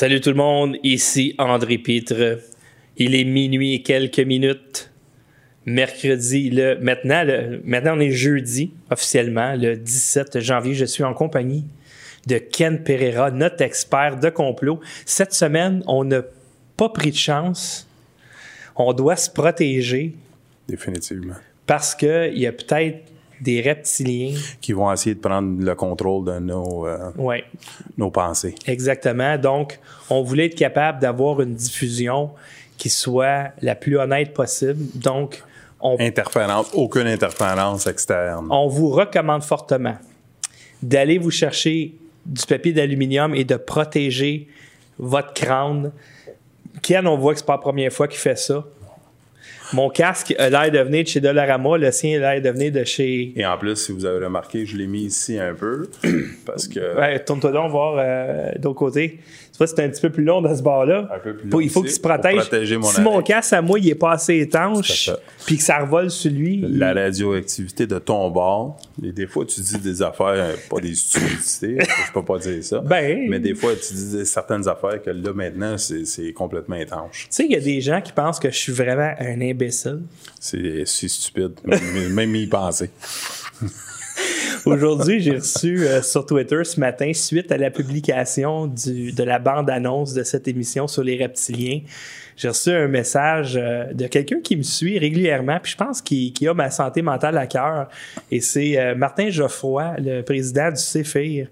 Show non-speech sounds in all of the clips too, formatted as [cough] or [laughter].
Salut tout le monde, ici André Pitre. Il est minuit et quelques minutes. Mercredi, le, maintenant, le, maintenant on est jeudi officiellement, le 17 janvier. Je suis en compagnie de Ken Pereira, notre expert de complot. Cette semaine, on n'a pas pris de chance. On doit se protéger Définitivement. parce qu'il y a peut-être des reptiliens. Qui vont essayer de prendre le contrôle de nos, euh, Ouais, nos pensées. Exactement. Donc, on voulait être capable d'avoir une diffusion qui soit la plus honnête possible. Donc, on, Interférence, aucune interférence externe. on vous recommande fortement d'aller vous chercher du papier d'aluminium et de protéger votre crâne. Ken, on voit que c'est pas la première fois qu'il fait ça. Mon casque a l'air de venir de chez Dollarama, le sien a l'air de venir de chez. Et en plus, si vous avez remarqué, je l'ai mis ici un peu [clears throat] parce que Ouais, tourne-toi donc voir euh, d'autre côté. Tu vois, c'est un petit peu plus long dans ce bar-là. Un peu plus Faut- long il faut qu'il se protège. mon si mon casque à moi, il est pas assez étanche, puis que ça revole sur lui. la il- radioactivité de ton bord, et des fois tu dis des affaires, euh, pas des stupidités, [laughs] je peux pas dire ça, Ben. mais des fois tu dis certaines affaires que là maintenant c'est complètement étanche. Tu sais, il y a des gens qui pensent que je suis vraiment un imbécile. C'est c'est stupide, même, même y penser. [laughs] Aujourd'hui, j'ai reçu euh, sur Twitter ce matin, suite à la publication de la bande-annonce de cette émission sur les reptiliens, j'ai reçu un message euh, de quelqu'un qui me suit régulièrement, puis je pense qu'il a ma santé mentale à cœur. Et c'est euh, Martin Geoffroy, le président du CEFIR,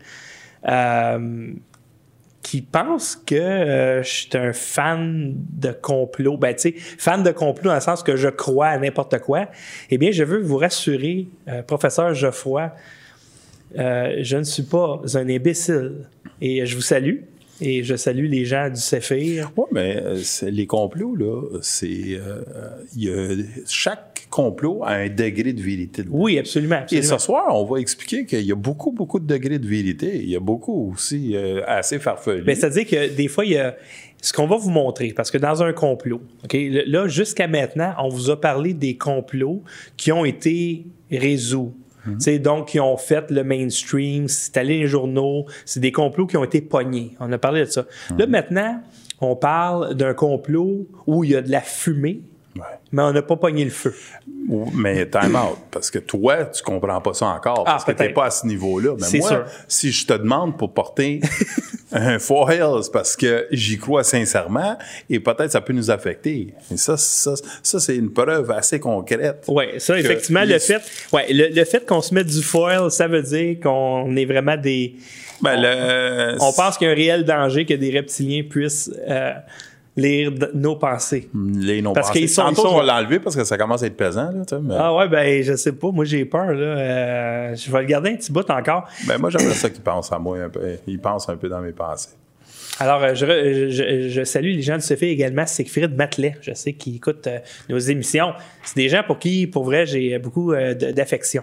qui pense que je suis un fan de complot. Ben, tu sais, fan de complot dans le sens que je crois à n'importe quoi. Eh bien, je veux vous rassurer, professeur Geoffroy, euh, je ne suis pas un imbécile. Et je vous salue. Et je salue les gens du CEFIR. Oui, mais euh, les complots, là, c'est. euh, chaque complot a un degré de vérité. dedans. Oui, absolument. Et ce soir, on va expliquer qu'il y a beaucoup, beaucoup de degrés de vérité. Il y a beaucoup aussi euh, assez farfelu. Ben, C'est-à-dire que des fois, il y a ce qu'on va vous montrer, parce que dans un complot, OK, là, jusqu'à maintenant, on vous a parlé des complots qui ont été résolus. Tu sais, Donc, qui ont fait le mainstream, c'est allé les journaux, c'est des complots qui ont été pognés. On a parlé de ça. Là, maintenant, on parle d'un complot où il y a de la fumée, Ouais. mais on n'a pas pogné le feu. Mais time out, parce que toi, tu comprends pas ça encore, Ah, parce que t'es pas à ce niveau-là. Mais moi, sûr. si je te demande pour porter [laughs] un foil, c'est parce que j'y crois sincèrement et peut-être ça peut nous affecter. Et ça, ça, ça c'est une preuve assez concrète. Oui, ça, effectivement, les- le fait, ouais, le, le fait qu'on se mette du foil, ça veut dire qu'on est vraiment des. Ben, le- On pense qu'il y a un réel danger que des reptiliens puissent euh, lire nos pensées. les non Parce qu'ils sont- Tantôt, sont- vais l'enlever parce que ça commence à être pesant. Là, mais- Ah ouais, ben je sais pas, moi j'ai peur là. Euh, je vais le garder un petit bout encore. ben, moi, j'aimerais ça qu'ils pensent à moi un peu. Ils pensent un peu dans mes pensées. Alors, euh, je, je- je salue les gens du Sophie également, Siegfried Matelet. Je sais qu'ils écoutent euh, nos émissions. C'est des gens pour qui, pour vrai, j'ai beaucoup euh, de- d'affection.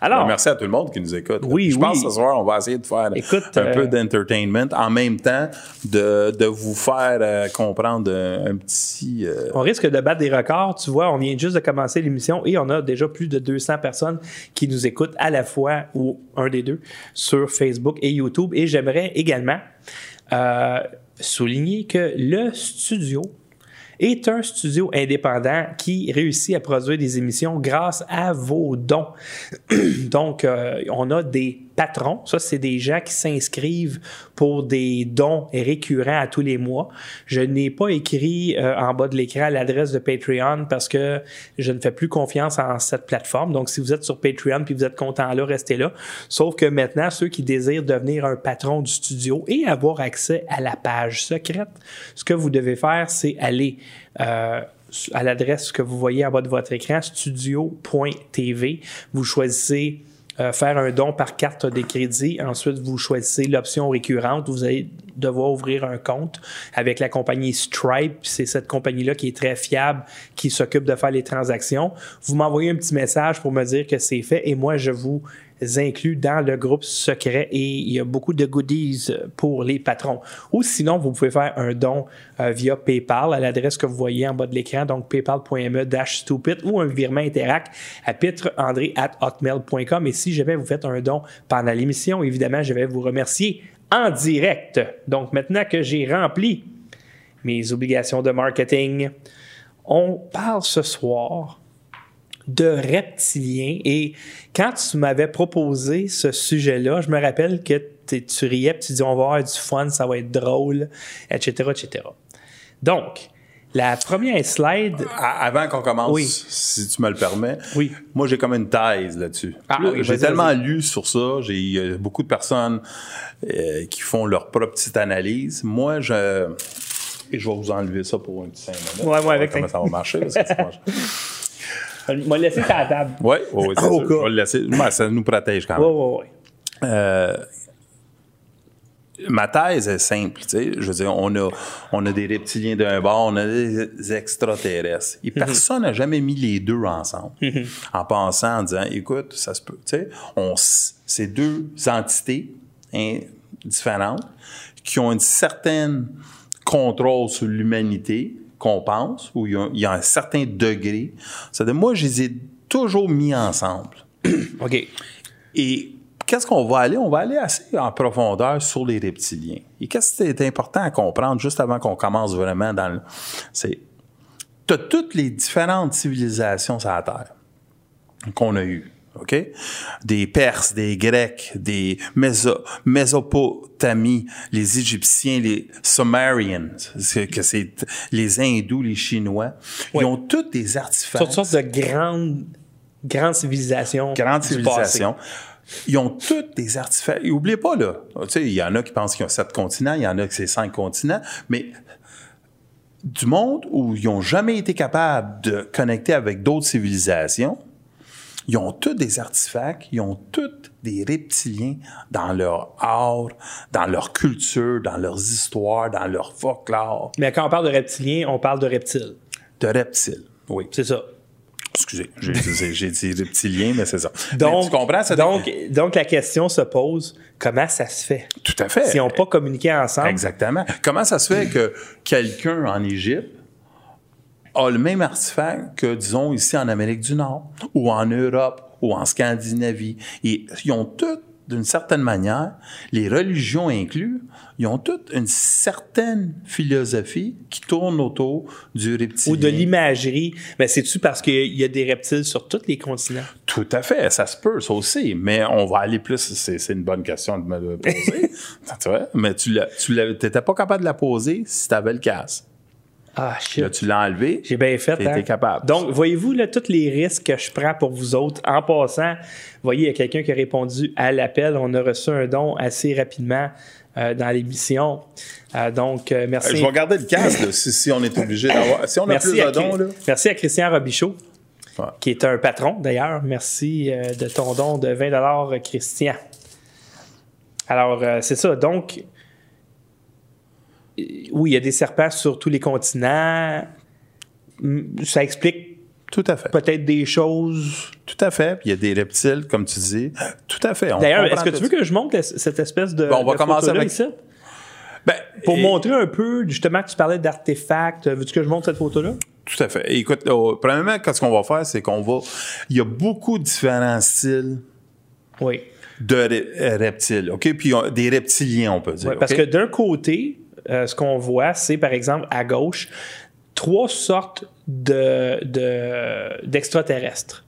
Alors, Ben, merci à tout le monde qui nous écoute. Oui, Je pense que ce soir, on va essayer de faire Écoute, un euh, peu d'entertainment en même temps de, de vous faire euh, comprendre un, un petit. euh, On risque de battre des records. Tu vois, on vient juste de commencer l'émission et on a déjà plus de 200 personnes qui nous écoutent à la fois ou un des deux sur Facebook et YouTube. Et j'aimerais également souligner que le studio est un studio indépendant qui réussit à produire des émissions grâce à vos dons. [clears throat] Donc, euh, on a des patrons. Ça, c'est des gens qui s'inscrivent pour des dons récurrents à tous les mois. Je n'ai pas écrit euh, en bas de l'écran l'adresse de Patreon parce que je ne fais plus confiance en cette plateforme. Donc, si vous êtes sur Patreon puis vous êtes content là, restez là. Sauf que maintenant, ceux qui désirent devenir un patron du studio et avoir accès à la page secrète, ce que vous devez faire, c'est aller euh, à l'adresse que vous voyez en bas de votre écran, studio.tv. Vous choisissez euh, faire un don par carte de crédit. Ensuite, vous choisissez l'option récurrente. Vous allez devoir ouvrir un compte avec la compagnie Stripe. C'est cette compagnie-là qui est très fiable, qui s'occupe de faire les transactions. Vous m'envoyez un petit message pour me dire que c'est fait et moi, je vous inclus dans le groupe secret et il y a beaucoup de goodies pour les patrons. Ou sinon, vous pouvez faire un don euh, via PayPal à l'adresse que vous voyez en bas de l'écran, donc paypal.me-stupid ou un virement Interact à pitreandré at hotmail.com. Et si jamais vous faites un don pendant l'émission, évidemment, je vais vous remercier en direct. Donc maintenant que j'ai rempli mes obligations de marketing, on parle ce soir de reptiliens. Et quand tu m'avais proposé ce sujet-là, je me rappelle que tu riais, puis tu dis on va avoir du fun, ça va être drôle, etc., etc. Donc, la première slide. Avant qu'on commence, si tu me le permets, oui. moi j'ai comme une thèse là-dessus. Ah, oui, j'ai tellement lu sur ça, j'ai beaucoup de personnes euh, qui font leur propre petite analyse. Moi, je et je vais vous enlever ça pour un petit 5 minutes. Ouais, ouais, avec comment ça. ça va marcher. parce que ça marche. [laughs] Je vais laisser ça à la table. Ouais, ouais, ouais, c'est [laughs] sûr. cas. Je vais le laisser. Ouais, ça nous protège quand même. Ouais, ouais, ouais. Euh, ma thèse est simple, tu sais. Je veux dire, on a, on a des reptiliens d'un bord, on a des extraterrestres. Et personne n'a jamais mis les deux ensemble. En pensant, en disant, écoute, ça se peut, tu sais, on, c'est deux entités hein, différentes qui ont une certaine contrôle sur l'humanité qu'on pense, où il y, a, il y a un certain degré. C'est-à-dire, moi, je les ai toujours mis ensemble. [clears throat] OK. Et qu'est-ce qu'on va aller? On va aller assez en profondeur sur les reptiliens. Et qu'est-ce qui est important à comprendre juste avant qu'on commence vraiment dans le. C'est. Tu as toutes les différentes civilisations sur la Terre qu'on a eues. OK? Des Perses, des Grecs, des Méso- Mésopotamies, les Égyptiens, les Sumerians, c'est que c'est les Hindous, les Chinois. Ils ont tous des artefacts Toutes sortes de grandes, grandes civilisations. grande du civilisation. Ils ont tous des artefacts. Et oubliez pas, là, tu sais, il y en a qui pensent qu'ils ont sept continents, il y en a qui c'est cinq continents, mais du monde où ils n'ont jamais été capables de connecter avec d'autres civilisations, ils ont tous des artefacts, ils ont tous des reptiliens dans leur art, dans leur culture, dans leurs histoires, dans leur folklore Mais quand on parle de reptiliens, on parle de reptiles. de reptiles. Oui. C'est ça. Excusez, j'ai dit, reptilien, mais c'est ça. Donc, Mais tu comprends? Ça donc, donc, la question se pose comment ça se fait? Tout à fait. S'ils n'ont pas communiqué ensemble. Exactement. Comment ça se fait que quelqu'un en Égypte a le même artefact que, disons, ici en Amérique du Nord, ou en Europe, ou en Scandinavie? Et ils ont toutes, d'une certaine manière, les religions inclus, ils ont toutes une certaine philosophie qui tourne autour du reptilien. Ou de l'imagerie. Mais c'est-tu parce qu'il y a des reptiles sur tous les continents? Tout à fait, ça se peut, ça aussi. Mais on va aller plus. C'est, c'est une bonne question de me poser. [laughs] tu vois? Mais tu t'étais pas capable de la poser si tu avais le casque. Ah, shit. Là, tu l'as enlevé. J'ai bien fait. T'étais hein? capable. Donc, voyez-vous là, tous les risques que je prends pour vous autres. En passant, voyez, il y a quelqu'un qui a répondu à l'appel. On a reçu un don assez rapidement euh, dans l'émission. Euh, donc, euh, merci. Euh, Je vais garder le casque là, si, si on est obligé d'avoir. Si on a Merci plus à, de dons, là. merci à Christian Robichaud, Ouais. qui est un patron d'ailleurs. Merci euh, de ton don de 20 Christian. Alors, euh, c'est ça. Donc, euh, oui, il y a des serpents sur tous les continents. Ça explique Tout à fait. peut-être des choses. Tout à fait. Puis il y a des reptiles, comme tu dis. Tout à fait. D'ailleurs, est-ce que tu veux que je montre cette espèce de. Bon, on va de commencer avec- ici? Ben, Pour et- montrer un peu, justement, tu parlais d'artefacts. Veux-tu que je montre cette photo-là? Tout à fait. Écoute, euh, premièrement, qu'est-ce qu'on va faire, c'est qu'on va. Il y a beaucoup de différents styles Oui. de euh, reptiles, OK? Puis on- des reptiliens, on peut dire. Ouais, Parce que d'un côté, euh, ce qu'on voit, c'est par exemple à gauche, trois sortes de, de- d'extraterrestres.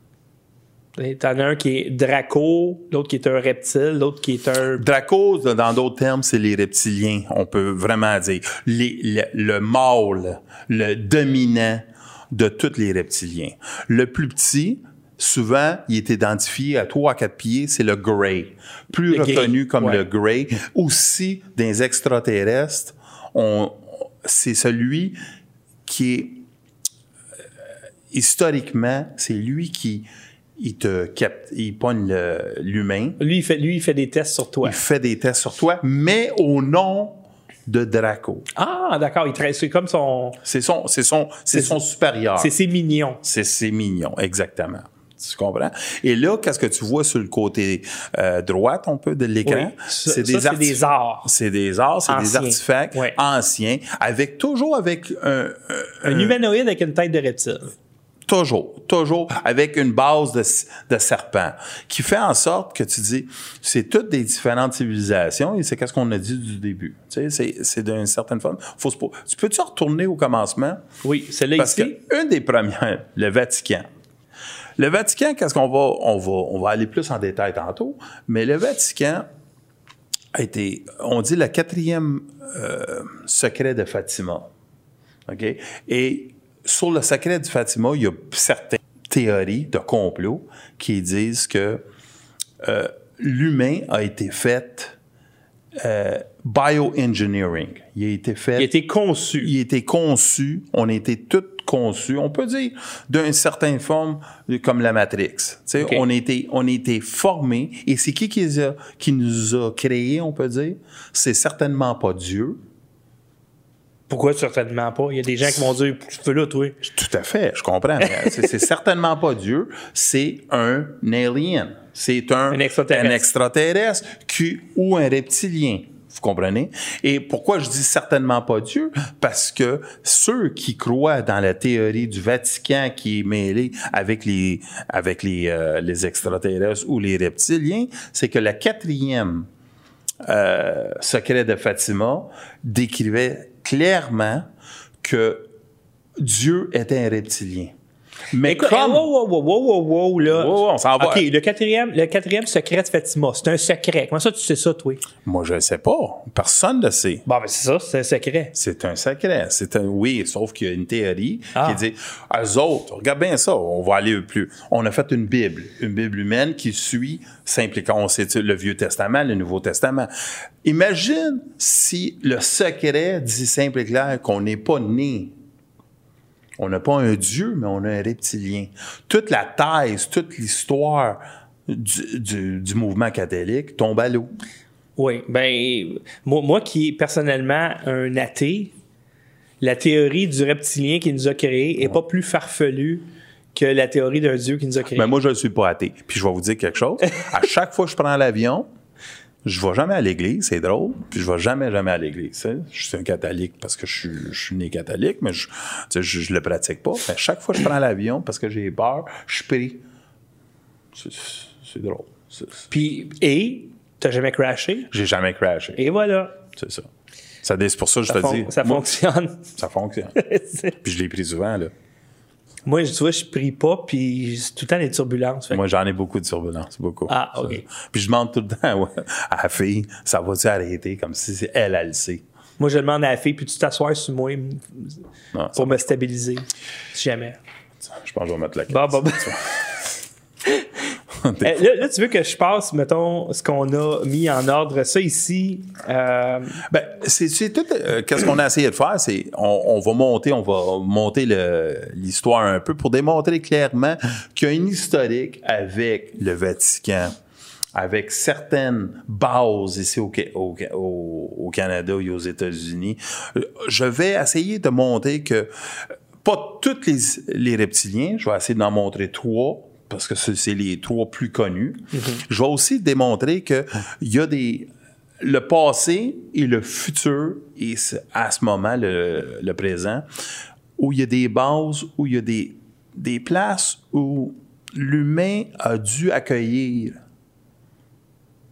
Tu en as un qui est Draco, l'autre qui est un reptile, l'autre qui est un. Draco, dans d'autres termes, c'est les reptiliens, on peut vraiment dire. Les- le, le mâle, le dominant de tous les reptiliens. Le plus petit, souvent, il est identifié à trois à quatre pieds, c'est le Grey. Plus Le reconnu comme ouais. le Grey. Aussi, des extraterrestres, c'est celui qui est euh, historiquement, c'est lui qui il te capte, il pogne le- l'humain, Lui il, fait, lui, il fait des tests sur toi. il fait des tests sur toi, mais au nom de Draco. Ah, d'accord. Il C'est comme son. C'est son, c'est son, c'est son supérieur. C'est ses mignons. C'est c'est mignon, exactement. Tu comprends? Et là, qu'est-ce que tu vois sur le côté euh, droite, on peut, de l'écran? Oui. C'est des arts. C'est des arts, c'est des artefacts anciens, avec toujours avec un, un- Un humanoïde avec une tête de reptile. Toujours, toujours avec une base de, de serpent qui fait en sorte que tu dis, c'est toutes des différentes civilisations et c'est qu'est-ce qu'on a dit du début. Tu sais, c'est, c'est d'une certaine forme. Faut se, po- tu peux-tu retourner au commencement? Oui, celle-là Parce ici. que une des premières, le Vatican. Le Vatican, qu'est-ce qu'on va, on va, on va aller plus en détail tantôt, mais le Vatican a été, on dit, le quatrième euh, secret de Fatima. OK? Et sur le secret du Fatima, il y a certaines théories de complot qui disent que euh, l'humain a été fait euh, bioengineering. Il a été fait Il a été conçu. il était conçu, on a été tous conçus, on peut dire d'une certaine forme comme la Matrix. On a été, on été formés et c'est qui qui, les a- qui nous a créés, on peut dire? C'est certainement pas Dieu. Pourquoi certainement pas? Il y a des gens qui vont dire, tu fais là, toi. Tout à fait, je comprends. [laughs] c'est c'est certainement pas Dieu, c'est un alien. C'est un, Un extraterrestre. un extraterrestre qui- ou un reptilien. Vous comprenez? Et pourquoi je dis certainement pas Dieu? Parce que ceux qui croient dans la théorie du Vatican qui est mêlée avec les, euh, extraterrestres ou les reptiliens, c'est que la quatrième euh, secret de Fatima décrivait clairement que Dieu était un reptilien. Mais Écoute, comme... wow, wow, wow, wow, wow, wow, là. Wow, on s'en va. OK, le quatrième, le quatrième secret de Fatima, c'est un secret. Comment ça, tu sais ça, toi? Moi, je ne sais pas. Personne ne le sait. Bon, ben, c'est ça, c'est un secret. C'est un secret. C'est un oui, sauf qu'il y a une théorie Ah. qui dit eux autres, regarde bien ça, on va aller plus. On a fait une Bible, une Bible humaine qui suit s'impliquant, on sait le Vieux Testament, le Nouveau Testament. Imagine si le secret dit simple et clair qu'on n'est pas né. On n'a pas un Dieu, mais on a un reptilien. Toute la thèse, toute l'histoire du, du- du mouvement catholique tombe à l'eau. Oui, ben, moi, moi qui est personnellement un athée, la théorie du reptilien qui nous a créés est pas plus farfelue que la théorie d'un Dieu qui nous a créés. Mais moi, je ne suis pas athée. Puis je vais vous dire quelque chose. [laughs] À chaque fois que je prends l'avion, je vais jamais à l'église, c'est drôle. Puis je vais jamais, jamais à l'église. Je suis un catholique parce que je suis, je suis né catholique, mais je, je, je le pratique pas. Mais chaque fois que je prends l'avion parce que j'ai peur, je prie. C'est, c'est drôle. Puis, et, t'as jamais crashé? J'ai jamais crashé. Et voilà. C'est ça. Ça, c'est pour ça que je te dis. ça moi, fonctionne. Ça fonctionne. [laughs] Puis je l'ai pris souvent, là. Moi, tu vois, je prie pas, puis c'est tout le temps des turbulences. Fait Moi, j'en ai beaucoup de turbulences, beaucoup. Ah, OK. Ça. Puis je demande tout le temps ouais, à la fille, ça va-tu arrêter? Comme si c'est elle, elle le sait. Moi, je demande à la fille, puis tu t'assois sur moi Non, pour me stabiliser. Si jamais. je pense que je vais mettre la Bon, bon, bon. [laughs] Eh, là, là, tu veux que je passe, mettons, ce qu'on a mis en ordre. Ça ici, euh, Ben, c'est, tout. euh, qu'est-ce qu'on a essayé de faire, c'est on, on va monter, on va monter l'histoire un peu pour démontrer clairement qu'il y a une historique avec le Vatican, avec certaines bases ici au, au, au- Canada et aux États-Unis. Je vais essayer de montrer que euh, pas tous les, les reptiliens, je vais essayer d'en montrer trois parce que c'est les trois plus connus. Je vais aussi démontrer que il y a des le passé et le futur et c'est à ce moment le, le présent où il y a des bases où il y a des des places où l'humain a dû accueillir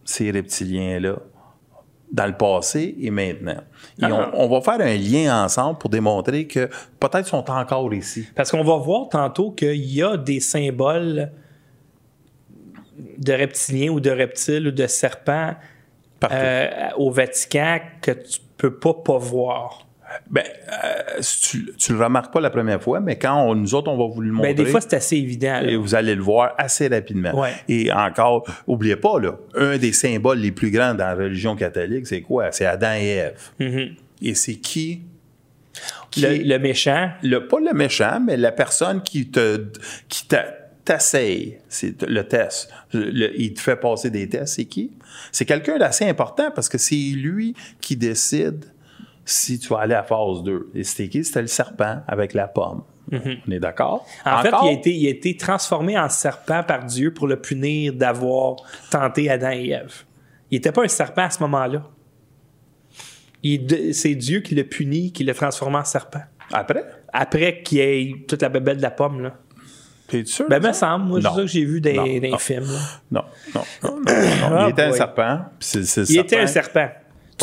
ces reptiliens là dans le passé et maintenant. Et Ah. on, on va faire un lien ensemble pour démontrer que peut-être sont encore ici. parce qu'on va voir tantôt qu'il y a des symboles de reptiliens ou de reptiles ou de serpents euh, au Vatican que tu peux pas pas voir. Ben, euh, tu, tu le remarques pas la première fois, mais quand on- nous autres, on va vous le montrer. Ben, des fois, c'est assez évident. là. et vous allez le voir assez rapidement. Ouais. Et encore, oubliez pas, là, un des symboles les plus grands dans la religion catholique, c'est quoi? C'est Adam et Ève. Mhm. Et c'est qui? qui Le, méchant, le- pas le méchant, mais la personne qui te qui c'est le test. Le- il te fait passer des tests, c'est qui? C'est quelqu'un d'assez important parce que c'est lui qui décide si tu vas aller à phase 2. Et c'était qui? C'était le serpent avec la pomme. On est d'accord? Mhm. en fait, il a, été, il a été transformé en serpent par Dieu pour le punir d'avoir tenté Adam et Ève. Il n'était pas un serpent à ce moment-là. Il- C'est Dieu qui l'a puni, qui l'a transformé en serpent. Après? Après qu'il ait toute la bébelle de la pomme, là. T'es sûr? Ben, me semble. Moi, c'est ça que j'ai vu dans les films. là. Non, non, non. non, non. Ah, il était un boy. serpent. c'est- c'est le Il était un serpent.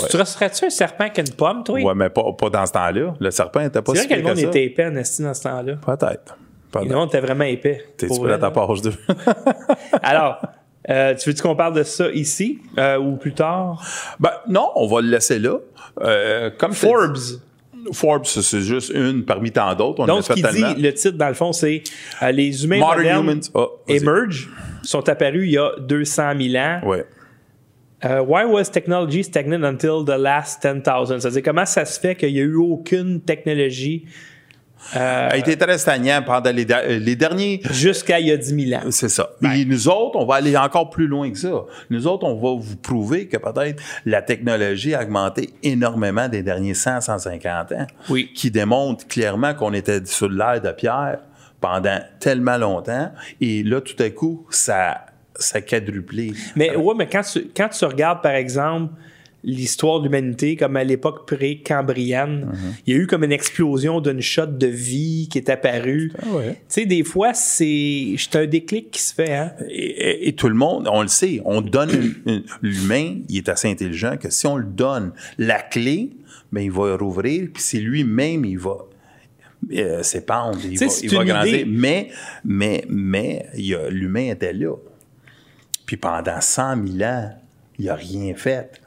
Ouais. Tu serais-tu un serpent qu'une pomme, toi? Ouais, mais pas, pas dans ce temps-là. Le serpent était pas C'est si vrai que le monde était épais, en esti, dans ce temps-là. Peut-être. Le monde était vraiment épais. T'es-tu prêt à ta page 2? [laughs] Alors, euh, tu veux-tu qu'on parle de ça ici euh, ou plus tard? ben, non, on va le laisser là. Euh, comme Forbes. Forbes, c'est juste une parmi tant d'autres. On Donc, ce fait qui tellement. dit, le titre, dans le fond, c'est euh, Les humains Modern modernes humans. Ah, emerge, sont apparus il y a 200 000 ans. Ouais. Euh, why was technology stagnant until the last 10,000? C'est-à-dire, comment ça se fait qu'il n'y a eu aucune technologie euh, a été très stagnant pendant les, euh, les derniers. jusqu'à il y a 10 000 ans? C'est ça. Et nous autres, on va aller encore plus loin que ça. Nous autres, on va vous prouver que peut-être la technologie a augmenté énormément des derniers 100, 150 ans. Oui. Qui démontre clairement qu'on était sur l'air de pierre pendant tellement longtemps. Et là, tout à coup, ça, ça a quadruplé. Mais ouais, mais quand tu, quand tu regardes, par exemple, l'histoire de l'humanité, comme à l'époque pré-cambrienne, Mhm. il y a eu comme une explosion d'une shot de vie qui est apparue. Ah ouais. Tu sais, des fois, c'est c'est un déclic qui se fait. Hein? Et, et- et tout le monde, on le sait, on donne l'humain, il est assez intelligent que si on le donne la clé, ben il va rouvrir, puis c'est lui-même, il va euh, s'épandre, il va, il grandir. idée. Mais, mais, mais, il y a- l'humain était là. Puis pendant 100 000 ans, il n'a rien fait.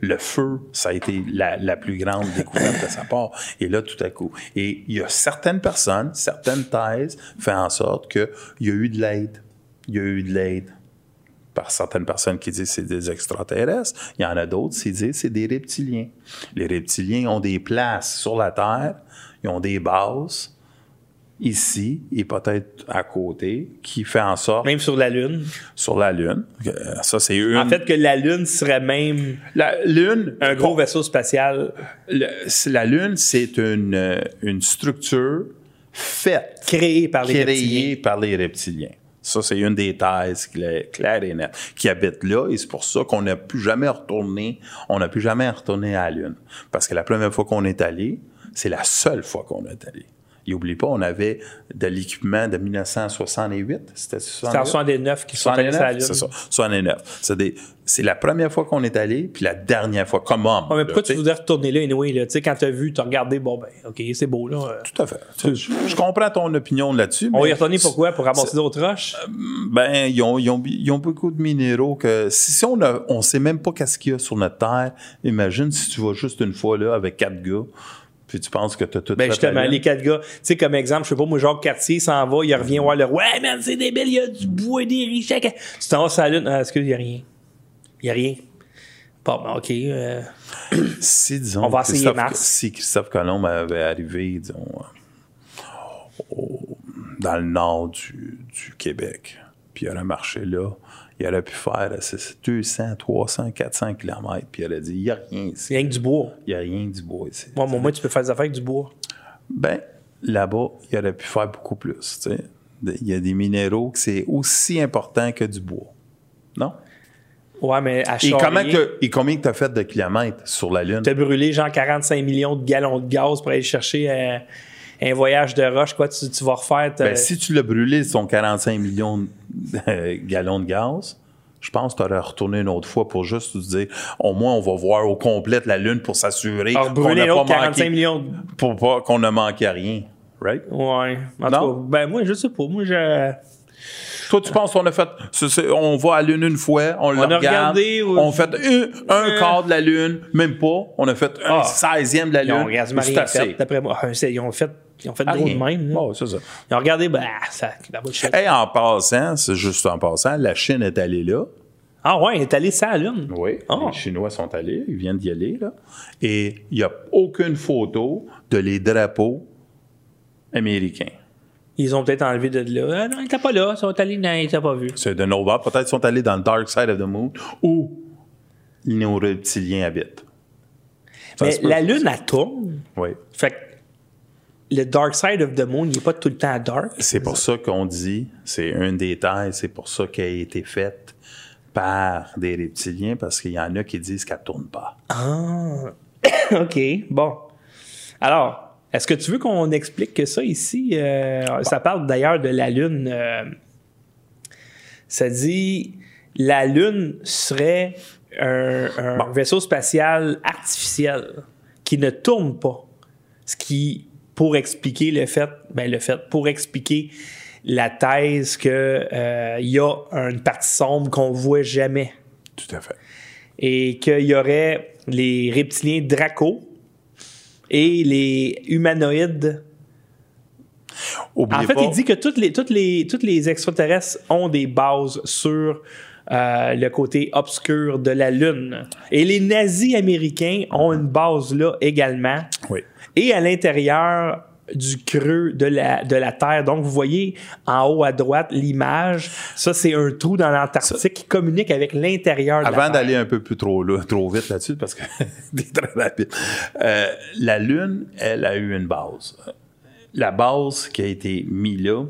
Le feu, ça a été la, la plus grande découverte de sa part. Et là, tout à coup. Et il y a certaines personnes, certaines thèses font en sorte qu'il y a eu de l'aide. Il y a eu de l'aide par certaines personnes qui disent que c'est des extraterrestres. Il y en a d'autres qui disent que c'est des reptiliens. Les reptiliens ont des places sur la Terre, ils ont des bases ici et peut-être à côté qui fait en sorte, Même sur la Lune? sur la Lune, euh, ça c'est une... En fait, que la Lune serait même la Lune, un gros vaisseau spatial le- la Lune, c'est une, euh, une structure faite créé par les créé reptiliens. par les reptiliens. Ça, c'est une des thèses cla- claires et nettes qui habitent là, et c'est pour ça qu'on n'a plus jamais retourné, on n'a plus jamais retourné à la Lune. Parce que la première fois qu'on est allé, c'est la seule fois qu'on est allé. Et oublie pas, on avait de l'équipement de 1968. C'était C'est en 69 qui sont allés sur la Lune. C'est ça, 69. C'est la première fois qu'on est allé, puis la dernière fois, comme homme. Ouais, mais pourquoi tu tu sais. voudrais retourner là, anyway? Là? Tu sais, quand tu as vu, tu as regardé, bon, ben, OK, c'est beau, là. euh, Tout à fait. Je, comprends ton opinion là-dessus. On y retourner pourquoi? Pour ramasser d'autres roches? Ben, ils ont, ils ont, ils ont beaucoup de minéraux que si, si on a, on sait même pas qu'est-ce qu'il y a sur notre terre, imagine si tu vas juste une fois là avec quatre gars, puis tu penses que tu as tout Ben fait justement, les quatre gars, tu sais, comme exemple, je sais pas, moi, Jacques Cartier s'en va, il revient voir le Ouais, man, c'est débile, il y a du bois et des riches. Tu t'en vas sur la lune. Ah, excuse, il y a rien. Il y a rien. Bon, ben, OK. euh, [clears throat] Si, disons, On va essayer Christophe- Mars. si Christophe Colomb avait arrivé, disons, euh, au- dans le nord du, du Québec, puis il aurait marché là, il aurait pu faire euh, c'est 200, 300, 400 kilomètres, puis il aurait dit, il n'y a rien ici. rien que du bois. Il n'y a rien du bois ici. Moi, moi, tu peux faire des affaires avec du bois. Ben, là-bas, il aurait pu faire beaucoup plus. tu sais. Il y a des minéraux que c'est aussi important que du bois. Non? Ouais, mais à Et, comment Charrier, que, et combien tu as fait de kilomètres sur la Lune? t'as brûlé genre 45 millions de gallons de gaz pour aller chercher euh, un voyage de roche. Quoi, tu, tu vas refaire. Ben, si tu l'as brûlé, son 45 millions de euh, gallons de gaz, je pense que tu aurais retourné une autre fois pour juste te dire, au moins, on va voir au complet la Lune pour s'assurer qu'on n'a pas 45 manqué, millions de pour pas qu'on ne manqué à rien. Right? Ouais. En Non? tout cas, ben moi, je sais pas. Moi, je. Toi, tu penses qu'on a fait. on va à la Lune une fois, on, a regarde. regardé, ou- On fait un, un Euh. quart de la Lune, même pas. On a fait un Ah. seizième de la Ils Lune. ont quasiment C'est rien fait, d'après moi. Ah, Ils ont fait, ils ont fait Ah, gros de même. là. Ça. Ils ont regardé, ben, ça, la bullshit. Et en passant, c'est juste en passant, la Chine est allée là. Ah ouais, il est allé sans la lune. Oui. Ah. Les Chinois sont allés, ils viennent d'y aller, là. Et il n'y a aucune photo de les drapeaux américains. Ils ont peut-être enlevé de là. Ah non, ils étaient pas là. Ils sont allés, non, ils étaient pas vus. C'est de bords. Peut-être qu'ils sont allés dans le Dark Side of the Moon où nos reptiliens habitent. Ça Mais la lune, elle tourne. Oui. Fait que le dark side of the moon, il n'est pas tout le temps dark. C'est pour ça qu'on dit, c'est des thèses, c'est pour ça qu'elle a été faite par des reptiliens, parce qu'il y en a qui disent qu'elle tourne pas. Ah, [coughs] OK. Bon. Alors, Est-ce que tu veux qu'on explique que ça ici? Euh, ça parle d'ailleurs de la Lune. euh, ça dit la Lune serait un, un vaisseau spatial artificiel qui ne tourne pas. Ce qui, pour expliquer le fait, ben le fait, pour expliquer la thèse qu'il y a une partie sombre qu'on voit jamais Tout à fait. et qu'il y aurait les reptiliens Draco et les humanoïdes. Oubliez En fait, pas, il dit que toutes les, toutes les, toutes les extraterrestres ont des bases sur euh, le côté obscur de la Lune. Et les nazis américains ont une base là également. Oui. Et à l'intérieur du creux de la, de la Terre. Donc, vous voyez en haut à droite l'image. Ça, c'est un trou dans l'Antarctique qui communique avec l'intérieur de la Avant d'aller un peu plus trop, là- [laughs] trop vite là-dessus, parce que [laughs] c'est très rapide, euh, la Lune, elle a eu une base. La base qui a été mise là,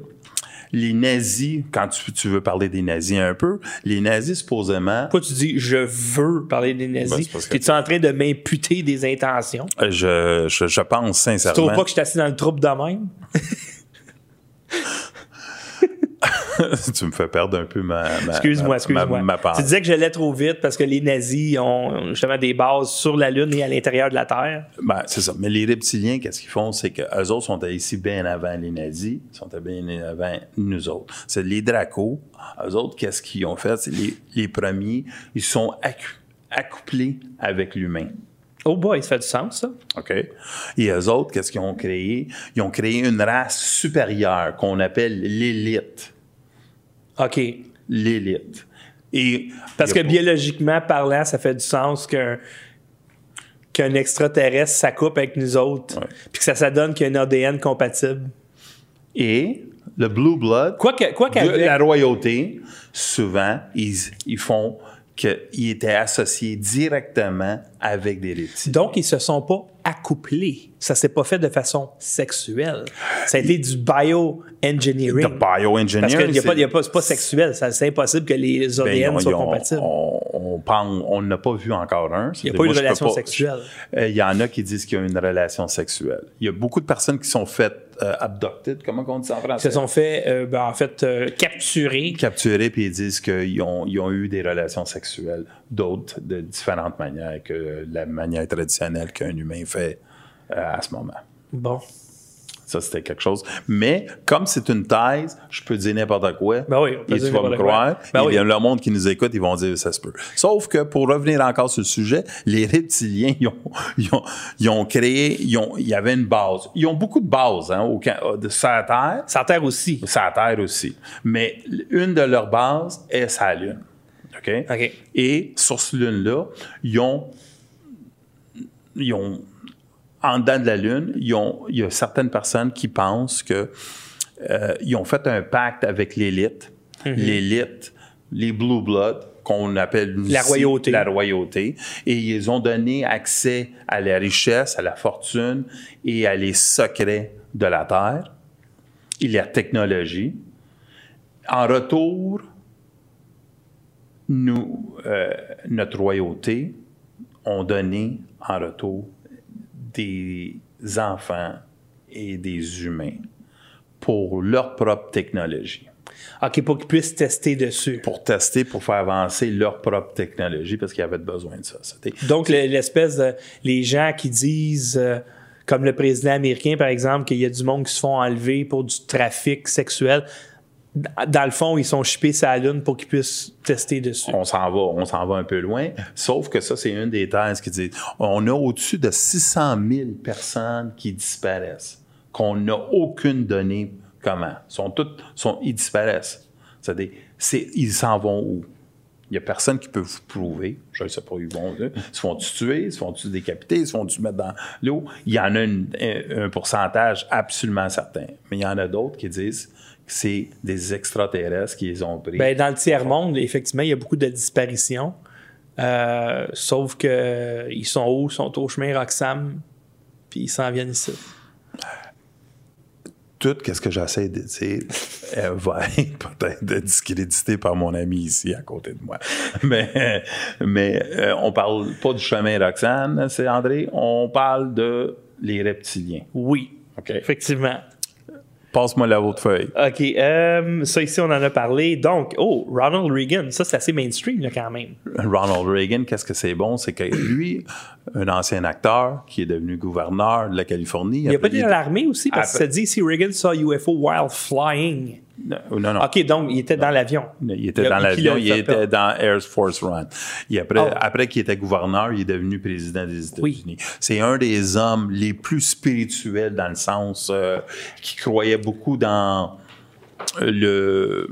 les nazis, quand tu, tu veux parler des nazis un peu, les nazis supposément, Pourquoi tu dis je veux parler des Ben, nazis? parce que- Es-tu en train de m'imputer des intentions? euh, je, je, je pense Tu trouves sincèrement, pas que je suis assis dans le troupe de même? [laughs] [laughs] tu me fais perdre un peu ma, ma- Excuse-moi, excuse-moi. ma- ma tu disais que j'allais trop vite parce que les nazis ont justement des bases sur la Lune et à l'intérieur de la Terre. Ben, c'est ça. Mais les reptiliens, qu'est-ce qu'ils font? C'est qu'eux autres sont ici bien avant les nazis, sont bien avant nous autres. C'est les dracos. Eux autres, qu'est-ce qu'ils ont fait? C'est les, les premiers, ils sont accouplés avec l'humain. Oh boy, ça fait du sens, ça. OK? Et eux autres, qu'est-ce qu'ils ont créé? Ils ont créé une race supérieure qu'on appelle l'élite. OK. L'élite. Et Parce que pas- biologiquement parlant, ça fait du sens qu'un qu'un extraterrestre s'accouple avec nous autres, puis que ça, ça donne qu'il y a un ADN compatible. Et le Blue Blood, Quoi que- quoi de qu'avec- la royauté, souvent, ils, ils font qu'ils étaient associés directement avec des reptiles. Donc, ils se sont pas accouplés. Ça s'est pas fait de façon sexuelle. Ça a été du bioengineering. The bioengineering, Parce n'y a pas, il y a pas- c'est pas sexuel. C'est impossible que les Ben, ADN ils ont- soient ils compatibles. On, on pense- on n'a pas vu encore un. Il n'y a pas eu Moi, de peux relation pas- sexuelle. Euh, Il y en a qui disent qu'il y a une relation sexuelle. Il y a beaucoup de personnes qui sont faites euh, abducted, comment on dit ça en Ils français? se sont fait, euh, ben, en fait, euh, capturer. capturés puis ils disent qu'ils ont, ils ont eu des relations sexuelles, d'autres de différentes manières que la manière traditionnelle qu'un humain fait à ce moment. Bon. Ça, c'était quelque chose. Mais comme c'est une thèse, je peux dire n'importe quoi. Ben oui, et tu vas me croire. Ben et oui. le monde qui nous écoute, ils vont dire ça se peut. Sauf que pour revenir encore sur le sujet, les reptiliens, ils ont, ils ont, ils ont créé, ils ont, il y avait une base. Ils ont beaucoup de bases hein, au, can- de, sur la Terre. Ça terre aussi. Sa terre aussi. Mais une de leurs bases est sa Lune. OK? OK. Et sur cette Lune-là, ils ont, ils ont, en dedans de la Lune, ils ont, il y a certaines personnes qui pensent que euh, ils ont fait un pacte avec l'élite. Mhm. L'élite, les Blue Blood, qu'on appelle La ici royauté. la royauté. Et ils ont donné accès à la richesse, à la fortune et à les secrets de la Terre et la technologie. En retour, nous, euh, notre royauté, ont donné en retour des enfants et des humains pour leur propre technologie, OK, pour qu'ils puissent tester dessus. pour tester, pour faire avancer leur propre technologie, parce qu'ils avaient besoin de ça. Donc, le- l'espèce de. Les gens qui disent, euh, comme le président américain, par exemple, qu'il y a du monde qui se font enlever pour du trafic sexuel. Dans le fond, ils sont chippés la Lune pour qu'ils puissent tester dessus. on s'en va, on s'en va un peu loin. Sauf que ça, c'est une des thèses qui dit on a au-dessus de 600 000 personnes qui disparaissent, qu'on n'a aucune donnée comment. Ils disparaissent. C'est-à-dire, c'est, ils s'en vont où? Il n'y a personne qui peut vous prouver. Je ne sais pas ils vont. Ils se font-tu tuer? Ils se font-tu décapiter? Ils se font-tu mettre dans l'eau? Il y en a un, pourcentage absolument certain. Mais il y en a d'autres qui disent c'est des extraterrestres qui les ont pris. Ben, dans le tiers-monde, effectivement, il y a beaucoup de disparitions. Euh, sauf que ils sont où? Ils sont au chemin Roxham, puis ils s'en viennent ici. tout ce que j'essaie de dire [laughs] euh, va être peut-être discrédité par mon ami ici à côté de moi. [laughs] Mais, mais euh, on parle pas du chemin Roxane, c'est André, on parle de les reptiliens. Oui. OK. Effectivement. Passe-moi la haute feuille. OK. euh, ça, ici, on en a parlé. Donc, oh, Ronald Reagan. Ça, c'est assez mainstream, là, quand même. Ronald Reagan, qu'est-ce que c'est bon? C'est que lui, un ancien acteur qui est devenu gouverneur de la Californie. Il a pas été dans l'armée aussi, parce que ça dit ici Reagan saw UFO while flying. Non, non. OK, donc, il était dans l'avion. Il était Il dans l'avion, il était dans Air Force One. Et après, Oh. après qu'il était gouverneur, il est devenu président des Oui. États-Unis. C'est un des hommes les plus spirituels dans le sens euh, qui croyait beaucoup dans le...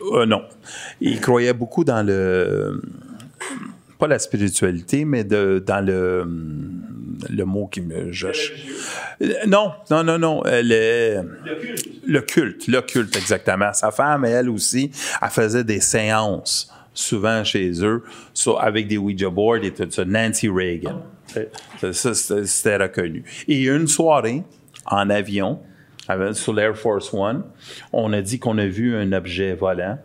euh, non. Il croyait beaucoup dans le... Pas la spiritualité, mais de, dans le... Le mot qui me... non, non, non, non. Le, le culte, le culte, exactement. Sa femme, elle aussi, elle faisait des séances, souvent chez eux, sur- avec des Ouija boards et tout ça. Nancy Reagan. Ça, ça, c'était reconnu. Et une soirée, en avion, sur l'Air Force One, on a dit qu'on a vu un objet volant,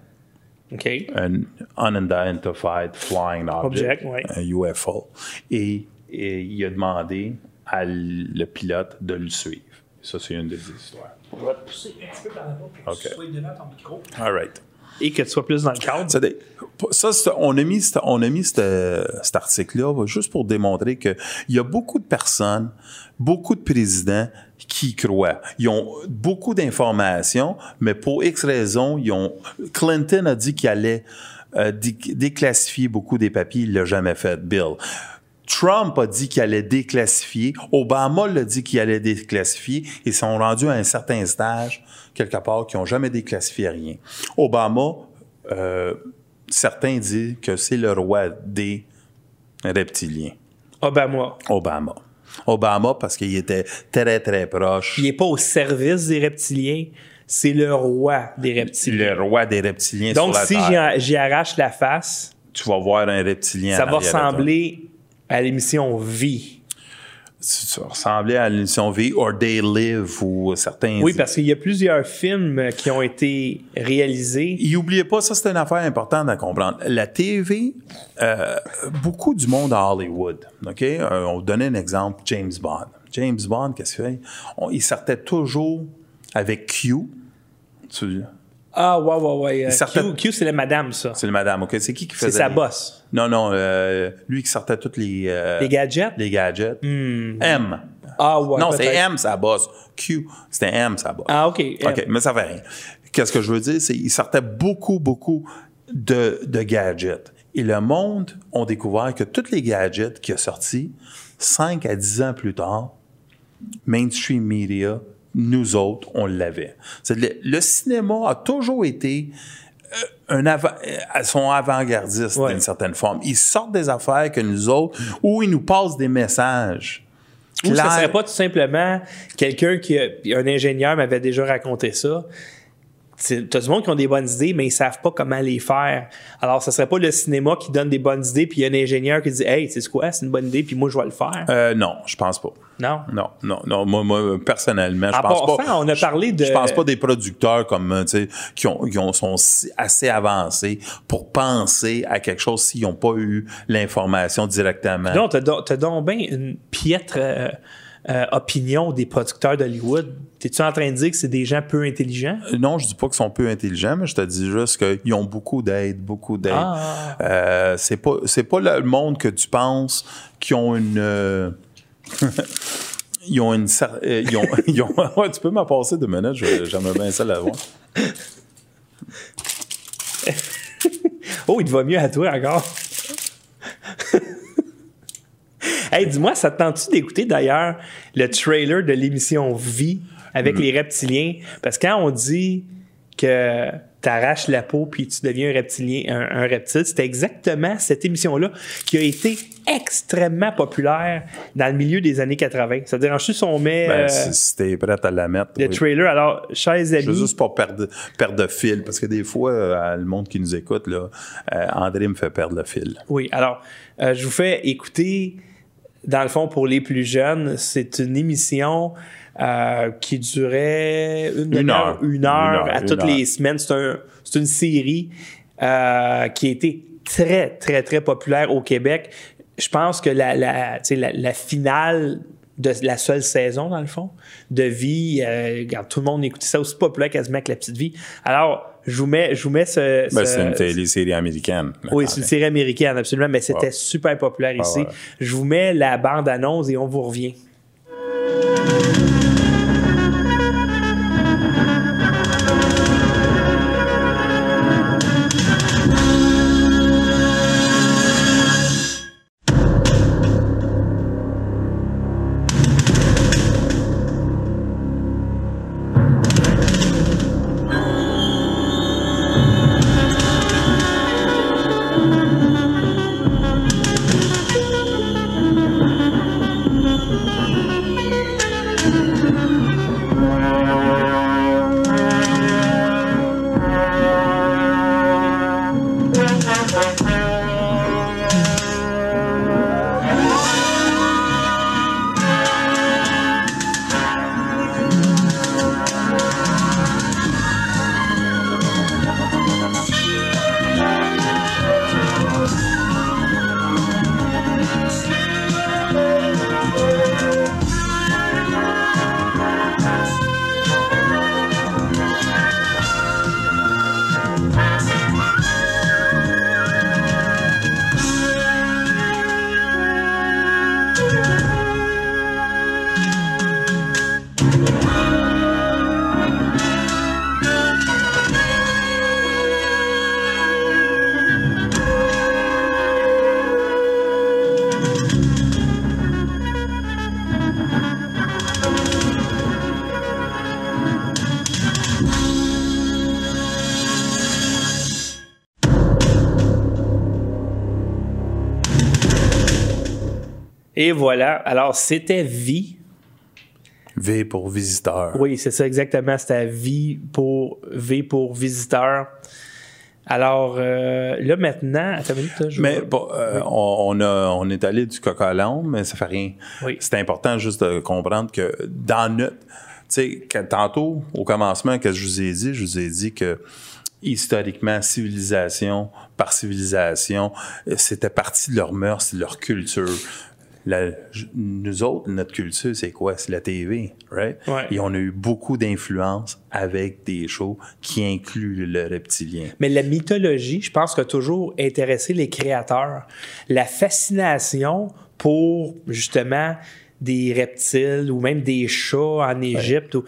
OK. un unidentified flying object, Object, ouais. un UFO. Et, et il a demandé à le pilote de le suivre. Ça, c'est une des histoires. On va te pousser un petit peu par là pour que OK. tu sois devant ton micro. All right. Et que tu sois plus dans le cadre. Ça, ça, on a mis, on a mis cet, cet article-là juste pour démontrer qu'il y a beaucoup de personnes, beaucoup de présidents qui croient. Ils ont beaucoup d'informations, mais pour X raisons, ils ont. Clinton a dit qu'il allait euh, dé- déclassifier beaucoup des papiers. Il l'a jamais fait, Bill. Trump a dit qu'il allait déclassifier. Obama l'a dit qu'il allait déclassifier. Ils sont rendus à un certain stage, quelque part, qui n'ont jamais déclassifié rien. Obama, euh, certains disent que c'est le roi des reptiliens. Obama. Obama. Obama, parce qu'il était très, très proche. Il n'est pas au service des reptiliens, c'est le roi des reptiliens. Le roi des reptiliens Donc, sur la si Terre. j'y arrache la face, Tu vas voir un reptilien. ça va ressembler à l'émission Vie. Ça va ressembler à l'émission V or They Live ou certains. Oui, parce qu'il y a plusieurs films qui ont été réalisés. Et oubliez pas, ça c'est une affaire importante à comprendre. La TV, euh, beaucoup du monde à Hollywood, OK? Euh, on donner un exemple, James Bond. James Bond, qu'est-ce qu'il fait? On- il sortait toujours avec Q. Tu- Ah, ouais, ouais, ouais. euh, Q, Q, c'est la madame, ça. C'est le madame, OK? C'est qui qui faisait C'est sa les- boss. Non, non, euh, lui qui sortait tous les... euh, Les gadgets? Les gadgets. M. Ah, ouais. non, c'est. M, sa boss. Q, c'était M, sa boss. Ah, OK. OK, mais ça fait rien. Qu'est-ce que je veux dire, c'est qu'il sortait beaucoup, beaucoup de, de gadgets. Et le monde ont découvert que tous les gadgets qui ont sorti, 5 à 10 ans plus tard, mainstream media, nous autres, on l'avait. Le, le cinéma a toujours été euh, un avant, euh, sont avant-gardistes Ouais. d'une certaine forme. Ils sortent des affaires que nous autres, ou ils nous passent des messages. Ou clairs. serait pas tout simplement quelqu'un qui a, un ingénieur m'avait déjà raconté ça. Tu as du monde qui ont des bonnes idées, mais ils savent pas comment les faire. Alors, ce serait pas le cinéma qui donne des bonnes idées, puis il y a un ingénieur qui dit Hey, c'est quoi, c'est une bonne idée, puis moi je vais le faire. Euh, non, je pense pas. non? Non, non, non. Moi, moi personnellement, je En pense pas. on a parlé de- Je, je pense pas des producteurs comme euh, tu sais qui ont, qui ont sont assez avancés pour penser à quelque chose s'ils n'ont pas eu l'information directement. Non, t'as donc, t'as donc bien une piètre euh, euh, opinion des producteurs d'Hollywood. T'es-tu en train de dire que c'est des gens peu intelligents? Euh, Non, je dis pas qu'ils sont peu intelligents, mais je te dis juste qu'ils ont beaucoup d'aide, beaucoup d'aide. Ah. Euh, c'est pas c'est pas le monde que tu penses qui ont une [laughs] ils ont une ils ont, [laughs] ils ont- [laughs] ouais, tu peux m'en passer deux minutes, j'aimerais bien ça l'avoir. Oh, il te va mieux à toi encore. [laughs] hey, dis-moi, ça te tente-tu d'écouter d'ailleurs le trailer de l'émission Vie avec les reptiliens? Parce que quand on dit que t'arraches la peau puis tu deviens un reptilien, un, un reptile, c'était exactement cette émission-là qui a été extrêmement populaire dans le milieu des années 80. Ça te dérange-tu si on met Ben, euh, si, si t'es prête à la mettre. le oui. trailer? Alors, chers Je veux amis, juste pas perdre, perdre de fil, parce que des fois, euh, le monde qui nous écoute, là, euh, André me fait perdre le fil. Oui, alors, je vous fais écouter, dans le fond, pour les plus jeunes, c'est une émission euh, qui durait une, heure. une heure Une heure, à une toutes heure. les semaines. C'est un, une série euh, qui a été très, très, très populaire au Québec. Je pense que la, la, la, la finale de la seule saison, dans le fond, de vie. Euh, regarde, tout le monde écoutait ça aussi populaire quasiment que La Petite Vie. Alors, je vous mets, je vous mets ce... Ben, ce- c'est une télésérie américaine. oui, c'est une série américaine, absolument, mais c'était super populaire ici. ouais. Je vous mets la bande-annonce et on vous revient. Et voilà. Alors, c'était Vie. V pour visiteur. Oui, c'est ça exactement. C'était Vie pour V pour visiteur. Alors, euh, là, maintenant, attends une minute, là, je Mais bon, euh, on, on a, on est allé du coq à mais ça fait rien. Oui. C'est important juste de comprendre que dans notre. Tu sais, tantôt, au commencement, que je vous ai dit, je vous ai dit que historiquement, civilisation par civilisation, euh, c'était partie de leur mœurs, de leur culture. La- nous autres, notre culture, c'est quoi? C'est la TV, right? Ouais. Et on a eu beaucoup d'influence avec des shows qui incluent le reptilien. Mais la mythologie, je pense, que a toujours intéressé les créateurs. La fascination pour, justement, des reptiles ou même des chats en Égypte. ou-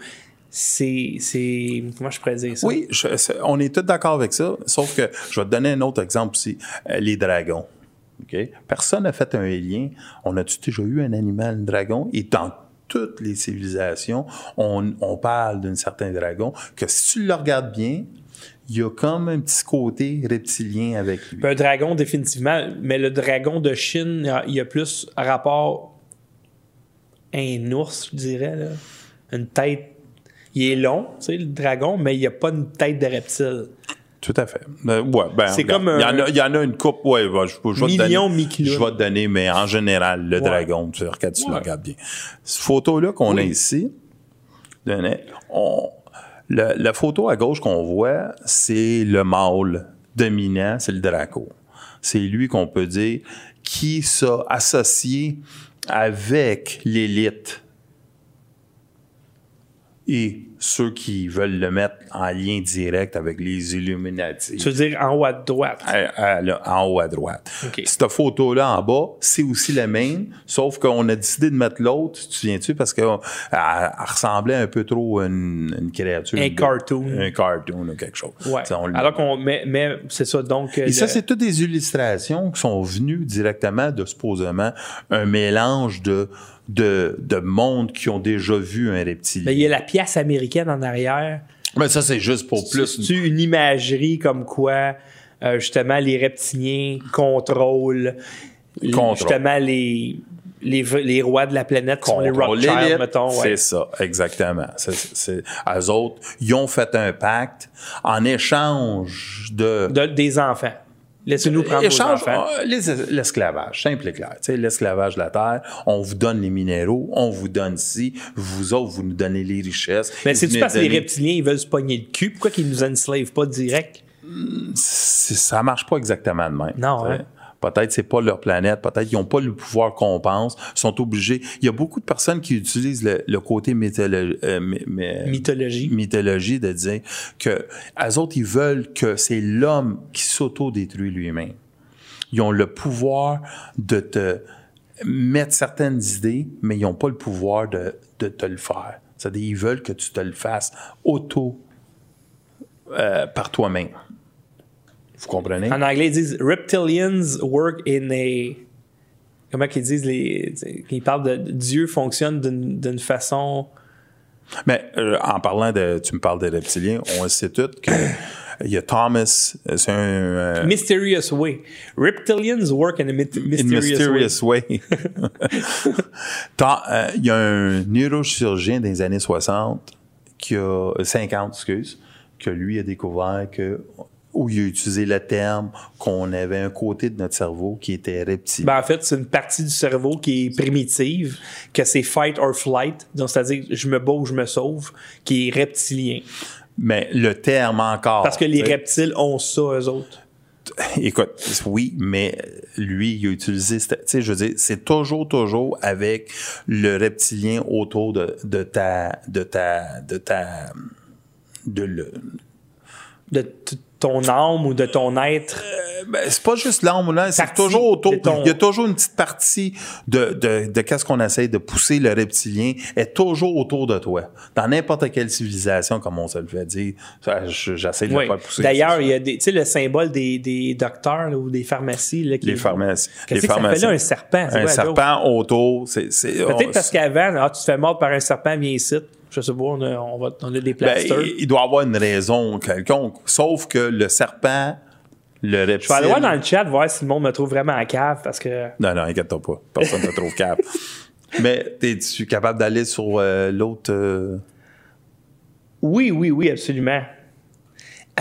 C'est, c'est. Comment je pourrais dire ça? Oui, je- on est tous d'accord avec ça, sauf que je vais te donner un autre exemple aussi. Euh, les dragons. Personne n'a fait un lien. On a-tu déjà eu un animal, un dragon? Et dans toutes les civilisations, on, parle d'un certain dragon que si tu le regardes bien, il y a comme un petit côté reptilien avec lui. Un dragon, définitivement. Mais le dragon de Chine, il y a- plus rapport à un ours, je dirais. Une tête. Il est long, tu le dragon, mais il n'y a pas une tête de reptile. Tout à fait. Euh, ouais, ben, C'est regarde, comme un- Il y, en a, il y en a une coupe, ouais, ouais, je, je vais te donner. Je vais te donner, mais en général, le Ouais. dragon, tu regardes, tu le regardes bien. Cette photo-là qu'on a ici, on- le- la photo à gauche qu'on voit, c'est le mâle dominant, c'est le draco. C'est lui qu'on peut dire qui s'a associé avec l'élite et ceux qui veulent le mettre en lien direct avec les Illuminati. Tu veux dire en haut à droite? À- à- là, en haut à droite. OK. Cette photo-là en bas, c'est aussi la même, sauf qu'on a décidé de mettre l'autre, tu te souviens-tu, parce qu'elle ressemblait un peu trop à une, une créature. Un cartoon. Un cartoon ou quelque chose. Ouais. Alors qu'on. Mais, mais c'est ça, donc. et ça, c'est toutes des illustrations qui sont venues directement de supposément un mélange de, de, de mondes qui ont déjà vu un reptilien. Mais il y a la pièce américaine en arrière. Mais ça, c'est juste pour plus. C'est une imagerie comme quoi, euh, justement, les reptiliens contrôlent Contrôle. justement les, les, rois de la planète qui sont les Rothschild, mettons. ouais. C'est ça, exactement. C'est, c'est, eux autres, ils ont fait un pacte en échange de... De- des enfants. Laissez-nous prendre nos Échange, enfants. ah, les- l'esclavage, simple et clair. L'esclavage de la terre, on vous donne les minéraux, on vous donne ci, vous autres, vous nous donnez les richesses. Mais c'est-tu parce que les reptiliens, ils veulent se pogner le cul? Pourquoi qu'ils nous enslavent pas direct? C'est- Ça marche pas exactement de même. Non, hein? Peut-être c'est pas leur planète, peut-être qu'ils n'ont pas le pouvoir qu'on pense, sont obligés. Il y a beaucoup de personnes qui utilisent le, le côté mytholo- euh, my- my- Mythologie. mythologie de dire que les autres, ils veulent que c'est l'homme qui s'auto-détruit lui-même. Ils ont le pouvoir de te mettre certaines idées, mais ils n'ont pas le pouvoir de, de te le faire. C'est-à-dire, ils veulent que tu te le fasses auto euh, par toi-même. Vous comprenez? En anglais, ils disent reptilians work in a. Comment qu'ils disent les. Ils parlent de Dieu fonctionne d'une d'une façon. Mais euh, en parlant de, tu me parles des reptiliens, on le sait tout que il y a Thomas, c'est un euh, Mysterious way. Reptilians work in a myth- in mysterious, way. mysterious way. [laughs] Tant- euh, Il y a un neurochirurgien des années 60 qui a 50, excuse, que lui a découvert que où il a utilisé le terme qu'on avait un côté de notre cerveau qui était reptilien. Ben, en fait, c'est une partie du cerveau qui est primitive, que c'est fight or flight, donc c'est-à-dire je me bats ou je me sauve, qui est reptilien. Mais le terme encore. Parce que les reptiles ont ça, eux autres. Écoute, oui, mais lui, il a utilisé, tu sais, je veux dire, c'est toujours, toujours avec le reptilien autour de, de ta, de ta, de ta, de le, De ton âme ou de ton être? ben, c'est pas juste l'âme là, c'est toujours autour. ton- Il y a toujours une petite partie de, de, de qu'est-ce qu'on essaie de pousser le reptilien est toujours autour de toi. Dans n'importe quelle civilisation, comme on se le fait dire, j'essaie de Oui. le faire pousser. D'ailleurs, il y a des, tu sais, le symbole des, des docteurs là, ou des pharmacies. Là, qui les pharmacies. Les que ça pharmacies. là, un serpent? Un quoi, serpent autour, c'est, Peut-être on- parce qu'avant, ah, tu te fais mordre par un serpent, viens ici. Je sais pas, on a, on va, on a des Ben, plasters. il il doit avoir une raison quelconque. Sauf que le serpent, le reptile. je vais aller voir dans le chat voir si le monde me trouve vraiment en cave parce que. Non, non, inquiète-toi pas. Personne ne te trouve capable. [laughs] Mais es-tu capable d'aller sur euh, l'autre. euh, Oui, oui, oui, absolument.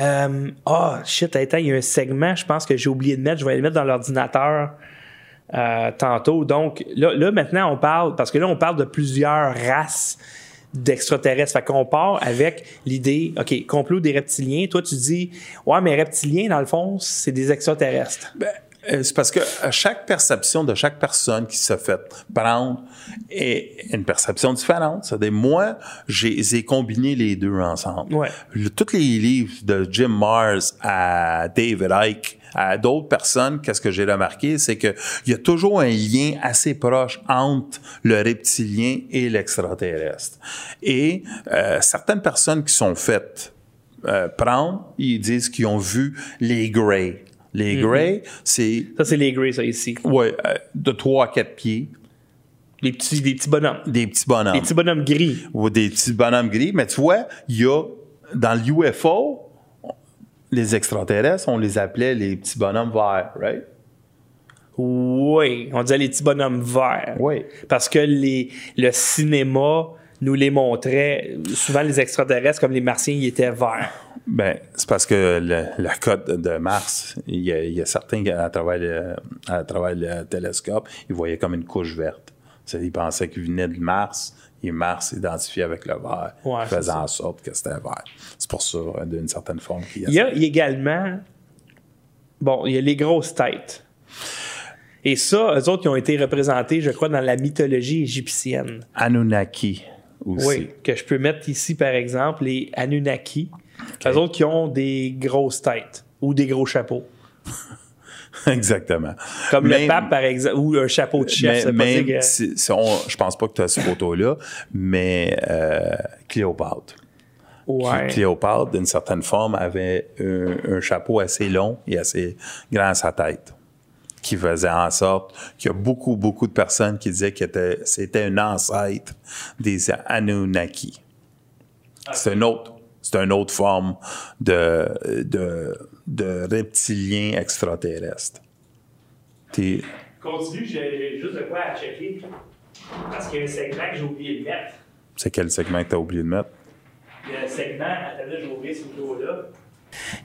Euh, Ah, shit, attends, il y a un segment, je pense que j'ai oublié de mettre. Je vais le mettre dans l'ordinateur tantôt. Donc, là, là, maintenant, on parle, parce que là, on parle de plusieurs races d'extraterrestres. Fait qu'on part avec l'idée, OK, complot des reptiliens. Toi, tu dis, ouais, mais reptiliens, dans le fond, c'est des extraterrestres. Ben, euh, c'est parce que à chaque perception de chaque personne qui se fait prendre est une perception différente. C'est-à-dire, moi, j'ai j'ai combiné les deux ensemble. Ouais. Le- tous les livres de Jim Mars à David Icke, à d'autres personnes, qu'est-ce que j'ai remarqué, c'est que il y a toujours un lien assez proche entre le reptilien et l'extraterrestre. Et euh, certaines personnes qui sont faites euh, prendre, ils disent qu'ils ont vu les Greys. Les Greys, c'est Ça, c'est les Greys, ça, ici. ouais, euh, de 3 à 4 pieds, Les petits, les petits bonhommes. des petits bonhommes. Les petits bonhommes gris. Ou des petits bonhommes gris. Mais tu vois, il y a dans l'UFO, les extraterrestres, on les appelait les petits bonhommes verts, right? Oui, on disait les petits bonhommes verts. Oui. Parce que les, le cinéma nous les montrait. Souvent, les extraterrestres, comme les martiens, ils étaient verts. Ben, c'est parce que le- la cote de Mars, il y a, il y a certains qui, à travers, le, à travers le télescope, ils voyaient comme une couche verte. Ils pensaient qu'ils venaient de Mars, et Mars identifié avec le vert, Ouais, faisant en sorte que c'était vert. C'est pour ça, d'une certaine forme, qu'il y a Il y a également. Bon, il y a les grosses têtes. Et ça, eux autres, ils ont été représentés, je crois, dans la mythologie égyptienne. Anunnaki aussi. Oui, que je peux mettre ici, par exemple, les Anunnaki. Eux autres qui ont des grosses têtes ou des gros chapeaux. [laughs] Exactement. Comme le pape, par exemple, ou un chapeau de chef. mais- si- si on- je pense pas que tu as cette photo-là, mais euh, Cléopâtre. Ouais. Cléopâtre, d'une certaine forme, avait un, un chapeau assez long et assez grand à sa tête, qui faisait en sorte qu'il y a beaucoup, beaucoup de personnes qui disaient que était- c'était un ancêtre des Anunnaki. C'est une autre, c'est une autre forme de, de, de reptilien extraterrestre. T'es- Continue, j'ai juste de quoi à checker. Parce qu'il y a un segment que j'ai oublié de mettre. C'est quel segment que tu as oublié de mettre? Il y a un segment, attendez, je vais ouvrir ce vidéo-là.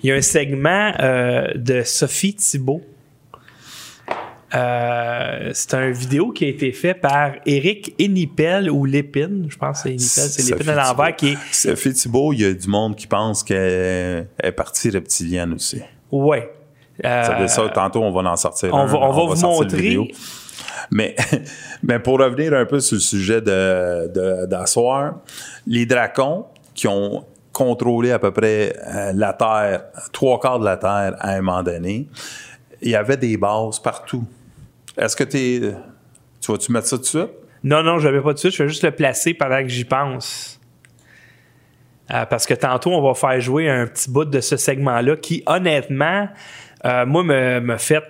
Il y a un segment euh, de Sophie Thibault. Euh, c'est un vidéo qui a été fait par Eric Enipel ou Lépine. Je pense que c'est Enipel, c'est Lépine à l'envers qui est. Sophie Thibault, il y a du monde qui pense qu'elle est partie reptilienne aussi. Ouais. Ça dire ça, tantôt, on va en sortir. on un, va, on va vous montrer. Mais, [laughs] mais pour revenir un peu sur le sujet de, de- d'asseoir, les dracons qui ont contrôlé à peu près euh, la Terre, trois quarts de la Terre à un moment donné, il y avait des bases partout. Est-ce que t'es, tu vas-tu mettre ça tout de suite? Non, non, je l'avais pas de suite. Je vais juste le placer pendant que j'y pense. Euh, parce que tantôt, on va faire jouer un petit bout de ce segment-là qui, honnêtement, euh, moi, me, me fait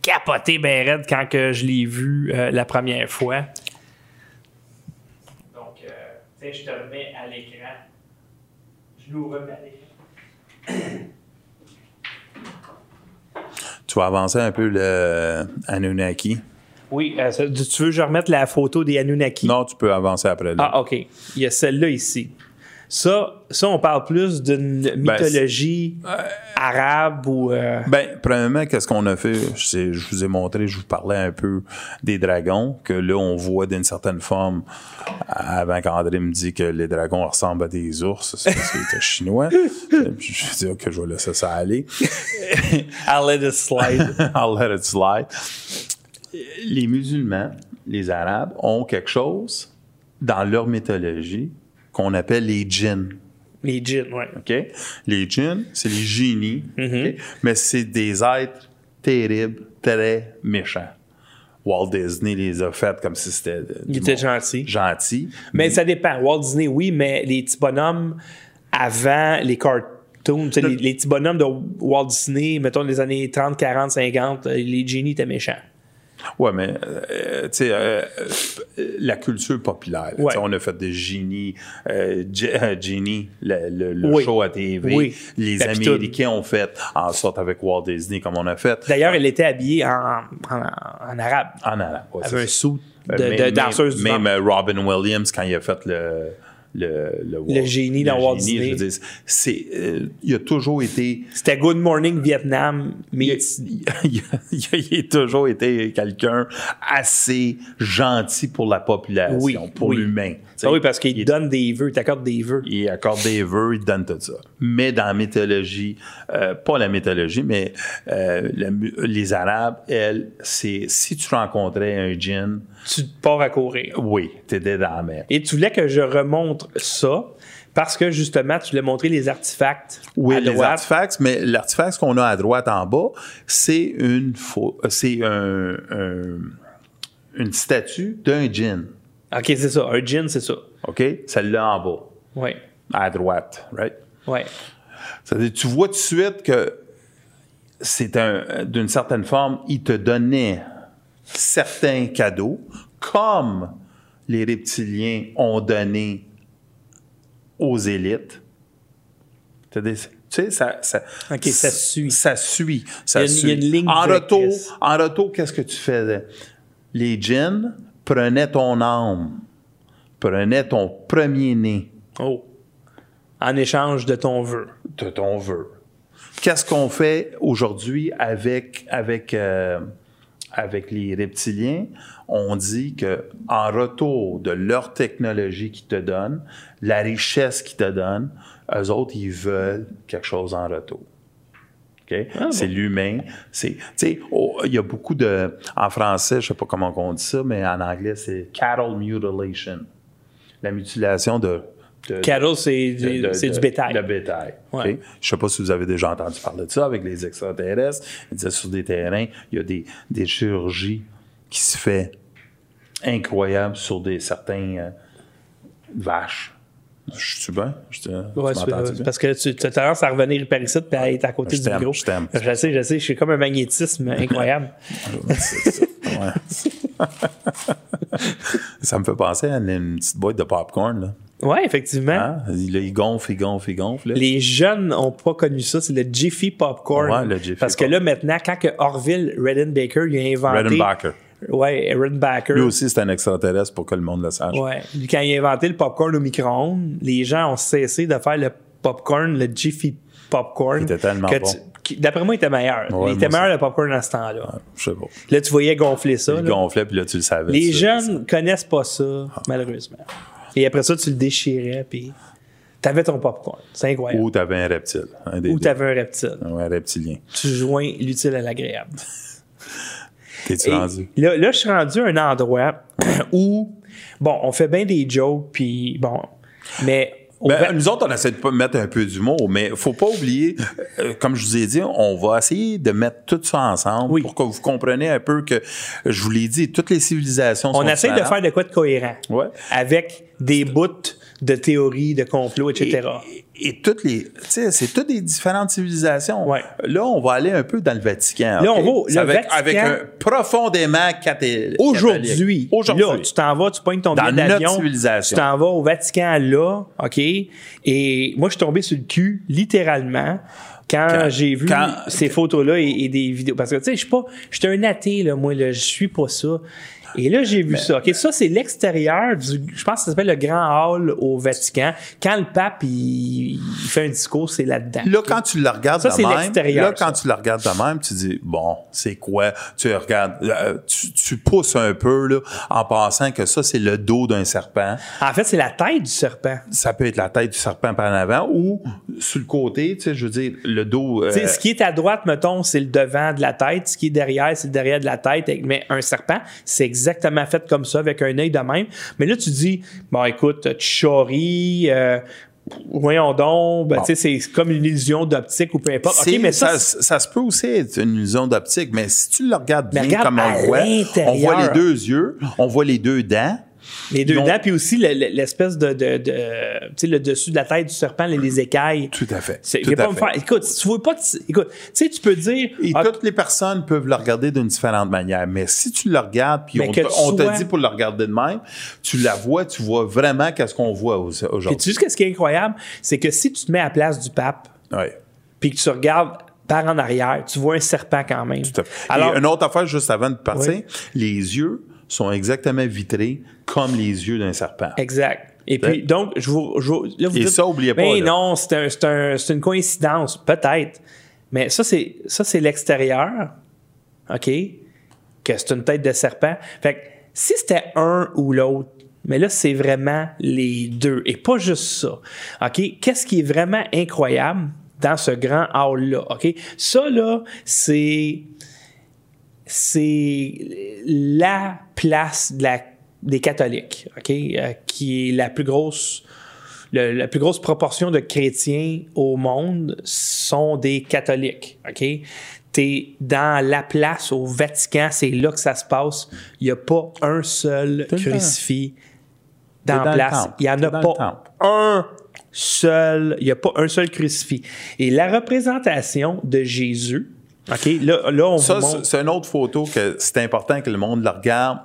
capoter ben raide quand que je l'ai vu euh, la première fois. Donc, euh, tu sais, je te remets à l'écran. Je nous remets à l'écran. Tu vas avancer un peu le Anunnaki. Oui, euh, tu veux que je remette la photo des Anunnaki? Non, tu peux avancer après là. Ah, OK. Il y a celle-là ici. Ça, ça, on parle plus d'une mythologie arabe ou. euh, Ben, premièrement, qu'est-ce qu'on a fait? Je, vous ai montré, je vous parlais un peu des dragons, que là, on voit d'une certaine forme, avant qu'André me dise que les dragons ressemblent à des ours, c'est parce qu'il était chinois. [laughs] Puis je dis, OK, je vais laisser ça aller. [laughs] I'll let it slide. [laughs] I'll let it slide. Les musulmans, les arabes, ont quelque chose dans leur mythologie qu'on appelle les djinns. Les djinns, ouais. OK? Les djinns, c'est les génies, OK? mais c'est des êtres terribles, très méchants. Walt Disney les a fait comme si c'était étaient monde gentils. gentil. Mais ça dépend. Walt Disney, oui, mais les petits bonhommes avant les cartoons, les, les petits bonhommes de Walt Disney, mettons les années 30, 40, 50, euh, les génies étaient méchants. Ouais, mais euh, tu sais, euh, euh, la culture populaire. là, Ouais. On a fait des génies, euh, Ge- euh, Genie, le, le- le Oui. show à TV. Oui. Les. Américains ont fait en sorte avec Walt Disney comme on a fait. D'ailleurs, elle était habillée en, en, en arabe. En arabe. ouais, Elle avait un sou de, Euh, de même- danseuse du Même euh, Robin Williams, quand il a fait le. Le, Le génie dans Walt Disney. euh, il a toujours été. C'était Good Morning Vietnam, mais Il a, il a- il a- il a toujours été quelqu'un assez gentil pour la population, Oui, pour oui. l'humain. Ah oui, parce qu'il donne des vœux, il t'accorde des vœux. il accorde des vœux, il donne tout ça. Mais dans la mythologie, euh, pas la mythologie, mais euh, la les Arabes, elles, c'est si tu rencontrais un djinn, Tu pars à courir. oui, t'étais dans la mer. Et tu voulais que je remontre ça parce que justement, tu voulais montrer les artefacts Oui, à les artefacts, mais l'artefact qu'on a à droite en bas, c'est une c'est un, un- une statue d'un djinn. OK, c'est ça. Un djinn, c'est ça. OK? Celle-là en bas, Oui. à droite, right? Oui. C'est-à-dire, tu vois tout de suite que c'est un, d'une certaine forme, il te donnait certains cadeaux, comme les reptiliens ont donné aux élites. Tu sais, ça, ça, suit. Ça suit. Ça Il y a une- suit. il y a une ligne en retour, en retour, qu'est-ce que tu faisais? Les djinns prenaient ton âme, prenaient ton premier-né Oh. En échange de ton vœu. de ton vœu. Qu'est-ce qu'on fait aujourd'hui avec, avec, euh, avec les reptiliens? On dit que en retour de leur technologie qu'ils te donnent, la richesse qu'ils te donnent, eux autres, ils veulent quelque chose en retour. OK? c'est l'humain. C'est, tu sais, oh, il y a beaucoup de, en français, je sais pas comment on dit ça, mais en anglais, c'est cattle mutilation. La mutilation de, de- Cattle, c'est du bétail. Le bétail. Ouais. Je sais pas si vous avez déjà entendu parler de ça avec les extraterrestres. Ils disaient sur des terrains, il y a des, des chirurgies qui se fait incroyables sur des certains euh, vaches. Je suis bien? Je te, Ouais, tu c'est- m'entends-tu ouais, bien? parce que tu tu as tendance à revenir par ici puis à être à côté Je du micro. je t'aime. Je sais, je sais. Je suis comme un magnétisme [laughs] incroyable. [laughs] Ça. Me fait penser à une, une petite boîte de popcorn. Là. Ouais, effectivement. Hein? Il, là, il gonfle, il gonfle, il gonfle. là. Les jeunes n'ont pas connu ça, c'est le Jiffy Popcorn. Ouais, le Jiffy Parce que là, maintenant, quand que Orville Redenbaker il a inventé. Redenbacher. Ouais, Redenbacher. Lui aussi, c'est un extraterrestre pour que le monde le sache. Ouais. Quand il a inventé le popcorn au micro-ondes, les gens ont cessé de faire le popcorn, le Jiffy Popcorn. Il était tellement bon. D'après moi, il était meilleur. Ouais, il était meilleur le popcorn à ce temps-là. Je sais pas. Là, tu voyais gonfler ça. Il là. gonflait, puis là, tu le savais. Les tu- jeunes connaissent pas ça, malheureusement. Et après ça, tu le déchirais, puis T'avais ton popcorn. C'est incroyable. Ou t'avais un reptile. Un des Ou t'avais un reptile. Un reptilien. Tu joins l'utile à l'agréable. [laughs] T'es-tu rendu? Là, là, je suis rendu à un endroit [clears throat] où, bon, on fait bien des jokes, puis bon, mais Ben, nous autres, on essaie de pas mettre un peu d'humour, mais faut pas oublier, euh, comme je vous ai dit, on va essayer de mettre tout ça ensemble Oui. pour que vous compreniez un peu que, je vous l'ai dit, toutes les civilisations sont on essaie de faire de quoi de cohérent. Ouais. Avec des bouts de théories, de complots, etc. Et, et toutes les, tu sais, c'est toutes des différentes civilisations. Ouais. Là, on va aller un peu dans le Vatican. Là, ok? on va- le avec, Vatican- avec un profondément cathé- Aujourd'hui. Aujourd'hui. là, tu t'en vas, tu pognes ton Dans billet d'avion, civilisation. tu t'en vas au Vatican là, OK? Et moi, je suis tombé sur le cul, littéralement, quand, Quand- j'ai vu quand- ces photos-là et, et des vidéos. Parce que, tu sais, je suis pas, je suis un athée, là, moi, là, je suis pas ça. Et là, j'ai vu ça. OK, ça, c'est l'extérieur du, je pense que ça s'appelle le Grand Hall au Vatican. Quand le pape, il, il fait un discours, c'est là-dedans. Là, quand tu le regardes Ça, de c'est même, l'extérieur, là, quand ça. tu le regardes de même, tu dis, bon, c'est quoi? Tu regardes, euh, tu, tu pousses un peu, là, en pensant que ça, c'est le dos d'un serpent. En fait, c'est la tête du serpent. Ça peut être la tête du serpent par en avant ou sur le côté, tu sais, je veux dire, le dos. euh, ce qui est à droite, mettons, c'est le devant de la tête. Ce qui est derrière, c'est le derrière de la tête. Mais un serpent, c'est exactement fait comme ça, avec un œil de même. Mais là, tu dis, bon, écoute, tu charries, euh, voyons donc, ben, Bon. c'est comme une illusion d'optique ou peu importe. mais ça, ça, ça, se peut aussi être une illusion d'optique, mais si tu le regardes bien regarde comme on voit, on voit les deux yeux, on voit les deux dents. Les deux dents, puis aussi le- le- l'espèce de, de, de- tu sais, le dessus de la tête du serpent, les, les écailles. Tout à fait. C'est- Tout viens pas à me fait. faire- écoute, si tu veux pas écoute, tu sais, tu peux dire, Et ah, toutes les personnes peuvent le regarder d'une différente manière. Mais si tu le regardes, puis on, on sois- te dit pour le regarder de même, tu la vois, tu vois vraiment qu'est-ce qu'on voit aujourd'hui. tu sais ce qui est incroyable, c'est que si tu te mets à la place du pape, puis que tu regardes par en arrière, tu vois un serpent quand même. Tout à fait. Alors, Et une autre affaire, juste avant de partir, Oui. les yeux sont exactement vitrés comme les yeux d'un serpent. exact. Et puis, donc, je vous. Je, vous- là, vous Et dites, ça, oubliez pas, Mais là. non, c'est un- un- une coïncidence. Peut-être. Mais ça, c'est ça c'est l'extérieur. OK? Que c'est une tête de serpent. Fait que si c'était un ou l'autre, mais là, c'est vraiment les deux. Et pas juste ça. OK? Qu'est-ce qui est vraiment incroyable dans ce grand hall-là? OK? Ça, là, c'est c'est la place de la- des catholiques, OK, euh, qui est la plus grosse, le- la plus grosse proportion de chrétiens au monde sont des catholiques, OK? T'es dans la place au Vatican, c'est là que ça se passe. Il n'y a pas un seul crucifix dans dans place. Il n'y en a pas un seul, il n'y a pas un seul crucifix. Et la représentation de Jésus, OK, là, là on Ça, c'est- une autre photo que c'est important que le monde la regarde.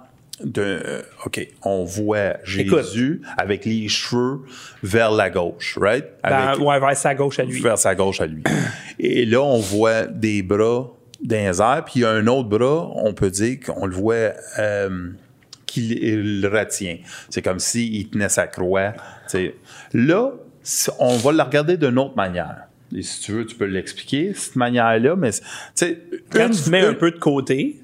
De, euh, OK, on voit Jésus avec les cheveux vers la gauche, right? Ben, ouais, vers sa gauche à lui. vers sa gauche à lui. [clears throat] Et là, on voit des bras dans les airs, puis il y a un autre bras, on peut dire qu'on le voit euh, qu'il retient. C'est comme s'il tenait sa croix. tu sais. Là, on va le regarder d'une autre manière. Et si tu veux, tu peux l'expliquer, cette manière-là, mais Quand tu te mets un peu de côté,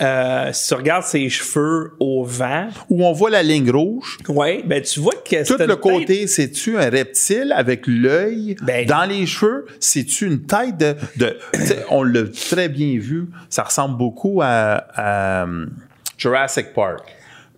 euh, si tu regardes ses cheveux au vent, où on voit la ligne rouge, ouais, ben tu vois que Tout le côté, c'est-tu un reptile avec l'œil Ben- dans les cheveux? C'est-tu une tête de... on l'a très bien vu. Ça ressemble beaucoup à, à, um, Jurassic Park.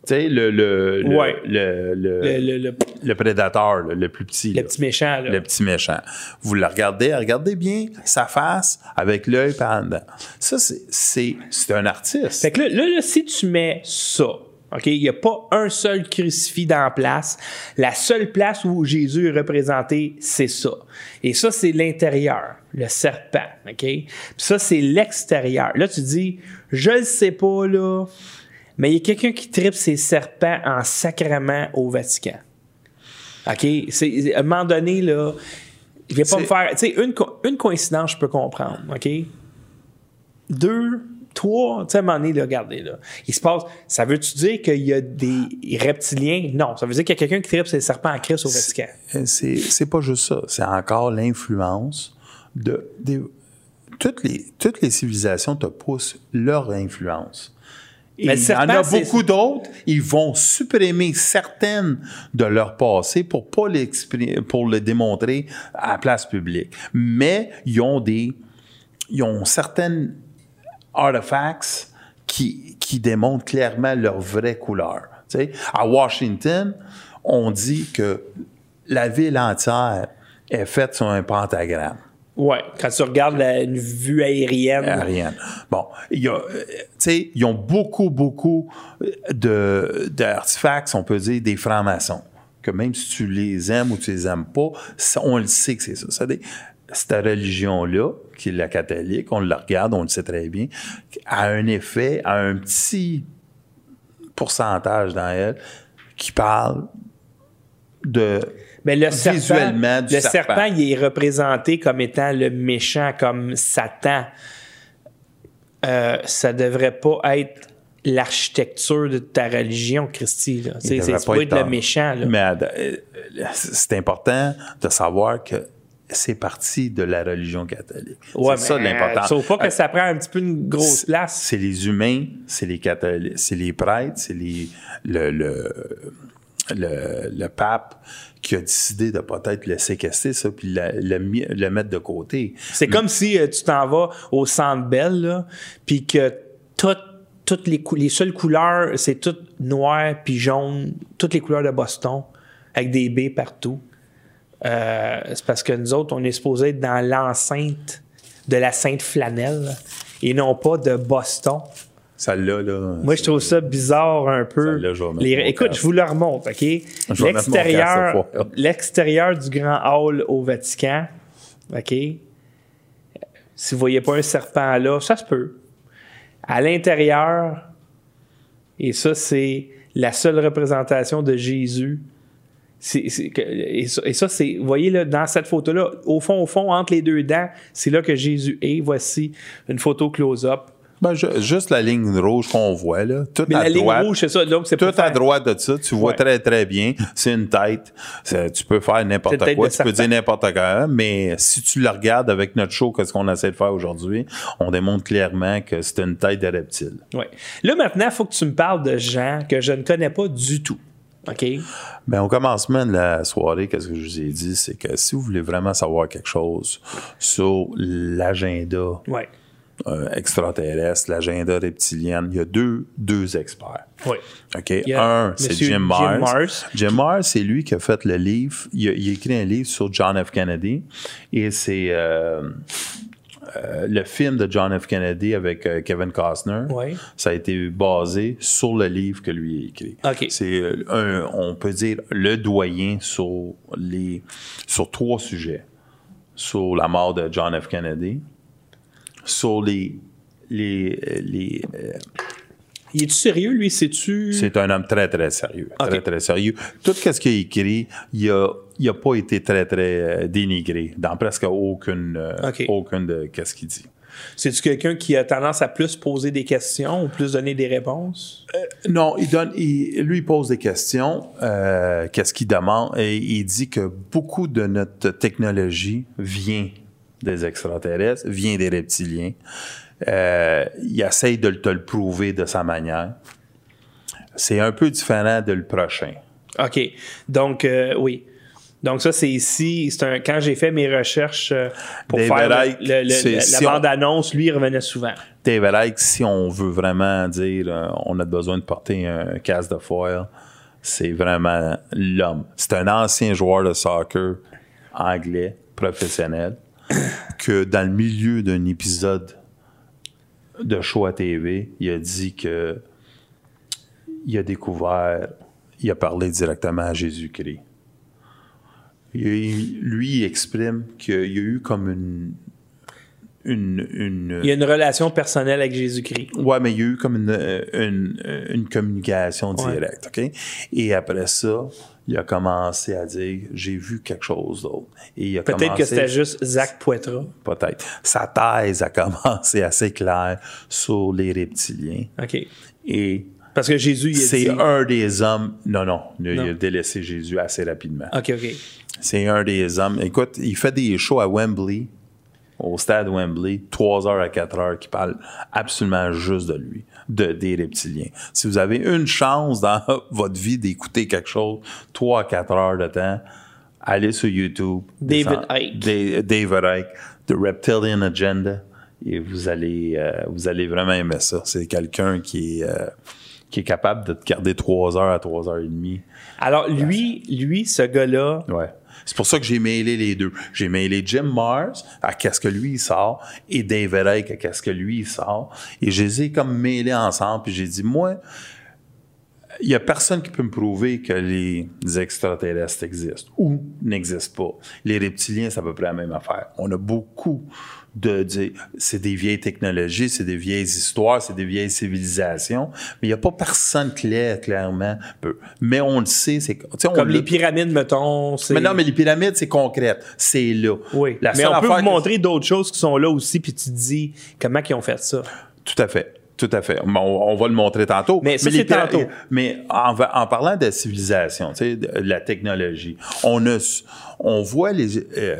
Tu sais, le, le, le, Ouais. le, le, le, prédateur, le plus petit. le là. petit méchant. Là. Le petit méchant. Vous le regardez, regardez bien sa face avec l'œil par dedans. Ça, c'est, c'est, c'est un artiste. Fait que là, là, là, si tu mets ça, OK, il n'y a pas un seul crucifix dans la place. La seule place où Jésus est représenté, c'est ça. Et ça, c'est l'intérieur, le serpent, OK? Puis ça, c'est l'extérieur. Là, tu dis, je le sais pas, là, mais il y a quelqu'un qui tripe ses serpents en sacrement au Vatican. OK? C'est, à un moment donné, là, il vient pas me faire. Tu sais, une, co- une coïncidence, je peux comprendre. OK? deux, trois, tu sais, à un moment donné, là, regardez, là, il se passe, ça veut-tu dire qu'il y a des reptiliens? Non, ça veut dire qu'il y a quelqu'un qui tripe ses serpents en crise au Vatican. c'est c'est pas juste ça. C'est encore l'influence de, des- toutes les toutes les civilisations te poussent leur influence. Mais il y en a beaucoup d'autres, ils vont supprimer certaines de leur passé pour pas pour le démontrer à la place publique. Mais ils ont des, ils ont certaines artifacts qui, qui démontrent clairement leur vraie couleur. Tu sais, à Washington, on dit que la ville entière est faite sur un pentagramme. Ouais, quand tu regardes la- une vue aérienne. Aérienne. Bon, il y a, euh, sais, ils ont beaucoup, beaucoup de, d'artefacts, on peut dire, des francs-maçons. Que même si tu les aimes ou tu les aimes pas, ça, on le sait que c'est ça. C'est-à-dire, cette religion-là, qui est la catholique, on la regarde, on le sait très bien, a un effet, a un petit pourcentage dans elle qui parle de Mais le serpent, du le serpent. serpent, il est représenté comme étant le méchant, comme Satan. Euh, ça devrait pas être l'architecture de ta religion, Christy. Là. C'est pas pas être le méchant. Là. Mais euh, c'est important de savoir que c'est parti de la religion catholique. Ouais, c'est ça l'important. euh, Sauf pas que ça prend un petit peu une grosse place. C'est les humains, c'est les catholiques, c'est les prêtres, c'est les le, le, le, pape qui a décidé de peut-être le séquestrer, ça, puis le, mettre de côté. C'est comme si euh, tu t'en vas au Centre Bell, puis que tout- toutes les, les seules couleurs, c'est tout noir puis jaune, toutes les couleurs de Boston, avec des baies partout. Euh, c'est parce que nous autres, on est supposé être dans l'enceinte de la Sainte Flanelle et non pas de Boston. Celle-là, là. Moi, je trouve ça bizarre un peu. Celle-là, je Les- écoute, je vous le remonte, OK? L'extérieur, [laughs] l'extérieur du grand hall au Vatican, OK? Si vous voyez pas un serpent là, ça se peut. À l'intérieur, et ça, c'est la seule représentation de Jésus. Ça, et ça, c'est, vous voyez, là, dans cette photo-là, au fond, au fond, entre les deux dents, c'est là que Jésus est. Voici une photo close-up. Ben, ju- juste la ligne rouge qu'on voit, là. Tout Mais à la ligne droite. rouge, c'est ça. Donc, c'est Tout à droite de ça, tu vois Ouais. très, très bien. C'est une tête. Tu peux faire n'importe quoi. Tu peux dire n'importe quoi. Mais si tu la regardes avec notre show, qu'est-ce qu'on essaie de faire aujourd'hui, on démontre clairement que c'est une tête de reptile. Ouais. Là, maintenant, il faut que tu me parles de gens que je ne connais pas du tout. OK? Ben, au commencement de la soirée, qu'est-ce que je vous ai dit, c'est que si vous voulez vraiment savoir quelque chose sur l'agenda Ouais. Euh, extraterrestre, l'agenda reptilien, il y a deux, deux experts. Oui. OK? Un, c'est Jim Jim Mars. Jim Mars, c'est lui qui a fait le livre. Il a, il a écrit un livre sur John F. Kennedy. Et c'est euh, euh, le film de John F. Kennedy avec euh, Kevin Costner. Ouais. Ça a été basé sur le livre que lui a écrit. OK. C'est euh, un, on peut dire, le doyen sur les, sur trois sujets. Sur la mort de John F. Kennedy, sur les, les, les, euh, Il est-tu sérieux, lui? C'est-tu. c'est un homme très, très sérieux. Très, très sérieux. Tout ce qu'il a écrit, il a, il a pas été très, très euh, dénigré dans presque aucune, euh, aucune de qu'est-ce qu'il dit. C'est-tu quelqu'un qui a tendance à plus poser des questions ou plus donner des réponses? Non, il donne, il- lui, il pose des questions. euh, Qu'est-ce qu'il demande? Et il dit que beaucoup de notre technologie vient des extraterrestres, vient des reptiliens. Euh, il essaye de le- te le prouver de sa manière. C'est un peu différent de le prochain. OK. Donc, euh, oui. Donc, ça, c'est ici. C'est un, quand j'ai fait mes recherches euh, pour faire le- le- la, si bande-annonce, lui, il revenait souvent. David Icke, si on veut vraiment dire on a besoin de porter un casque de foil, c'est vraiment l'homme. C'est un ancien joueur de soccer anglais, professionnel, [coughs] que dans le milieu d'un épisode de show à TV, il a dit que il a découvert, il a parlé directement à Jésus-Christ. Lui, il exprime qu'il y a eu comme une, une, une Il y a une relation personnelle avec Jésus-Christ. Ouais, mais il y a eu comme une, euh, une, euh, une communication directe, OK? Et après ça, il a commencé à dire j'ai vu quelque chose d'autre. Et il a Peut-être que c'était juste Zach Poitras. Peut-être. Sa thèse a [laughs] commencé assez claire sur les reptiliens. OK. Et Parce que Jésus, il c'est dit... un des hommes. Non, non, il Non. a délaissé Jésus assez rapidement. OK, OK. C'est un des hommes. Écoute, il fait des shows à Wembley. Au stade Wembley, 3 heures à 4 heures, qui parle absolument juste de lui, de, des reptiliens. Si vous avez une chance dans [laughs] votre vie d'écouter quelque chose, 3 à 4 heures de temps, allez sur YouTube. David Icke. Da- David Icke, The Reptilian Agenda, et vous allez, euh, vous allez vraiment aimer ça. C'est quelqu'un qui est, euh, qui est capable de te garder 3 heures à 3 heures et demie. Alors, lui, lui, ce gars-là, Ouais. C'est pour ça que j'ai mêlé les deux. J'ai mêlé Jim Mars à qu'est-ce que lui il sort et David Icke à qu'est-ce que lui il sort. Et je les ai comme mêlés ensemble. Puis j'ai dit, moi, il y a personne qui peut me prouver que les extraterrestres existent ou n'existent pas. Les reptiliens, c'est à peu près la même affaire. On a beaucoup de dire, c'est des vieilles technologies, c'est des vieilles histoires, c'est des vieilles civilisations, mais il n'y a pas personne clair, clairement. peut. Mais on le sait, c'est comme les pyramides, mettons, mais non, mais les pyramides, c'est concret. C'est là. Oui, La mais on peut vous montrer d'autres choses qui sont là aussi, puis tu te dis comment ils ont fait ça. Tout à fait. Tout à fait. On, on va le montrer tantôt. Mais ça, les tantôt. Mais en, parlant de la civilisation, tu sais, de la technologie, on a, on voit les, euh,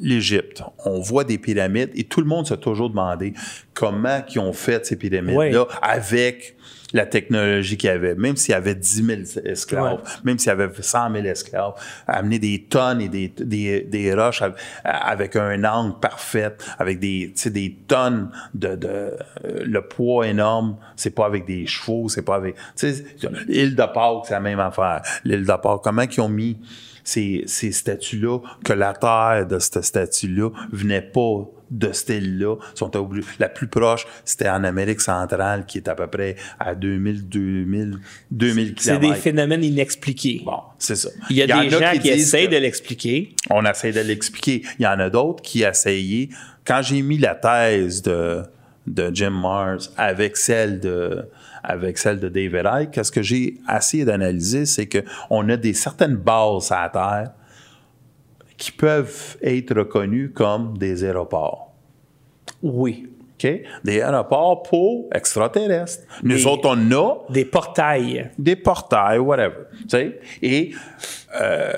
l'Égypte, on voit des pyramides et tout le monde s'est toujours demandé comment ils ont fait ces pyramides-là avec la technologie qu'il y avait, même s'il y avait 10 000 esclaves, Ouais. même s'il y avait 100 000 esclaves, amener des tonnes et des, des, des roches av- avec un angle parfait, avec des, tu sais, des tonnes de, de euh, le poids énorme, c'est pas avec des chevaux, c'est pas avec, tu sais, l'île de Pâques, c'est la même affaire. L'île de Pâques, comment ils ont mis ces, ces statues-là, que la terre de cette statue-là venait pas de ce île-là. Sont obligés- La plus proche, c'était en Amérique centrale, qui est à peu près à 2000, 2000, 2000 C'est des phénomènes inexpliqués. Bon, c'est ça. Il y a des gens qui, disent essayent de l'expliquer. on essaie de l'expliquer. Il y en a d'autres qui essayaient. Quand j'ai mis la thèse de, de Jim Mars avec celle de avec celle de David Icke, qu'est-ce que j'ai essayé d'analyser, c'est que on a des certaines bases à la Terre qui peuvent être reconnues comme des aéroports. Oui. OK? Des aéroports pour extraterrestres. Nous Des- autres, on a Des portails. des portails, whatever. Tu sais? Et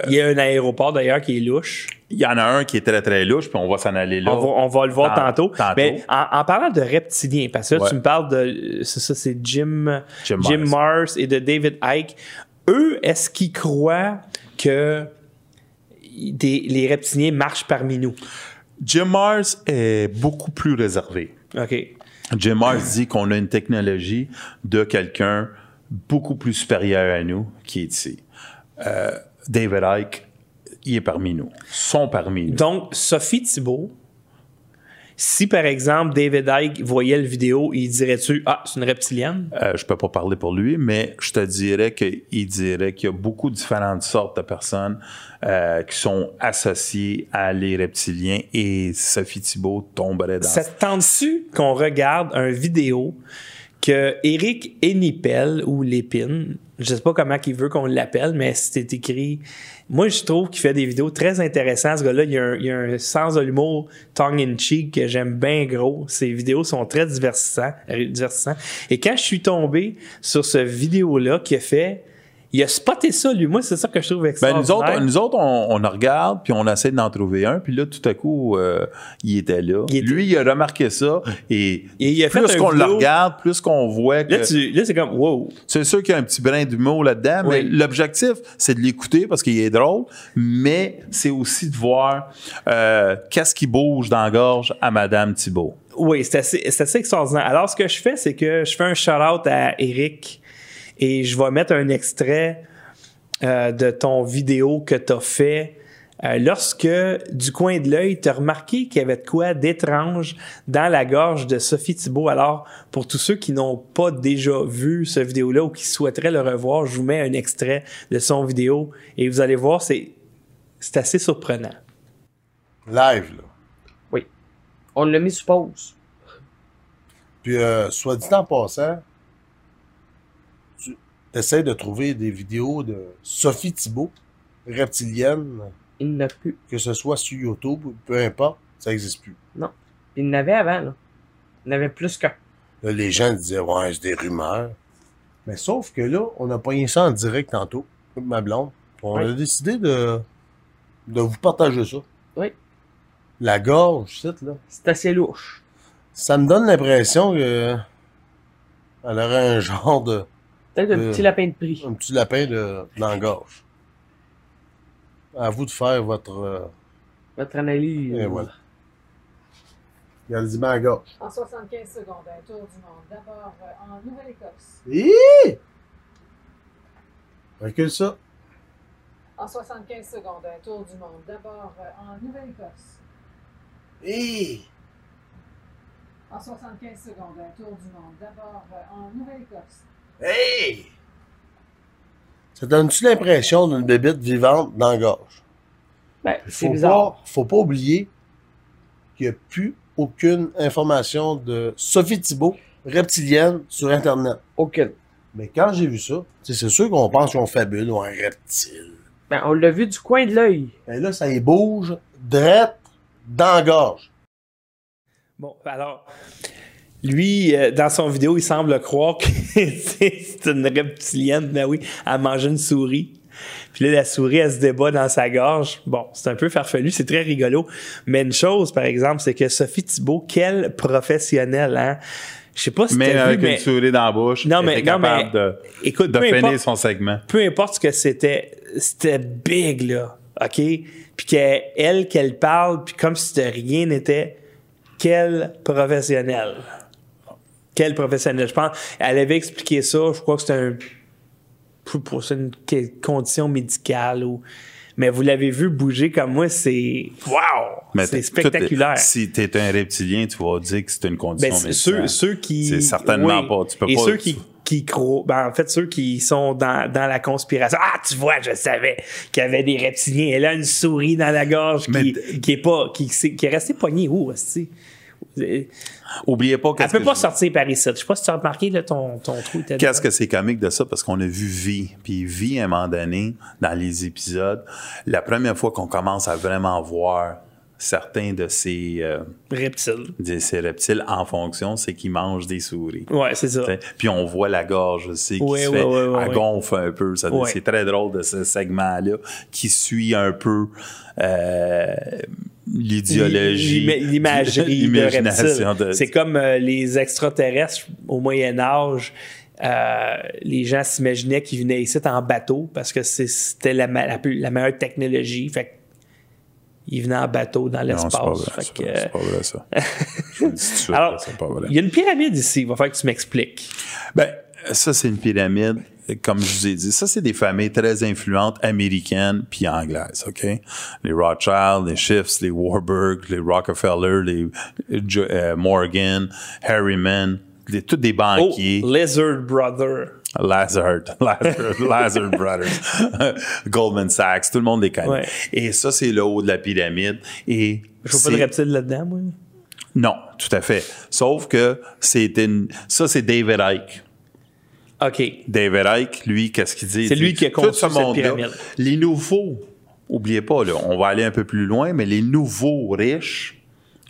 Il y a un aéroport d'ailleurs qui est louche. il y en a un qui est très, très louche, puis on va s'en aller là. On va, on va le voir Tant- tantôt. tantôt. Mais en, en parlant de reptiliens, parce que là, Ouais. tu me parles de. C'est ça, c'est Jim, Jim Jim, Mars. Mars et de David Icke. Eux, est-ce qu'ils croient que des- les reptiliens marchent parmi nous? Jim Mars est beaucoup plus réservé. OK. Jim Mars dit qu'on a une technologie de quelqu'un beaucoup plus supérieur à nous qui est ici. Euh, David Icke, il est parmi nous. Sont parmi nous. Donc, Sophie Thibault, si par exemple David Icke voyait le vidéo, il dirait-tu Ah, c'est une reptilienne? Euh, je peux pas parler pour lui, mais je te dirais qu'il dirait qu'il y a beaucoup de différentes sortes de personnes euh, qui sont associées à les reptiliens et Sophie Thibault tomberait dans Ça te tente-tu qu'on regarde un vidéo que Eric Enipel ou Lépine, je sais pas comment il veut qu'on l'appelle, mais c'est écrit. Moi, je trouve qu'il fait des vidéos très intéressantes. Ce gars-là, il a il a un sens de l'humour tongue-in-cheek que j'aime bien gros. Ses vidéos sont très divertissantes, divertissantes. Et quand je suis tombé sur ce vidéo-là qu'il a fait, il a spoté ça, lui. Moi, c'est ça que je trouve Ben, extraordinaire. nous autres, nous autres, on, on en regarde, puis on essaie d'en trouver un, puis là, tout à coup, euh, il était là. Il était- Lui, il a remarqué ça, et, Et il a fait plus qu'on le regarde, plus qu'on voit que... Là, c'est comme, wow. C'est sûr qu'il y a un petit brin d'humour là-dedans, mais l'objectif, c'est de l'écouter parce qu'il est drôle, mais c'est aussi de voir euh, qu'est-ce qui bouge dans la gorge à Madame Thibault. Oui, c'est assez, assez extraordinaire. Alors, ce que je fais, c'est que je fais un shout-out à Eric et je vais mettre un extrait euh, de ton vidéo que tu as fait. euh, lorsque, du coin de l'œil, tu as remarqué qu'il y avait de quoi d'étrange dans la gorge de Sophie Thibault. Alors, pour tous ceux qui n'ont pas déjà vu ce vidéo-là ou qui souhaiteraient le revoir, je vous mets un extrait de son vidéo et vous allez voir, c'est, c'est assez surprenant. Live, là. Oui. On l'a mis sur pause. Puis, euh, soit dit en passant, tu essaies de trouver des vidéos de Sophie Thibault, reptilienne, Il n'a plus. que ce soit sur YouTube, ou peu importe, ça n'existe plus. Il n'avait avant, là. Il n'avait plus qu'un. Là, les gens disaient, ouais, c'est des rumeurs. Mais sauf que là, on a pogné ça en direct tantôt, avec ma blonde. On Oui. a décidé de, de vous partager ça. Oui. la gorge, c'est là. C'est assez louche. Ça me donne l'impression que elle aurait un genre de Peut-être un Euh. petit lapin de prix. un petit lapin de dans la gorge. À vous de faire votre euh, Votre analyse. et voilà. La gorge. En 75 secondes, un tour du monde. D'abord euh, en Nouvelle-Écosse. Hi! Recule ça. En 75 secondes, un tour du monde. D'abord euh, en Nouvelle-Écosse. Hi! En 75 secondes, un tour du monde. D'abord euh, en Nouvelle-Écosse. Hey! Ça donne-tu l'impression d'une bébête vivante dans la gorge? Ben, c'est bizarre. pas, faut pas oublier qu'il n'y a plus aucune information de Sophie Thibault, reptilienne, sur Internet. Aucune. Mais quand j'ai vu ça, c'est sûr qu'on pense qu'on fabule ou un reptile. Ben, on l'a vu du coin de l'œil. Et là, ça y bouge, drette, dans la gorge. Bon, alors, lui, euh, dans son vidéo, il semble croire que [laughs] c'est une reptilienne, ben oui, à manger une souris. Puis là, la souris, elle se débat dans sa gorge. Bon, c'est un peu farfelu, c'est très rigolo. Mais une chose, par exemple, c'est que Sophie Thibault, quelle professionnelle, hein? Je sais pas si Mais vu, avec mais une souris dans la bouche, Non, elle mais- était non, capable mais- de, écoute, de peu finir importe. son segment. peu importe ce que c'était, c'était big, là. OK? Puis qu'elle, elle, qu'elle parle, puis comme si de rien n'était, quelle professionnelle? Quelle professionnelle. Je pense, elle avait expliqué ça, je crois que c'était un. Pour pour- c'est une condition médicale ou. Mais vous l'avez vu bouger comme moi, c'est. Wow! C'est spectaculaire. tout- si tu es un reptilien, tu vas dire que c'est une condition Ben, c'est médicale. ceux, ceux qui. C'est certainement oui. pas. Tu peux Et pas- ceux qui, qui croient. Ben, en fait, ceux qui sont dans, dans la conspiration. Ah, tu vois, je savais qu'il y avait des reptiliens. Elle a une souris dans la gorge qui, qui est pas. Qui, qui est restée poignée où, aussi? Oubliez pas qu'est-ce peut que pas je- sortir par ici. Je sais pas si tu as remarqué, là, ton, ton trou. Qu'est-ce que c'est comique de ça? Parce qu'on a vu Vie. Puis Vie, à un moment donné, dans les épisodes, la première fois qu'on commence à vraiment voir certains de ces, euh, Reptile. de ces reptiles en fonction, c'est qu'ils mangent des souris. Ouais, c'est ça. T'sais, Puis on voit la gorge aussi qui Ouais, se fait, ouais, ouais, elle ouais. gonfle un peu. C'est très drôle de ce segment-là qui suit un peu euh, l'idéologie, L'ima- L'imagerie de l'imagination de- C'est comme euh, les extraterrestres au Moyen Âge. euh, les gens s'imaginaient qu'ils venaient ici en bateau parce que c'était la, la meilleure technologie. Fait que ils venaient en bateau dans Non, c'est pas l'espace. euh, pas vrai, ça. Je vous le dis tout de suite, [laughs] Alors, là, c'est pas vrai. il y a une pyramide ici. Il va falloir que tu m'expliques. Ben, ça, c'est une pyramide. Comme je vous ai dit, ça, c'est des familles très influentes américaines puis anglaises, OK? Les Rothschild, les Schiffs, les Warburg, les Rockefeller, les euh, Morgan, Harriman, les, tous des Oh, banquiers. Lizard Brother. Lazard, [laughs] Lazard, Lazard Brothers, [laughs] Goldman Sachs, tout le monde les connaît. Ouais. Et ça, c'est le haut de la pyramide. Et Je vois pas de reptile là-dedans, moi. Non, tout à fait. Sauf que c'est une, ça, c'est David Icke. OK. David Icke, lui, qu'est-ce qu'il dit? C'est lui qui a conçu ce cette pyramide. Les nouveaux, oubliez pas, là, on va aller un peu plus loin, mais les nouveaux riches,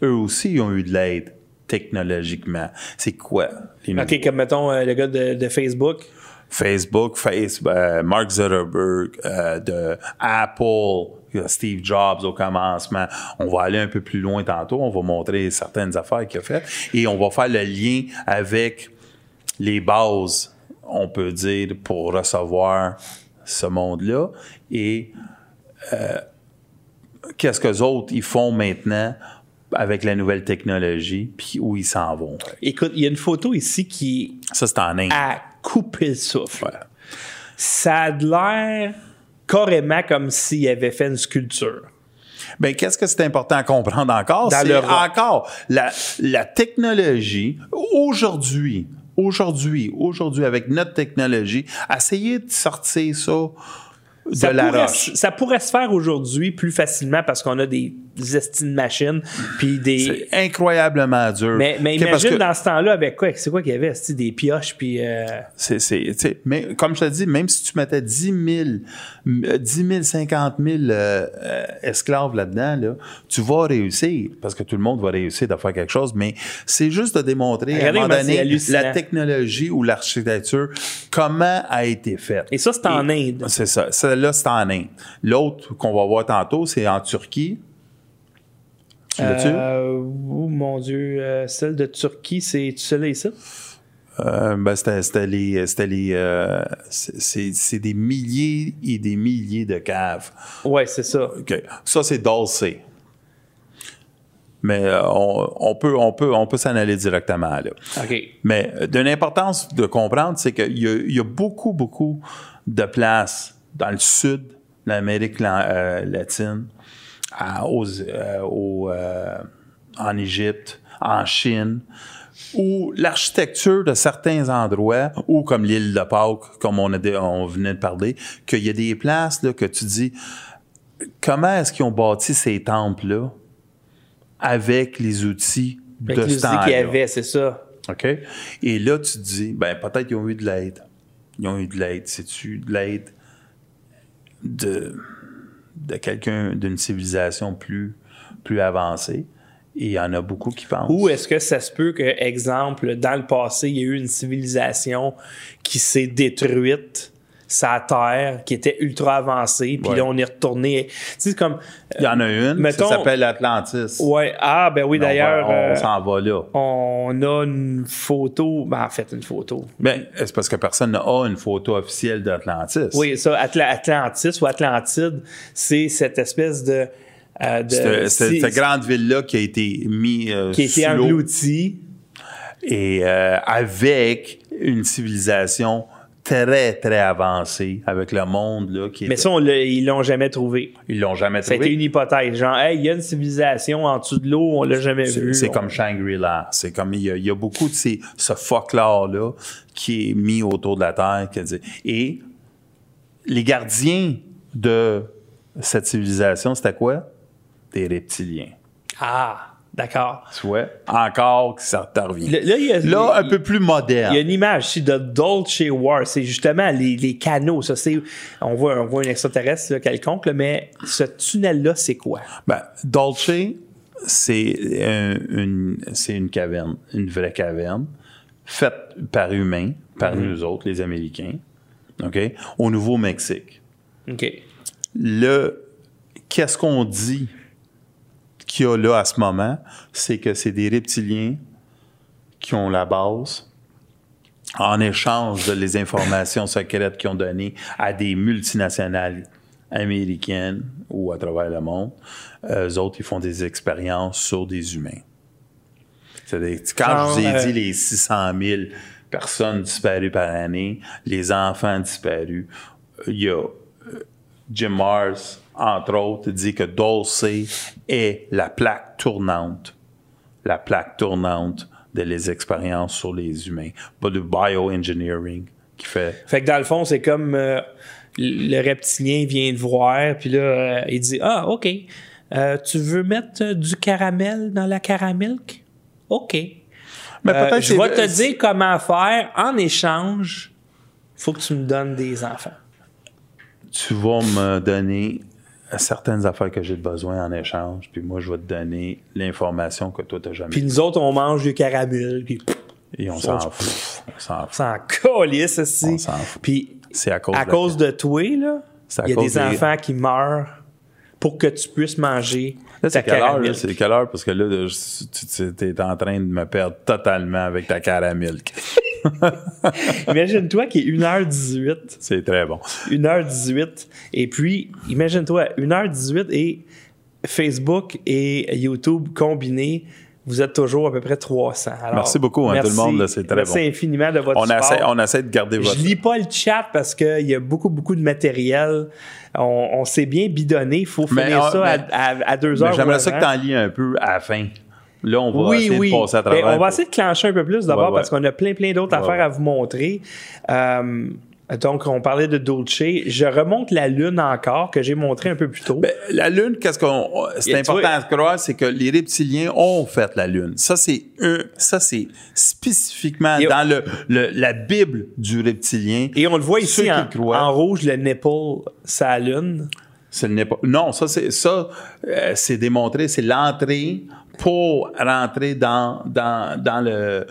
eux aussi, ils ont eu de l'aide technologiquement. C'est quoi? Les nouveaux? OK, comme mettons euh, le gars de, de Facebook. Facebook, face, euh, Mark Zuckerberg, euh, de Apple, Steve Jobs au commencement. On va aller un peu plus loin tantôt. On va montrer certaines affaires qu'il a faites et on va faire le lien avec les bases, on peut dire, pour recevoir ce monde-là. Et euh, qu'est-ce que les autres ils font maintenant avec la nouvelle technologie, puis où ils s'en vont? Écoute, il y a une photo ici qui Ça, c'est en Inde. coupé le souffle. Ouais. Ça a l'air carrément comme s'il avait fait une sculpture. Ben, qu'est-ce que c'est important à comprendre encore? Dans C'est encore la, la technologie, aujourd'hui, aujourd'hui, aujourd'hui, avec notre technologie, essayer de sortir ça de Ça la pourrait, roche. ça pourrait se faire aujourd'hui plus facilement parce qu'on a des estimes machines puis des. C'est incroyablement dur. Mais, imagine que dans ce temps-là avec quoi? C'est quoi qu'il y avait? Des pioches puis. euh, c'est, mais comme je te dis, même si tu mettais 10 000, euh, 10 000, 50 000 euh, euh, esclaves là-dedans, là, tu vas réussir parce que tout le monde va réussir de faire quelque chose, mais c'est juste de démontrer à un moment donné la technologie ou l'architecture, comment a été faite. Et ça, c'est en Inde. C'est ça. Celle-là, c'est en Inde. L'autre qu'on va voir tantôt, c'est en Turquie. Tu l'as-tu? Euh, oh mon Dieu, euh, celle de Turquie, c'est tu sais là ici? Euh, ben, c'était, les, les, euh, c'est, des milliers et des milliers de caves. Ouais, c'est ça. Ça, c'est Dulce. Mais euh, on, on peut, on peut, on peut s'en aller directement là. OK. Mais d'une importance de comprendre, c'est qu'il y y a beaucoup, beaucoup de places dans le sud de l'Amérique la- latine, à- aux, euh, euh, en Égypte, en Chine, où l'architecture de certains endroits, ou comme l'île de Pâques, comme on, a dé- on venait de parler, qu'il y a des places là, que tu dis, comment est-ce qu'ils ont bâti ces temples-là avec les outils Avec de les ce outils qu'il y temps-là? avait, c'est ça. OK? Et là, tu te dis, ben peut-être qu'ils ont eu de l'aide. Ils ont eu de l'aide. C'est-tu de l'aide de, de quelqu'un d'une civilisation plus, plus avancée? Et il y en a beaucoup qui pensent. Ou est-ce que ça se peut que, exemple, dans le passé, il y a eu une civilisation qui s'est détruite, sa terre, qui était ultra avancée, puis Ouais. là, on est retourné. Tu sais, comme. Il y en a une, Mettons- ça s'appelle Atlantis. Ouais, ah, ben oui, On d'ailleurs. On, euh, s'en va là. on a une photo. Ben, en fait, une photo. Ben, c'est parce que personne n'a une photo officielle d'Atlantis. Oui, ça, Atla- Atlantis ou Atlantide, c'est cette espèce de. euh, de Cette, grande ville-là qui a été mise qui a été engloutie. et euh, avec une civilisation très, très avancée, avec le monde là, qui Mais était- ça, on ils l'ont jamais trouvé. ils l'ont jamais trouvé. été une hypothèse. Genre, hey, il y a une civilisation en dessous de l'eau, on l'a jamais vu. c'est On- comme Shangri-La. C'est comme il y, a, il y a beaucoup de ces, ce folklore-là qui est mis autour de la Terre. Et les gardiens de cette civilisation, c'était quoi? Des reptiliens. Ah, d'accord. Tu vois? Encore que ça te revient. Là, là, il y a, Là, un peu plus moderne. Il y a une image ici de Dolce War. C'est justement les, les canaux. Ça, c'est, on, voit, on voit un extraterrestre là, quelconque, mais ce tunnel-là, c'est quoi? Ben, Dolce, c'est un- une, c'est une caverne, une vraie caverne, faite par humains, par nous autres, les Américains, OK, au Nouveau-Mexique. OK. Le, qu'est-ce qu'on dit qu'il y a là à ce moment? C'est que c'est des reptiliens qui ont la base en échange de les informations secrètes qu'ils ont données à des multinationales américaines ou à travers le monde. Eux autres, ils font des expériences sur des humains. Quand Genre, je vous ai euh, dit les 600 000 personnes disparues par année, les enfants disparus, il y a euh, Jim Mars, entre autres, dit que Dulce est la plaque tournante, la plaque tournante de les expériences sur les humains, pas de bioengineering qui fait. Fait que dans le fond, c'est comme euh, le reptilien vient te voir, puis là, euh, il dit Ah, OK. Euh, tu veux mettre du caramel dans la caramilk? OK. Mais Euh, peut-être je vais te dire comment faire. En échange, faut que tu me donnes des enfants. tu vas me donner certaines affaires que j'ai besoin en échange, puis moi, je vais te donner l'information que toi, tu n'as jamais Puis nous autres, on mange du caramel, puis Et on s'en fout. On s'en fout. s'en aussi. On s'en fout. Puis C'est à cause à de- cause de toi, là, il y a des des- enfants qui meurent pour que tu puisses manger Là, c'est quelle heure? C'est quelle heure? Parce que là, tu- es en train de me perdre totalement avec ta caramel. [laughs] [laughs] Imagine-toi qu'il est 1h18. C'est très bon. 1h18. Et puis, imagine-toi, 1h18 et Facebook et YouTube combinés, vous êtes toujours à peu près 300. Alors, Merci beaucoup, hein, tout le monde, c'est très merci bon. infiniment de votre On support. essaie, on essaie de garder votre. Je lis pas le chat parce qu'il y a beaucoup, beaucoup de matériel. On, on s'est bien bidonné. Il faut finir ça à- mais- à, à deux heures. J'aimerais ça que tu en lis un peu à la fin. Là, on va Oui, essayer oui. de passer à Ben, travers. on va pour- essayer de clencher un peu plus d'abord Ouais, ouais. parce qu'on a plein, plein d'autres Ouais, affaires ouais. à vous montrer. Euh, donc, on parlait de Dolce. Je remonte la Lune encore, que j'ai montré un peu plus tôt. Ben, la Lune, qu'est-ce qu'on. C'est important à croire, c'est que les reptiliens ont fait la Lune. Ça, c'est un, ça, c'est spécifiquement Et- dans le, le- la Bible du reptilien. Et on le voit ici en, en rouge, le nipple, sa Lune. Ce n'est pas. Non, ça, c'est ça, euh, c'est démontré, c'est l'entrée pour rentrer dans, dans, dans le.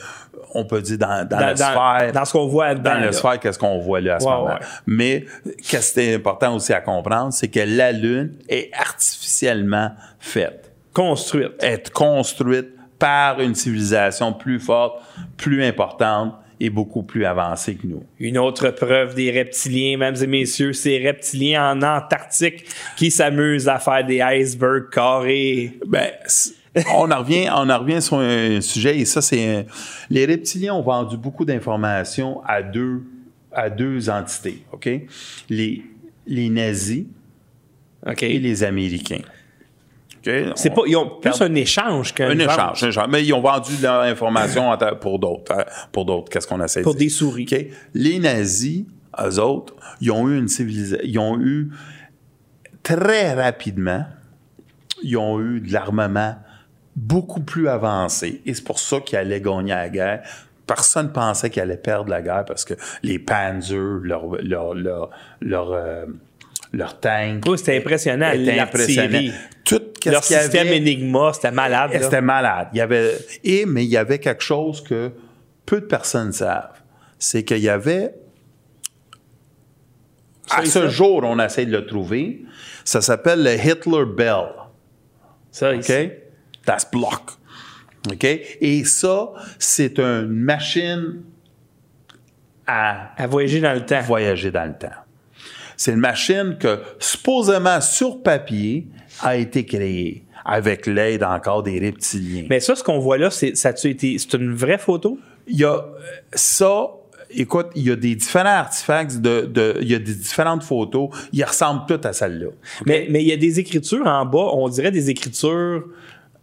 On peut dire dans, dans, Dans, la sphère. dans ce qu'on voit dedans. dans là. sphère, qu'est-ce qu'on voit là à ce Ouais, moment. ouais. Mais qu'est-ce qui est important aussi à comprendre, c'est que la Lune est artificiellement faite. Construite. être construite par une civilisation plus forte, plus importante et beaucoup plus avancée que nous. Une autre preuve des reptiliens, mesdames et messieurs, ces reptiliens en Antarctique qui s'amusent à faire des icebergs carrés. Ben, on en revient, on en revient sur un sujet et ça c'est les reptiliens ont vendu beaucoup d'informations à deux à deux entités, ok? Les les nazis et les Américains. C'est pas, ils ont plus un échange qu'un un échange, un échange. Mais ils ont vendu de leur information en ta- pour d'autres. hein, Pour d'autres, qu'est-ce qu'on essaie de Pour dire? des souris. Les nazis, eux autres, ils ont eu une civilisation. Ils ont eu très rapidement, ils ont eu de l'armement beaucoup plus avancé. Et c'est pour ça qu'ils allaient gagner la guerre. Personne pensait qu'ils allaient perdre la guerre parce que les Panzers, leur, leur, leur, leur, euh, leur tank. Oui, c'était impressionnant, était impressionnant. Leur qu'il système avait- Enigma, c'était malade. C'était malade. Il y avait, et, mais il y avait quelque chose que peu de personnes savent. C'est qu'il y avait, à Ça, ce ça. jour, on essaie de le trouver. Ça s'appelle le Hitler Bell. Ça, OK? ici. Das Block. OK? Et ça, c'est une machine à À voyager dans le temps. voyager dans le temps. C'est une machine que, supposément, sur papier, a été créée avec l'aide encore des reptiliens. Mais ça, ce qu'on voit là, c'est, ça été, c'est une vraie photo? il y a ça. Écoute, il y a des différents artefacts, de, de- il y a des différentes photos. Ils ressemblent toutes à celle-là. Mais, mais il y a des écritures en bas, on dirait des écritures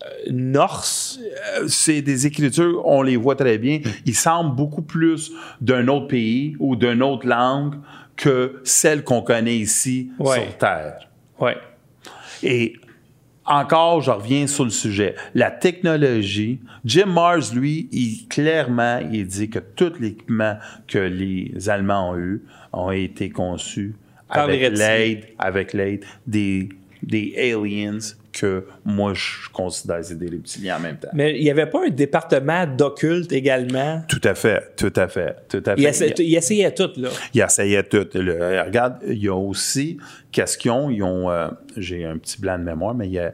euh, norse. Euh, C'est des écritures, on les voit très bien. Ils semblent beaucoup plus d'un autre pays ou d'une autre langue que celle qu'on connaît ici Ouais. sur Terre. Ouais. Et encore, je reviens sur le sujet. La technologie, Jim Mars, lui, il, clairement, il dit que tout l'équipement que les Allemands ont eu ont été conçus Par avec l'aide, avec l'aide des, des aliens que moi, je considère c'est des reptiliens en même temps. Mais il n'y avait pas un département d'occulte également? Tout à fait, tout à fait, tout à fait. Il, essa- il essayait tout, là. Il essayait tout. Le- regarde, il y a aussi, qu'est-ce qu'ils ont? Ils ont, euh, j'ai un petit blanc de mémoire, mais il y a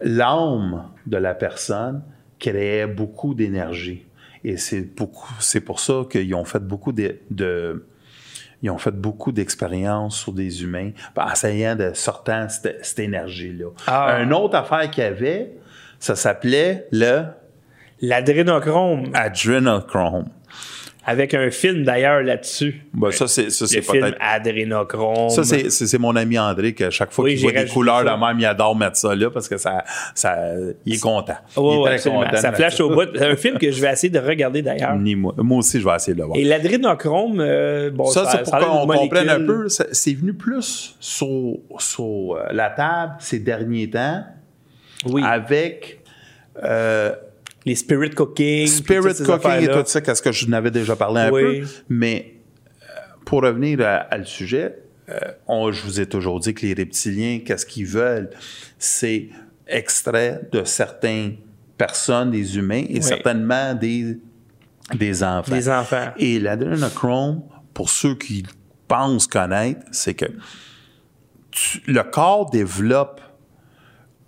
l'âme de la personne créait beaucoup d'énergie. Et c'est pour ça qu'ils ont fait beaucoup de, de- ils ont fait beaucoup d'expériences sur des humains en essayant de sortir cette, cette énergie-là. Ah. Une autre affaire qu'il y avait, ça s'appelait le L'adrénochrome, adrenochrome. Avec un film d'ailleurs là-dessus. Ben, ça, c'est, ça, Le c'est film Adrénochrome. Ça, c'est, mon ami André que chaque fois Oui, qu'il voit des couleurs ça. de même, il adore mettre ça là parce que ça, ça, il est content. Il est très content. Ça flash au bout. C'est un film que je vais essayer de regarder d'ailleurs. Ni moi. Moi aussi, je vais essayer de le voir. Et l'adrénochrome, euh, bon, ça, c'est pour qu'on comprenne un peu. C'est venu plus sur, sur euh, la table ces derniers temps Oui, avec euh, les spirit cooking. Spirit Cooking et tout ça, qu'est-ce que je n'avais déjà parlé un Oui. peu. Mais euh, pour revenir à, à le sujet, euh, on- je vous ai toujours dit que les reptiliens, qu'est-ce qu'ils veulent? C'est extrait de certaines personnes, des humains, et certainement des, des enfants. Des enfants. Et l'adrénochrome, pour ceux qui pensent connaître, c'est que tu- le corps développe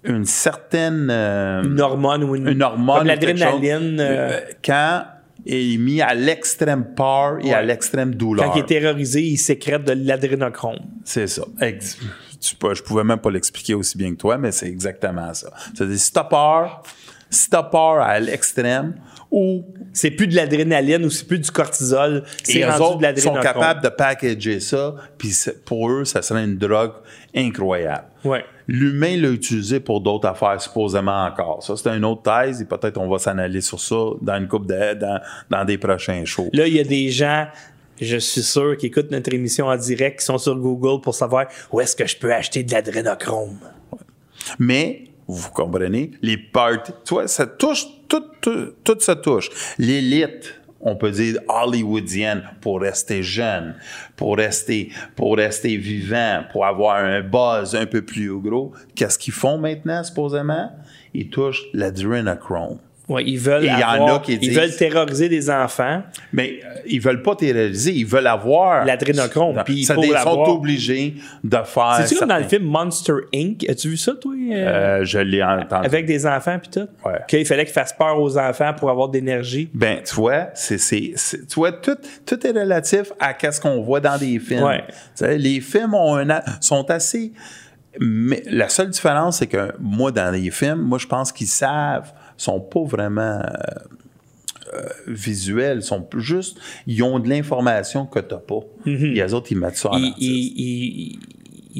une certaine... euh, Une hormone ou une, une hormone. Comme l'adrénaline. euh, euh, quand il est mis à l'extrême peur et à l'extrême douleur. quand il est terrorisé, il sécrète de l'adrénochrome. C'est ça. Ex- tu peux- je pouvais même pas l'expliquer aussi bien que toi, mais c'est exactement ça. C'est-à-dire, si t'as peur, si t'as peur à l'extrême, ou C'est plus de l'adrénaline ou c'est plus du cortisol. C'est rendu de autres sont l'adrénochrome. capables de packager ça, puis pour eux, ça serait une drogue incroyable. Ouais. L'humain l'a utilisé pour d'autres affaires, supposément encore. Ça, c'est une autre thèse, et peut-être on va s'en aller sur ça dans une coupe de, dans, dans des prochains shows. Là, il y a des gens, je suis sûr, qui écoutent notre émission en direct, qui sont sur Google pour savoir où est-ce que je peux acheter de l'adrénochrome. Mais, vous comprenez, les parties, tu vois, ça touche, tout, tout, tout ça touche. L'élite, on peut dire hollywoodienne, pour rester jeune, pour rester, pour rester vivant, pour avoir un buzz un peu plus gros. Qu'est-ce qu'ils font maintenant, supposément? Ils touchent l'adrénochrome. Ouais, ils veulent Et il y en avoir- a qui ils veulent terroriser des enfants. Mais euh, ils veulent pas terroriser, ils veulent avoir L'adrénochrome, puis Ils sont obligés de faire. C'est-tu comme dans le film Monster Inc? As-tu vu ça, toi? euh, Euh, je l'ai entendu. avec des enfants puis tout? Ouais. Qu'il fallait qu'ils fassent peur aux enfants pour avoir de l'énergie. Ben, tu vois, c'est, c'est, c'est- tu vois, tout, tout est relatif à qu'est-ce qu'on voit dans des films. Ouais. Tu sais, les films ont un, sont assez. Mais la seule différence, c'est que moi, dans les films, moi, je pense qu'ils savent, sont pas vraiment euh, euh, visuels, sont plus juste, ils ont de l'information que t'as pas. Et les autres, ils mettent ça en Ils, ils-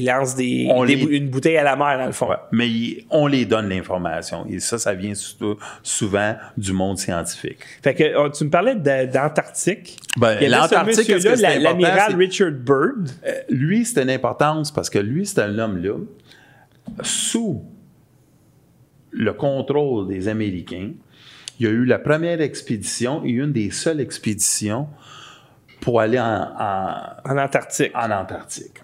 lancent des, On des les- bou- une bouteille à la mer, dans le fond. Ouais. Mais on les donne l'information. Et ça, ça vient surtout- souvent du monde scientifique. Fait que euh, tu me parlais d'Antarctique. Ben, ce l'Antarctique, l'amiral Richard Byrd. Euh, lui, c'était une importance parce que lui, c'est un homme-là, sous le contrôle des Américains, il y a eu la première expédition et une des seules expéditions pour aller en, en- En Antarctique. en Antarctique.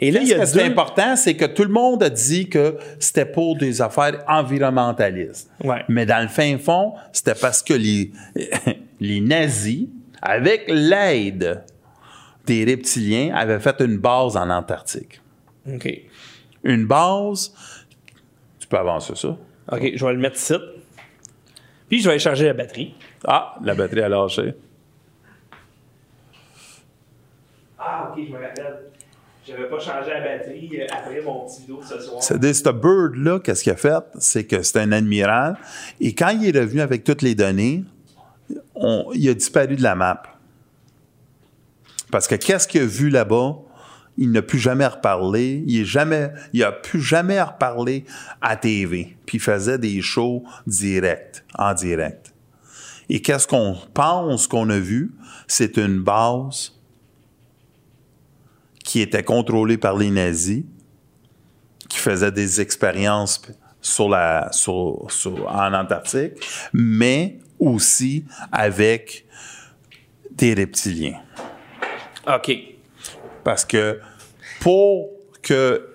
Et là, il y Ce a deux... important, c'est que tout le monde a dit que c'était pour des affaires environnementalistes. Ouais. Mais dans le fin fond, c'était parce que les, [laughs] les nazis, avec l'aide des reptiliens, avaient fait une base en Antarctique. OK. Une base, tu peux avancer ça. OK, je vais le mettre ici. Puis je vais aller charger la batterie. Ah, la batterie a lâché. Ah, OK, je me rappelle. J'avais pas changé la batterie euh, après mon petit vidéo de ce soir. C'est-à-dire, ce bird-là, qu'est-ce qu'il a fait? C'est que c'est un admiral. Et quand il est revenu avec toutes les données, on- il a disparu de la map. Parce que qu'est-ce qu'il a vu là-bas? Il n'a plus jamais reparlé. Il est jamais, il a plus jamais reparlé à TV. Puis il faisait des shows directs, en direct. Et qu'est-ce qu'on pense qu'on a vu? C'est une base qui était contrôlée par les nazis, qui faisait des expériences sur la, sur- sur- en Antarctique, mais aussi avec des reptiliens. OK. Parce que pour que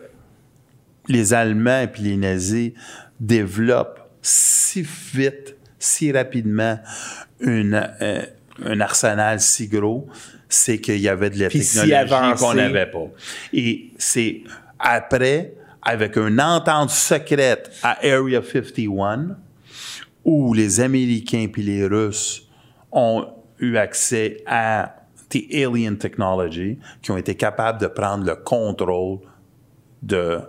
les Allemands et puis les nazis développent si vite, si rapidement une, euh, un arsenal si gros, c'est qu'il y avait de la Puis technologie qu'on n'avait pas. Et c'est après, avec une entente secrète à Area 51, où les Américains puis les Russes ont eu accès à des alien technology qui ont été capables de prendre le contrôle de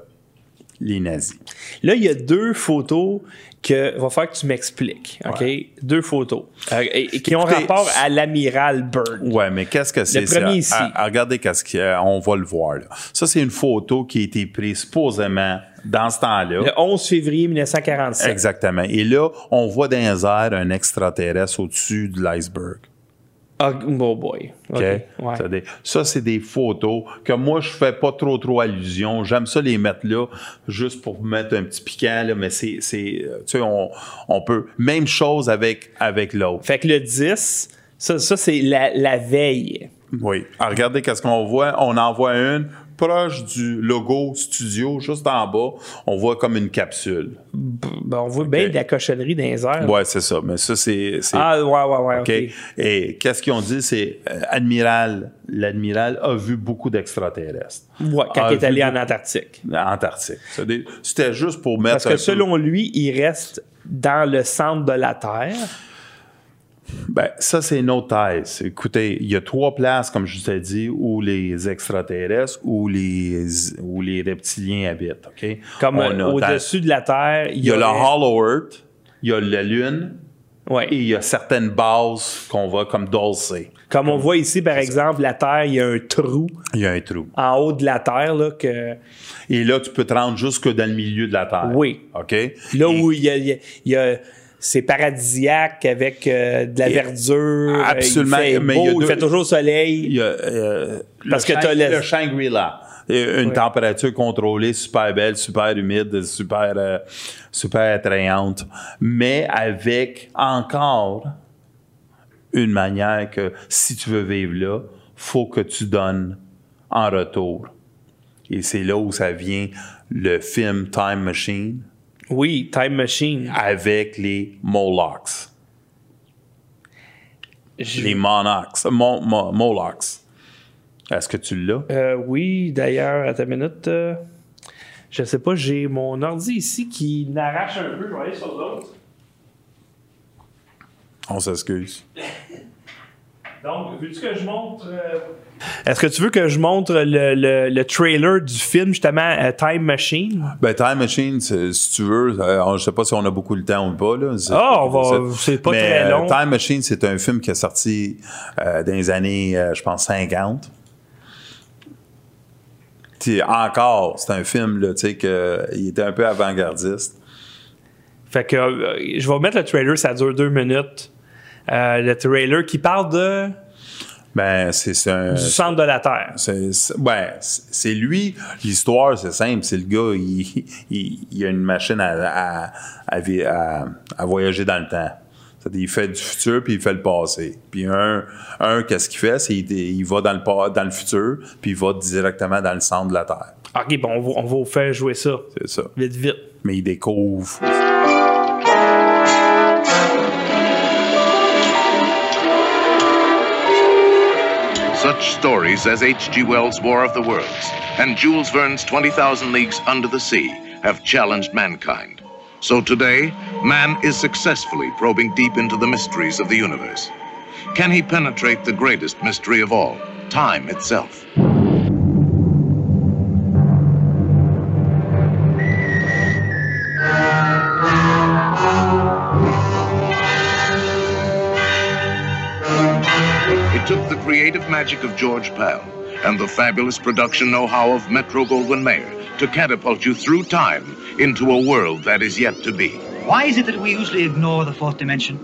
les nazis. Là, il y a deux photos que va falloir que tu m'expliques. OK? Deux photos. Euh, et, et qui ont Écoutez, rapport à l'amiral Byrd. Ouais, mais qu'est-ce que c'est premier ça? ici. Ah, ah, regardez qu'est-ce qu'on va le voir là. Ça c'est une photo qui a été prise supposément dans ce temps-là. Le 11 février 1947. Exactement. Et là, on voit dans les airs un extraterrestre au-dessus de l'iceberg. Ah, oh boy. OK. OK? Ouais. Ça, c'est des photos que moi, je fais pas trop, trop allusion. J'aime ça les mettre là, juste pour mettre un petit piquant, là, mais c'est, c'est, euh, tu sais, on, on peut. Même chose avec, avec l'autre. Fait que le 10, ça, ça c'est la, la veille. Oui. Alors, regardez qu'est-ce qu'on voit. On en voit une proche du logo studio, juste en bas. On voit comme une capsule. Ben, on voit bien de la cochonnerie dans les airs. Ouais, c'est ça. Mais ça, c'est. Ah, ouais, ouais, ouais. OK. Et qu'est-ce qu'ils ont dit? C'est euh, Admiral, l'admiral a vu beaucoup d'extraterrestres. Ouais, quand A il est allé en Antarctique. beaucoup- Antarctique. C'était juste pour mettre. Parce que peu- selon lui, il reste dans le centre de la Terre. Ben, ça, c'est une autre thèse. Écoutez, il y a trois places, comme je vous ai dit, où les extraterrestres ou les, où les reptiliens habitent. OK? Comme On euh, au-dessus de la Terre, il y a le Hollow Earth, il y a la Lune, Ouais. et il y a certaines bases qu'on voit comme Dulce. Comme on voit ici, par exemple, la Terre, il y a un trou Il y a un trou. en haut de la Terre, là, que, Et là, tu peux te rendre jusque dans le milieu de la Terre. Oui. OK? là Et- où il y a, il y a- il y a- c'est paradisiaque avec euh, de la verdure. Absolument, Il fait, mais beau, il y a il deux- fait toujours soleil. Il y a, euh, Parce le que Shang- le- le Shangri-La. Euh, Une Ouais. température contrôlée, super belle, super humide, super, euh, super attrayante, mais avec encore une manière que si tu veux vivre là, faut que tu donnes en retour. Et c'est là où ça vient le film Time Machine Oui, Time Machine. avec les Molochs. Je- Les Monarchs. Mo- Mo- Molochs. Est-ce que tu l'as? Euh, oui, d'ailleurs, à ta minute. euh, je sais pas, j'ai mon ordi ici qui n'arrache un peu. Je vais aller sur l'autre. On s'excuse. Donc, veux-tu que je montre. euh, Est-ce que tu veux que je montre le, le- le trailer du film, justement, euh, Time Machine? Ben, Time Machine, si tu veux, euh, je sais pas si on a beaucoup le temps ou pas. Là. C'est- Ah, on va- c'est pas Mais, très euh, long. Time Machine, c'est un film qui est sorti euh, dans les années, euh, je pense, 50. Puis encore, c'est un film, là, tu sais, que, il était un peu avant-gardiste. Fait que euh, je vais mettre le trailer, ça dure deux minutes. Euh, le trailer qui parle de, Ben, c'est un. du centre de la Terre. C'est, c'est- lui. L'histoire, c'est simple. C'est le gars, [laughs] il, il, il a une machine à, à, voyager dans le temps. C'est-à-dire, il fait du futur puis il fait le passé. Puis un, un qu'est-ce qu'il fait? C'est il, il va dans le, dans le futur puis il va directement dans le centre de la Terre. Ok, bon, on va, on va vous faire jouer ça. C'est ça. Vite, vite. Mais il découvre. Such stories as H.G. Wells' War of the Worlds and Jules Verne's 20,000 Leagues Under the Sea have challenged mankind. So today, man is successfully probing deep into the mysteries of the universe. Can he penetrate the greatest mystery of all, time itself? Creative magic of George Pal and the fabulous production know-how of Metro Goldwyn Mayer to catapult you through time into a world that is yet to be. Why is it that we usually ignore the fourth dimension?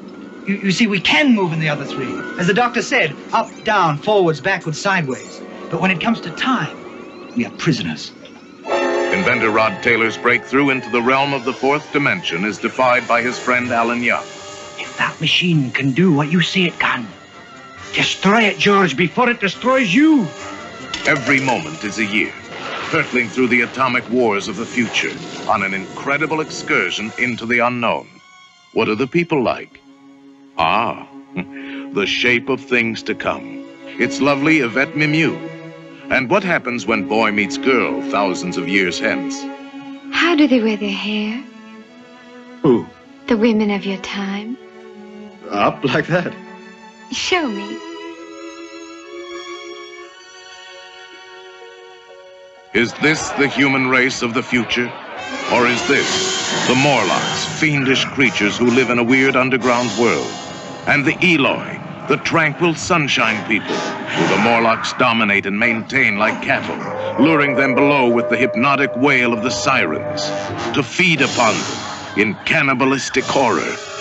You, you see, we can move in the other three. As the doctor said, up, down, forwards, backwards, sideways. But when it comes to time, we are prisoners. Inventor Rod Taylor's breakthrough into the realm of the fourth dimension is defied by his friend Alan Young. If that machine can do what you say it can, destroy it, George, before it destroys you. Every moment is a year, hurtling through the atomic wars of the future on an incredible excursion into the unknown. What are the people like? Ah, [laughs] the shape of things to come. It's lovely Yvette Mimieux. And what happens when boy meets girl thousands of years hence? How do they wear their hair? Who? The women of your time? Up like that? Show me. Is this the human race of the future? Or is this the Morlocks, fiendish creatures who live in a weird underground world? And the Eloi, the tranquil sunshine people, who the Morlocks dominate and maintain like cattle, luring them below with the hypnotic wail of the sirens, to feed upon them in cannibalistic horror.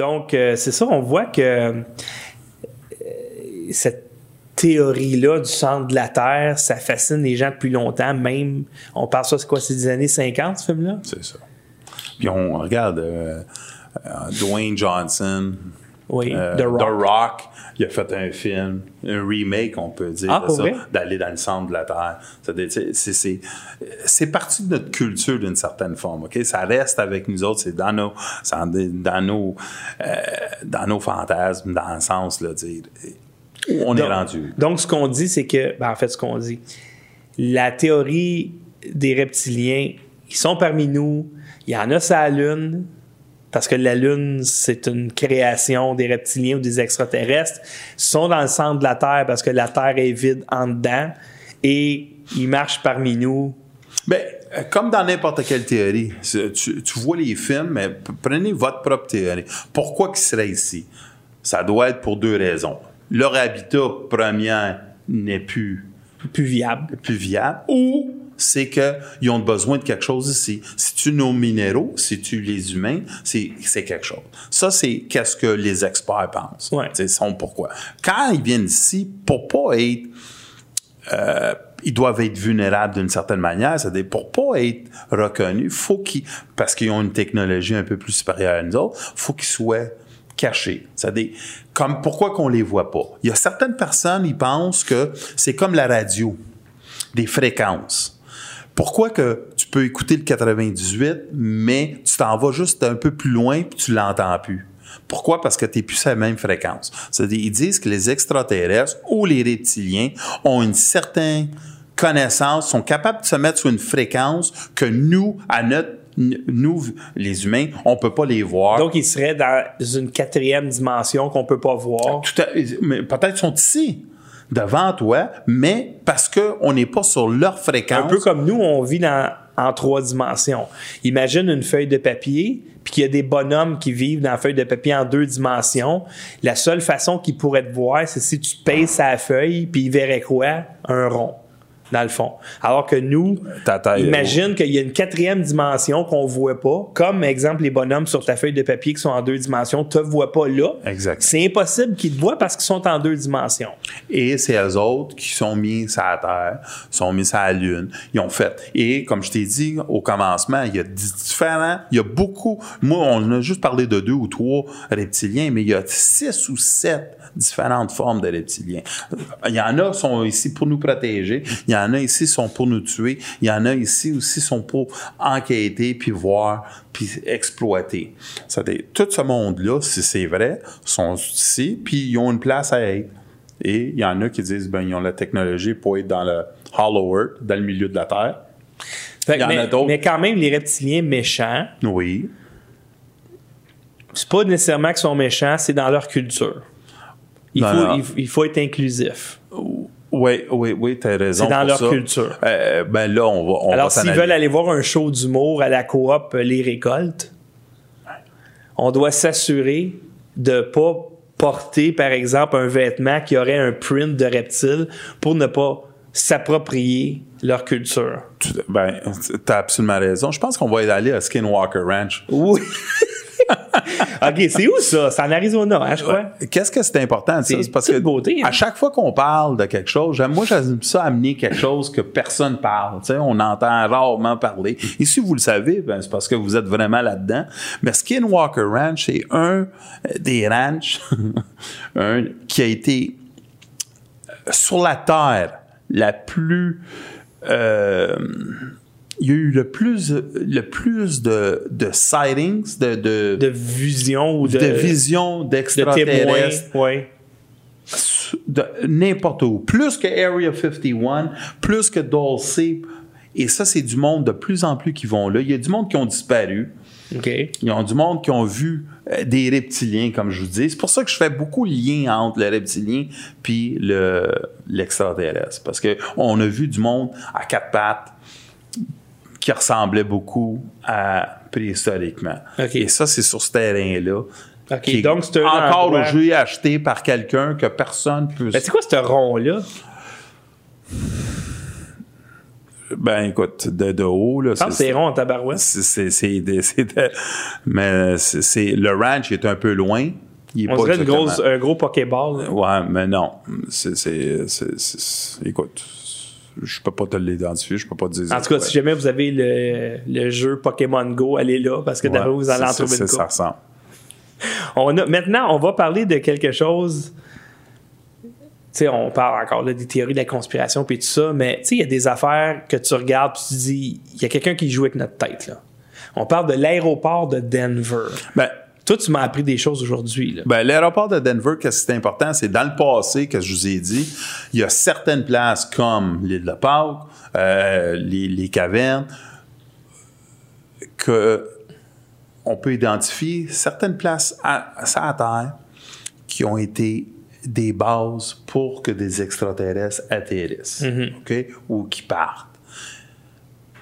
Donc, euh, c'est ça, on voit que euh, cette théorie-là du centre de la Terre, ça fascine les gens depuis longtemps, même, on parle ça, c'est quoi, c'est des années 50, ce film-là? C'est ça. Puis on regarde euh, Dwayne Johnson, Oui, The Rock. Il a fait un film, un remake, on peut dire, Ah, d'aller dans le centre de la Terre. C'est- partie de notre culture d'une certaine forme. ok? Ça reste avec nous autres, c'est dans nos, dans, nos, euh, dans nos fantasmes, dans le sens, là, dire, où on est rendu. Donc, ce qu'on dit, c'est que, ben, en fait, ce qu'on dit, la théorie des reptiliens, ils sont parmi nous. Il y en a sur la Lune, parce que la Lune, c'est une création des reptiliens ou des extraterrestres. Ils sont dans le centre de la Terre parce que la Terre est vide en dedans et ils marchent parmi nous. Ben, comme dans n'importe quelle théorie, tu, tu vois les films, mais prenez votre propre théorie. Pourquoi qu'ils seraient ici? Ça doit être pour deux raisons. Leur habitat premier n'est plus, Plus viables. plus viable ou c'est qu'ils ont besoin de quelque chose ici. Si tu nos minéraux, si tu les humains, c'est quelque chose. Ça, c'est qu'est-ce que les experts pensent. Ouais. C'est son pourquoi. Quand ils viennent ici, pour pas être euh, ils doivent être vulnérables d'une certaine manière. C'est-à-dire, pour pas être reconnus, faut qu'ils, parce qu'ils ont une technologie un peu plus supérieure à nous autres, faut qu'ils soient cachés. C'est-à-dire, comme, pourquoi qu'on les voit pas? Il y a certaines personnes, ils pensent que c'est comme la radio, des fréquences. Pourquoi que tu peux écouter le 98, mais tu t'en vas juste un peu plus loin puis tu l'entends plus? Pourquoi? Parce que tu n'es plus à la même fréquence. C'est-à-dire, ils disent que les extraterrestres ou les reptiliens ont une certaine connaissance, sont capables de se mettre sur une fréquence que nous, à notre nous, les humains, on peut pas les voir. Donc, ils seraient dans une quatrième dimension qu'on peut pas voir. Tout à- mais peut-être sont ici, devant toi, mais parce qu'on n'est pas sur leur fréquence. Un peu comme nous, on vit dans, en trois dimensions. Imagine une feuille de papier, puis qu'il y a des bonhommes qui vivent dans la feuille de papier en deux dimensions. La seule façon qu'ils pourraient te voir, c'est si tu pèses sa feuille, puis ils verraient quoi? Un rond, dans le fond. Alors que nous, Ta taille, imagine qu'il y a une quatrième dimension qu'on voit pas. Comme, exemple, les bonhommes sur ta feuille de papier qui sont en deux dimensions, te voient pas là. Exact. C'est impossible qu'ils te voient parce qu'ils sont en deux dimensions. Et c'est eux autres qui sont mis sur la Terre, sont mis sur la Lune. Ils ont fait. Et comme je t'ai dit au commencement, il y a di- différents, il y a beaucoup. Moi, on a juste parlé de deux ou trois reptiliens, mais il y a six ou sept différentes formes de reptiliens. Il y en a qui sont ici pour nous protéger. Il y en a ici qui sont pour nous tuer. Il y en a ici aussi qui sont pour enquêter, puis voir, puis exploiter. C'est-à-dire, tout ce monde-là, si c'est vrai, sont ici, puis ils ont une place à être. Et il y en a qui disent, ben, ils ont la technologie pour être dans le Hollow Earth, dans le milieu de la Terre. Fait Il y en a mais, d'autres. mais quand même, les reptiliens méchants, Oui. c'est pas nécessairement qu'ils sont méchants, c'est dans leur culture. Il, Non, faut, non. il, il faut être inclusif. Oui, oui, oui, t'as raison. C'est dans pour leur ça. culture. Euh, ben là, on va. On Alors, s'ils veulent aller voir un show d'humour à la coop euh, Les Récoltes, on doit s'assurer de pas porter, par exemple, un vêtement qui aurait un print de reptile pour ne pas s'approprier leur culture. Tu- Ben, t'as absolument raison. Je pense qu'on va aller à Skinwalker Ranch. Oui. [laughs] [laughs] OK, c'est où ça? C'est en Arizona, hein, je crois. Qu'est-ce que c'est important ça? C'est parce que beauté, hein. à chaque fois qu'on parle de quelque chose, moi, j'aime ça amener quelque chose que personne parle. On entend rarement parler. Et si vous le savez, ben, c'est parce que vous êtes vraiment là-dedans. Mais Skinwalker Ranch, c'est un des ranchs [laughs] un, qui a été euh, sur la Terre la plus... euh, il y a eu le plus, le plus de, de sightings, de, de, De vision ou de, de visions d'extraterrestres Ouais. n'importe où. Plus que Area 51, plus que Dulce. Et ça, c'est du monde de plus en plus qui vont là. Il y a du monde qui ont disparu. OK. Il y a du monde qui ont vu euh, des reptiliens, comme je vous dis. C'est pour ça que je fais beaucoup de liens entre le reptilien puis le, l'extraterrestre. Parce que on a vu du monde à quatre pattes qui ressemblait beaucoup à préhistoriquement. Et ça, c'est sur ce terrain-là. OK, Qui est donc c'est un encore aujourd'hui acheté par quelqu'un que personne peut. Ben, c'est quoi ce rond-là? Ben écoute, de, de haut là, Je pense que c'est rond en tabarouette. c'est c'est c'est [laughs] c'est mais c'est c'est- le ranch est un peu loin. Il est On pas dirait une exactement- grosse, un gros Pokéball. là. Ouais, mais non. C'est c'est c'est- c'est- écoute, je peux pas te l'identifier, je peux pas te dire. En tout cas, ouais. si jamais vous avez le, le jeu Pokémon Go, allez là, parce que Ouais, d'abord, vous allez en trouver une ça ressemble. On a, maintenant, on va parler de quelque chose. Tu sais, on parle encore là, des théories de la conspiration puis tout ça, mais tu sais, il y a des affaires que tu regardes tu te dis, il y a quelqu'un qui joue avec notre tête. Là. On parle de l'aéroport de Denver. Ben, Toi, tu m'as appris des choses aujourd'hui. là. Ben, l'aéroport de Denver, qu'est-ce qui est important? C'est dans le passé, que je vous ai dit, il y a certaines places comme l'île de Pâques, euh, les, les cavernes, que on peut identifier certaines places à, à Terre qui ont été des bases pour que des extraterrestres atterrissent, OK? Ou qui partent.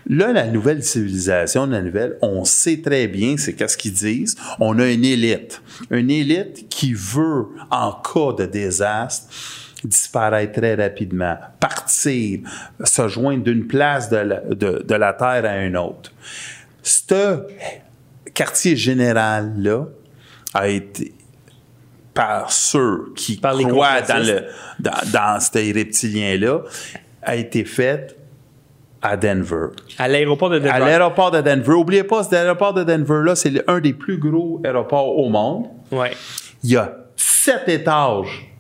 Là, la nouvelle civilisation, la nouvelle, on sait très bien, c'est qu'est-ce qu'ils disent. On a une élite. Une élite qui veut, en cas de désastre, disparaître très rapidement, partir, se joindre d'une place de la, de- de la Terre à une autre. Ce quartier général-là a été par ceux qui Par croient dans, le, dans, dans ces reptiliens-là, a été fait à Denver. À l'aéroport de Denver. À l'aéroport de Denver. Oubliez pas, cet aéroport de Denver-là, c'est un des plus gros aéroports au monde. Ouais. Il y a sept étages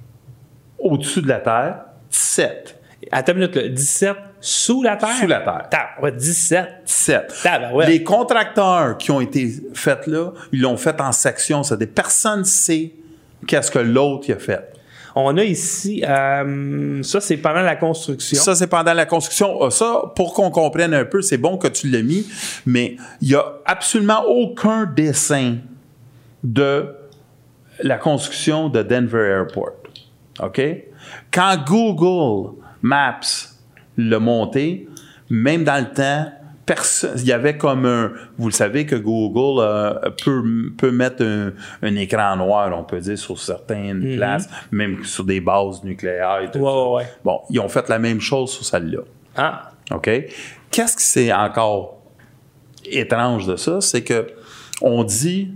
au-dessus de la Terre. Sept. Attends une minute, là. 17 sous la terre? Sous la terre. Tab- ouais, 17. Sept. Tabarouette. Les contracteurs qui ont été faits là, ils l'ont fait en section. Ça, des personnes sait qu'est-ce que l'autre a fait. On a ici, euh, ça c'est pendant la construction. Ça, c'est pendant la construction. Ah, Ça, pour qu'on comprenne un peu, c'est bon que tu l'as mis, mais il n'y a absolument aucun dessin de la construction de Denver Airport. OK? Quand Google Maps l'a monté, même dans le temps, personne, il y avait comme un, vous le savez que Google euh, peut, peut mettre un, un écran noir, on peut dire, sur certaines places, même sur des bases nucléaires et tout Mhm. Ouais, ça. ouais. Bon, ils ont fait la même chose sur celle-là. Ah, OK? Qu'est-ce qui c'est encore étrange de ça? C'est que on dit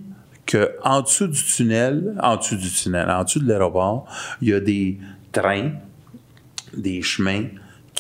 que en dessous du tunnel, en dessous du tunnel, en dessous de l'aéroport, il y a des trains, des chemins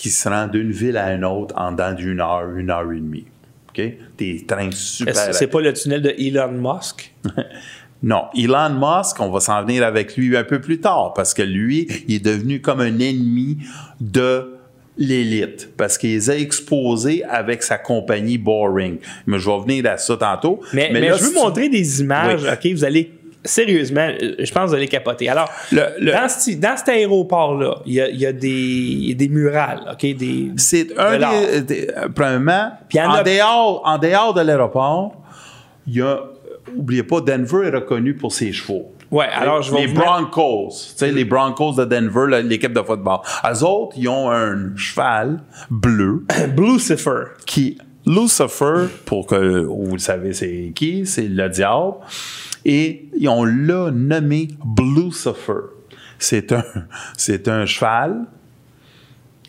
qui se rendent d'une ville à une autre en dedans d'une heure, une heure et demie. OK? Des trains super est-ce que c'est pas le tunnel de Elon Musk? [laughs] non, Elon Musk, on va s'en venir avec lui un peu plus tard parce que lui, il est devenu comme un ennemi de l'élite parce qu'il les a exposés avec sa compagnie Boring. Mais je vais venir à ça tantôt. Mais, mais, là, je veux si tu- montrer des images, Oui. OK? Vous allez, sérieusement, euh, je pense que vous allez capoter. Alors, Le- le- dans, ce- dans cet aéroport-là, il y a, il y a des, murales, OK? Des, C'est un des, des- euh, premièrement, Puis en en, a- dehors, en dehors de l'aéroport, il y a, oubliez pas, Denver est reconnu pour ses chevaux. Ouais, alors je vais les Broncos, tu sais, les Broncos de Denver, l'équipe de football. Eux autres, ils ont un cheval bleu [coughs] Lucifer. qui Lucifer, pour que vous le savez c'est qui, c'est le diable, et on l'a nommé Lucifer. C'est un, c'est un cheval.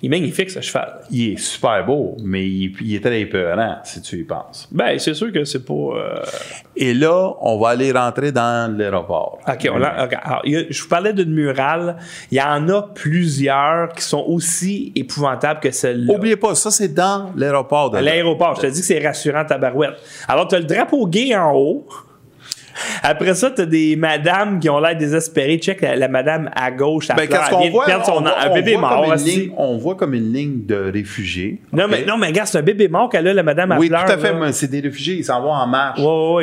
Il est magnifique, ce cheval. Il est super beau, mais il, il est très épeurant, si tu y penses. Ben, c'est sûr que c'est pas... euh, Et là, on va aller rentrer dans l'aéroport. OK, on l'a- OK. Alors, a- je vous parlais d'une murale. Il y en a plusieurs qui sont aussi épouvantables que celle-là. Oubliez pas, ça, c'est dans l'aéroport. de- l'aéroport, je te dis que c'est rassurant ta barouette. Alors, tu as le drapeau gay en haut. Après ça, tu as des madames qui ont l'air désespérées. Check la, la madame à gauche, elle Ben, qu'est-ce elle qu'on vient de voit? perdre son On voit- un on bébé voit comme une ligne- on voit comme une ligne de réfugiés. Non, mais, non, mais regarde, c'est un bébé mort qu'elle a, la madame à Oui, pleure. tout à fait. là. mais C'est des réfugiés. Ils s'en vont en marche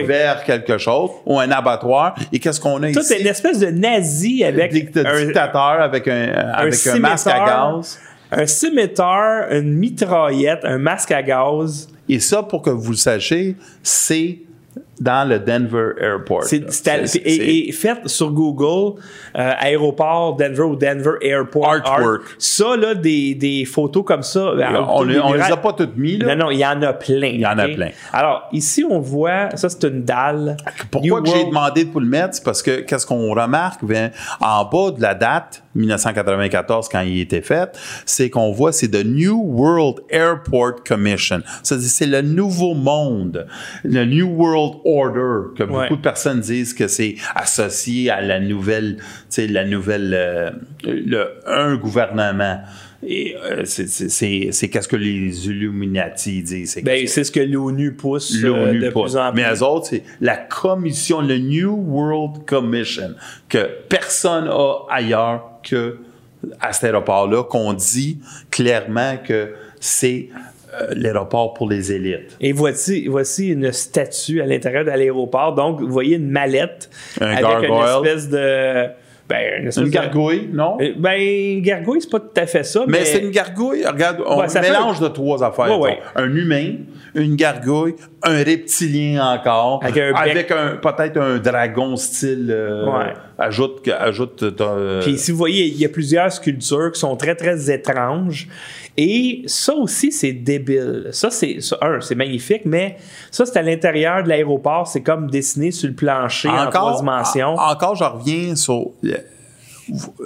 vers quelque chose ou un abattoir. Et qu'est-ce qu'on a Tout ici? est une espèce de nazi avec un, dictateur avec un, avec un masque à gaz. un scimitar, une mitraillette, un masque à gaz. Et ça, pour que vous le sachiez, c'est dans le Denver Airport. C'est, c'est C'est- et, c'est- et fait sur Google, euh, aéroport Denver ou Denver Airport. Artwork. Art. Ça, là, des, des photos comme ça. ben, on, les- on les a pas toutes mis, là. Non, non, il y en a plein. Il y en a plein. Alors, ici, on voit, ça, c'est une dalle. Pourquoi que j'ai demandé de vous le mettre? C'est parce que qu'est-ce qu'on remarque ben, en bas de la date, 1994, quand il était fait, c'est qu'on voit, c'est The New World Airport Commission. C'est-à-dire, c'est le nouveau monde, le New World Order, que Ouais. beaucoup de personnes disent que c'est associé à la nouvelle, tu sais, la nouvelle, euh, le, un gouvernement. Et euh, c'est- qu'est-ce que les Illuminati disent. c'est Ben, ce que l'ONU pousse euh, de plus en plus. Mais eux autres, c'est la commission, le New World Commission, que personne a ailleurs que à cet aéroport-là, qu'on dit clairement que c'est l'aéroport pour les élites. Et voici, voici une statue à l'intérieur de l'aéroport. Donc, vous voyez une mallette Un avec gargoyle. une espèce de. Ben, une espèce Une de- gargouille, non? Euh, Ben, gargouille, c'est pas tout à fait ça. Mais, Mais c'est une gargouille, regarde, on Ouais, ça fait mélange de trois affaires. Ouais. Un humain, une gargouille, un reptilien encore, Avec un bec. avec un peut-être un dragon style. euh, Ouais. Ajoute, ajoute. ton- Puis si vous voyez, il y a plusieurs sculptures qui sont très, très étranges. Et ça aussi, c'est débile. Ça, c'est, un, c'est magnifique, mais ça, c'est à l'intérieur de l'aéroport. C'est comme dessiné sur le plancher en trois dimensions. en- encore, je reviens sur.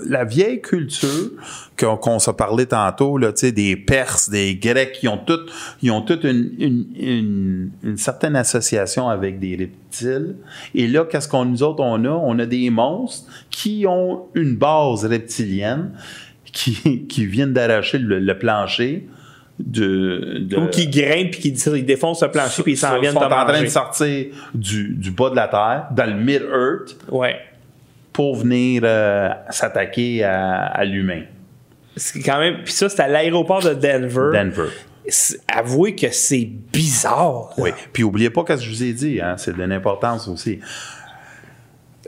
la vieille culture qu'on qu'on s'est parlé tantôt, là, des Perses, des Grecs, ils ont toutes, ils ont toute une, une, une, une certaine association avec des reptiles. Et là, qu'est-ce qu'on nous autres on a? On a des monstres qui ont une base reptilienne, qui, qui viennent d'arracher le, le plancher. De, de- Ou qui grimpent puis qui ils défoncent le plancher puis ils s'en viennent sont en train de sortir du, du bas de la terre, dans le mid-earth, Ouais. pour venir euh, s'attaquer à, à l'humain. C'est quand même. Puis ça, c'est à l'aéroport de Denver. Denver. Avouez que c'est bizarre. là. Oui. Puis oubliez pas ce que je vous ai dit, hein, c'est de l'importance aussi.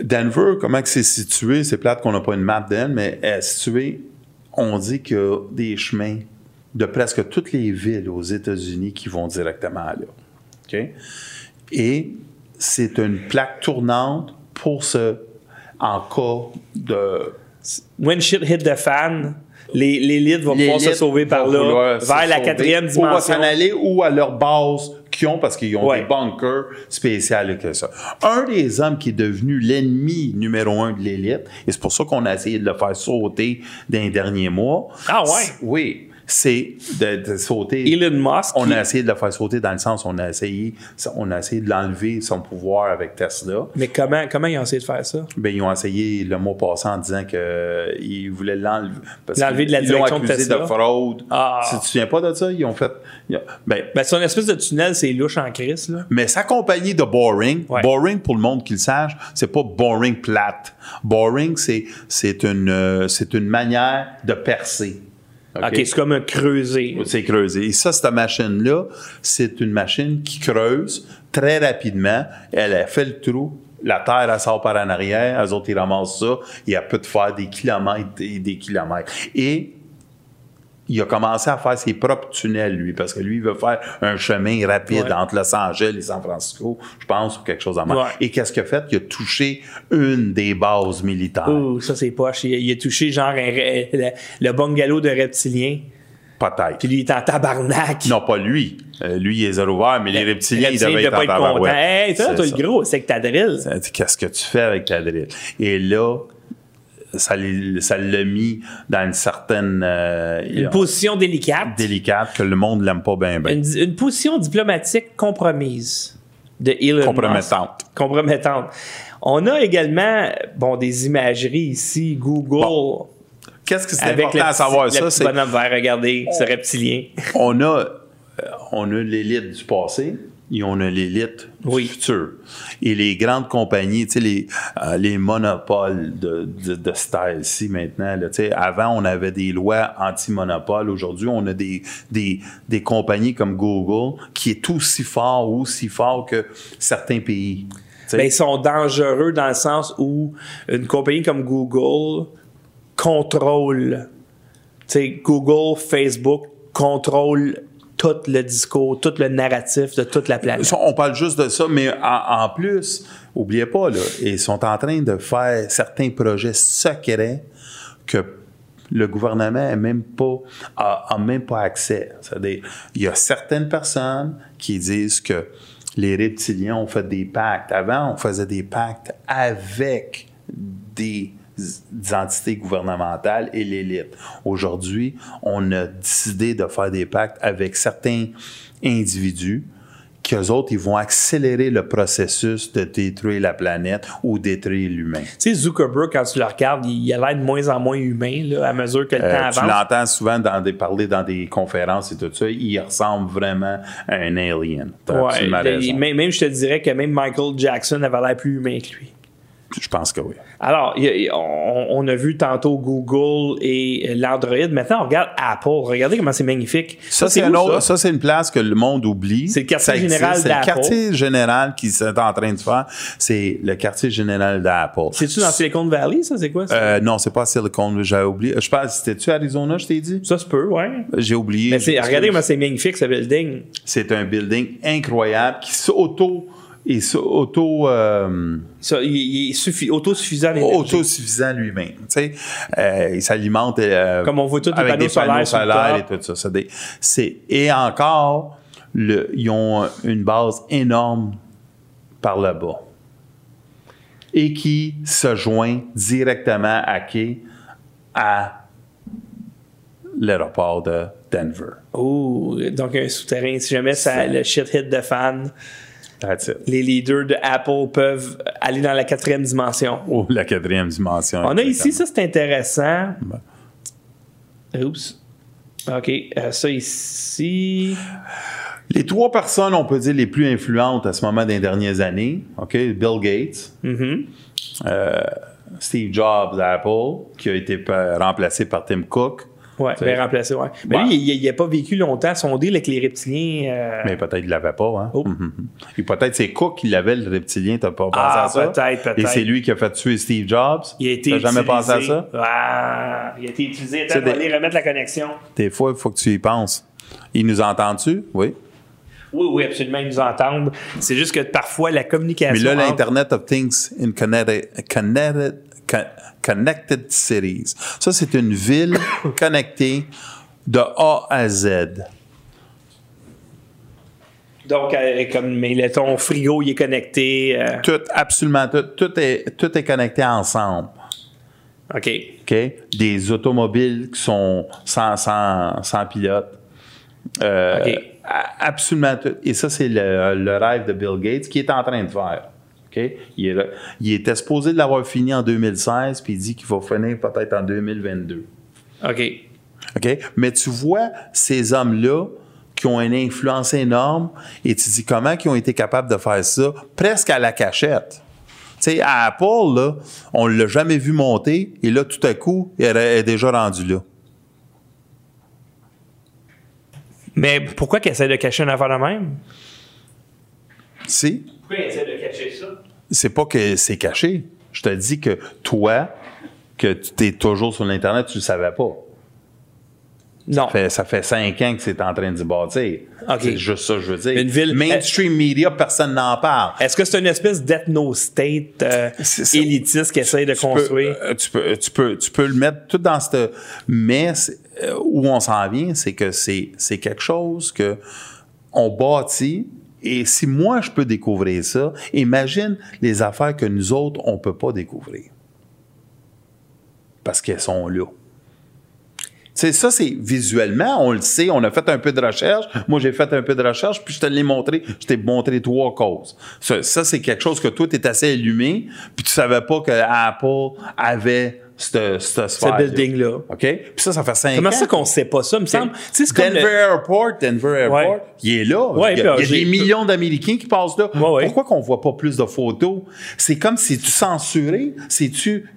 Denver, comment que c'est situé? C'est plate qu'on n'a pas une map d'elle, mais elle est située, on dit qu'il y a des chemins de presque toutes les villes aux États-Unis qui vont directement là. OK? Et c'est une plaque tournante pour ce, en cas de When shit hit the fan, les- l'élite va pouvoir se sauver par là, vers la quatrième Ou va dimension. s'en aller ou à leur base qu'ils ont parce qu'ils ont Ouais. des bunkers spéciaux que ça. Un des hommes qui est devenu l'ennemi numéro un de l'élite, et c'est pour ça qu'on a essayé de le faire sauter dans les derniers mois. Ah ouais? Oui. C'est de, de sauter. Elon Musk. On a essayé de le faire sauter dans le sens, on a essayé, on a essayé de l'enlever son pouvoir avec Tesla. Mais comment, comment ils ont essayé de faire ça? Ben, ils ont essayé le mois passé en disant qu'ils voulaient l'enlever. L'enlever de la direction de accusé Tesla. de fraude. Ah. Tu te souviens pas de ça? Ils ont fait. ils ont- ben, Ben, c'est une espèce de tunnel, c'est louche en crise, là. mais sa compagnie de Boring, Ouais. Boring, pour le monde qui le sache, c'est pas Boring plate. Boring, c'est, une, euh, c'est une manière de percer. OK? C'est comme un creusé. C'est creusé. Et ça, cette machine-là, c'est une machine qui creuse très rapidement. Elle a fait le trou. La terre, elle sort par en arrière. Eux autres, ils ramassent ça. Et elle peut te faire des kilomètres et des kilomètres. Et il a commencé à faire ses propres tunnels, lui, parce que lui, il veut faire un chemin rapide Ouais. entre Los Angeles et San Francisco, je pense, ou quelque chose en même. Ouais. Et qu'est-ce qu'il a fait? Il a touché une des bases militaires. Ouh, ça, c'est poche. Il, il a touché, genre, un- le, le bungalow de reptiliens. Peut-être. Puis lui, il est en tabarnak. Non, pas lui. Euh, lui, il est zéro ouvert, mais les reptiliens, ils devaient il être en être content. tabarouette. Hey, toi, toi, le gros, c'est que ta drill. Qu'est-ce que tu fais avec ta drill? Et là, ça l'a mis dans une certaine euh, Une position délicate. délicate que le monde l'aime pas bien. Une, une position diplomatique compromise de Elon Musk. Compromettante. Compromettante. On a également, bon, des imageries ici, Google. Qu'est-ce que c'est important à savoir? Ça, c'est bonhomme vert, regardez, ce reptilien. [laughs] on a, euh, on a l'élite du passé et on a l'élite Oui. du futur. Et les grandes compagnies, tu sais, les, euh, les monopoles de, de, de style-ci maintenant, là, tu sais, avant, on avait des lois anti-monopole. Aujourd'hui, on a des, des, des compagnies comme Google qui est aussi fort ou aussi fort que certains pays. Tu sais. Ben, ils sont dangereux dans le sens où une compagnie comme Google contrôle, tu sais, Google, Facebook contrôle tout le discours, tout le narratif de toute la planète. On parle juste de ça, mais en, plus, oubliez pas, là, ils sont en train de faire certains projets secrets que le gouvernement a même pas, a, même pas accès. Il y a certaines personnes qui disent que les reptiliens ont fait des pactes. Avant, on faisait des pactes avec des entités gouvernementales et l'élite. Aujourd'hui, on a décidé de faire des pactes avec certains individus qu'eux autres, ils vont accélérer le processus de détruire la planète ou détruire l'humain. Tu sais, Zuckerberg, quand tu le regardes, il, a l'air de moins en moins humain là, à mesure que le Euh, temps tu avance. l'entends souvent dans des, parler dans des conférences et tout ça, il ressemble vraiment à un alien. Ouais, raison. même, même, je te dirais que même Michael Jackson avait l'air plus humain que lui. Je pense que oui. Alors, a- on, on a vu tantôt Google et l'Android. Maintenant, on regarde Apple. Regardez comment c'est magnifique. Ça, c'est un autre- ça? ça, c'est une place que le monde oublie. C'est le quartier général C'est le d'Apple. quartier général qui est en train de faire. C'est le quartier général d'Apple. C'est-tu dans Silicon Valley, ça? C'est quoi ça? Euh, non, c'est pas Silicon, j'avais oublié. Je pense, c'était-tu Arizona, je t'ai dit? Ça se peut, ouais. J'ai oublié. Mais regardez comment c'est magnifique, ce building. C'est un building incroyable qui s'auto, euh, Ça, il, il est suffi- autosuffisant lui-même. Tu sais, euh, il s'alimente euh, Comme on voit les avec panneaux des panneaux solaires et tout ça. C'est et encore, le, ils ont une base énorme par le bas. et qui se joint directement à qui? À l'aéroport de Denver. Oh, donc un souterrain, si jamais ça, C'est- le shit hit de fan, That's it. les leaders de Apple peuvent aller dans la quatrième dimension. Ou la quatrième dimension. On a ici, ça c'est intéressant. Ben. Oups. OK, euh, ça ici. Les trois personnes, on peut dire, les plus influentes à ce moment des dernières années, OK? Bill Gates, Mhm. euh, Steve Jobs d'Apple, qui a été pa- remplacé par Tim Cook. Ouais, bien remplacé, ouais. Mais Ouais. lui, il- n'a pas vécu longtemps son deal avec les reptiliens. euh, Mais peut-être qu'il l'avait pas, hein? Oh. Mhm. Et peut-être c'est Cook qui l'avait, le reptilien, t'as pas pensé Ah, à ça? peut-être, peut-être. Et c'est lui qui a fait tuer Steve Jobs? il a été T'as jamais pensé à ça? Ah, il a été utilisé. Attends, des- aller remettre la connexion. Des fois, il faut que tu y penses. Il nous entend-tu? Oui. Oui, oui, absolument, ils nous entendent. C'est juste que parfois, la communication. Mais là, entre- l'Internet of Things in Connected, Connected, Con- Connected Cities. Ça, c'est une ville [coughs] connectée de A à Z. Donc, comme mais le- ton frigo, il est connecté. euh, Tout, absolument tout. Tout est, tout est connecté ensemble. OK. OK? Des automobiles qui sont sans, sans, sans pilote. Euh, OK. Absolument tout. Et ça, c'est le, le rêve de Bill Gates qui est en train de faire. Il, est là- il était supposé de l'avoir fini en 2016, puis il dit qu'il va finir peut-être en 2022. OK. OK? Mais tu vois ces hommes-là qui ont une influence énorme et tu dis comment ils ont été capables de faire ça presque à la cachette. Tu sais, à Apple, là, on l'a jamais vu monter et là, tout à coup, il est déjà rendu là. Mais pourquoi qu'il essaie de cacher une affaire de même? Si, Pourquoi il essaie de cacher ça? C'est pas que c'est caché. Je te dis que toi, que tu es toujours sur l'Internet, tu le savais pas. Non. Ça fait, ça fait cinq ans que c'est en train de se bâtir. C'est juste ça, que je veux dire. Une ville- Mainstream media, personne n'en parle. Est-ce que c'est une espèce d'ethno-state euh, élitiste qui essaie de tu construire? euh, tu, peux, tu, peux, tu peux le mettre tout dans cette. Mais euh, où on s'en vient, c'est que c'est c'est quelque chose que on bâtit. Et si moi, je peux découvrir ça, imagine les affaires que nous autres, on ne peut pas découvrir. Parce qu'elles sont là. C'est ça, c'est visuellement, on le sait, on a fait un peu de recherche. Moi, j'ai fait un peu de recherche, puis je te l'ai montré. Je t'ai montré trois causes. Ça, c'est quelque chose que toi, tu es assez allumé, puis tu savais pas que Apple avait ce ce Ce building-là. OK? Puis ça, ça fait cinq Comment ans. ça qu'on sait pas ça, me semble? Tu sais, c'est comme Denver le- Airport, Denver Airport, Ouais. il est là. Ouais, il y a, puis, il y a j'ai- des millions d'Américains qui passent là. Ouais. Pourquoi qu'on voit pas plus de photos? C'est comme si tu censuré? C'est-tu...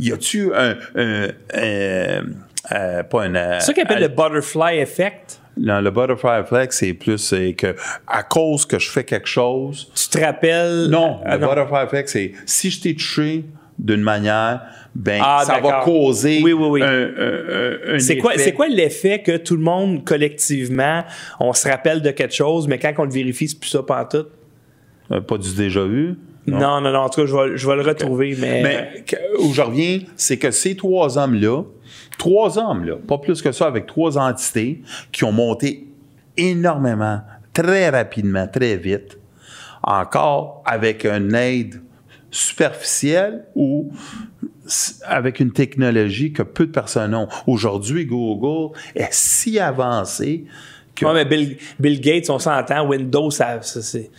Y a-tu un... un- un- euh, pas un... euh, C'est ça qu'ils appellent euh, le butterfly effect. non, le butterfly effect, c'est plus c'est que à cause que je fais quelque chose. Tu te rappelles? Non, Ah, le butterfly effect, c'est si je t'ai touché d'une manière, ben Ah, ça va causer Oui, oui, oui. un, un- un- un C'est quoi, effet. c'est quoi l'effet que tout le monde, collectivement, on se rappelle de quelque chose, mais quand on le vérifie, c'est plus ça pantoute? Euh, pas du déjà vu? Non, non, non. En tout cas, je vais, je vais le retrouver, mais. Mais que- où je reviens, c'est que ces trois hommes-là, trois hommes, là, pas plus que ça, avec trois entités qui ont monté énormément, très rapidement, très vite, encore avec une aide superficielle ou avec une technologie que peu de personnes ont. Aujourd'hui, Google est si avancé que... Ouais, mais Bill, Bill Gates, on s'entend, Windows, ça, ça, c'est.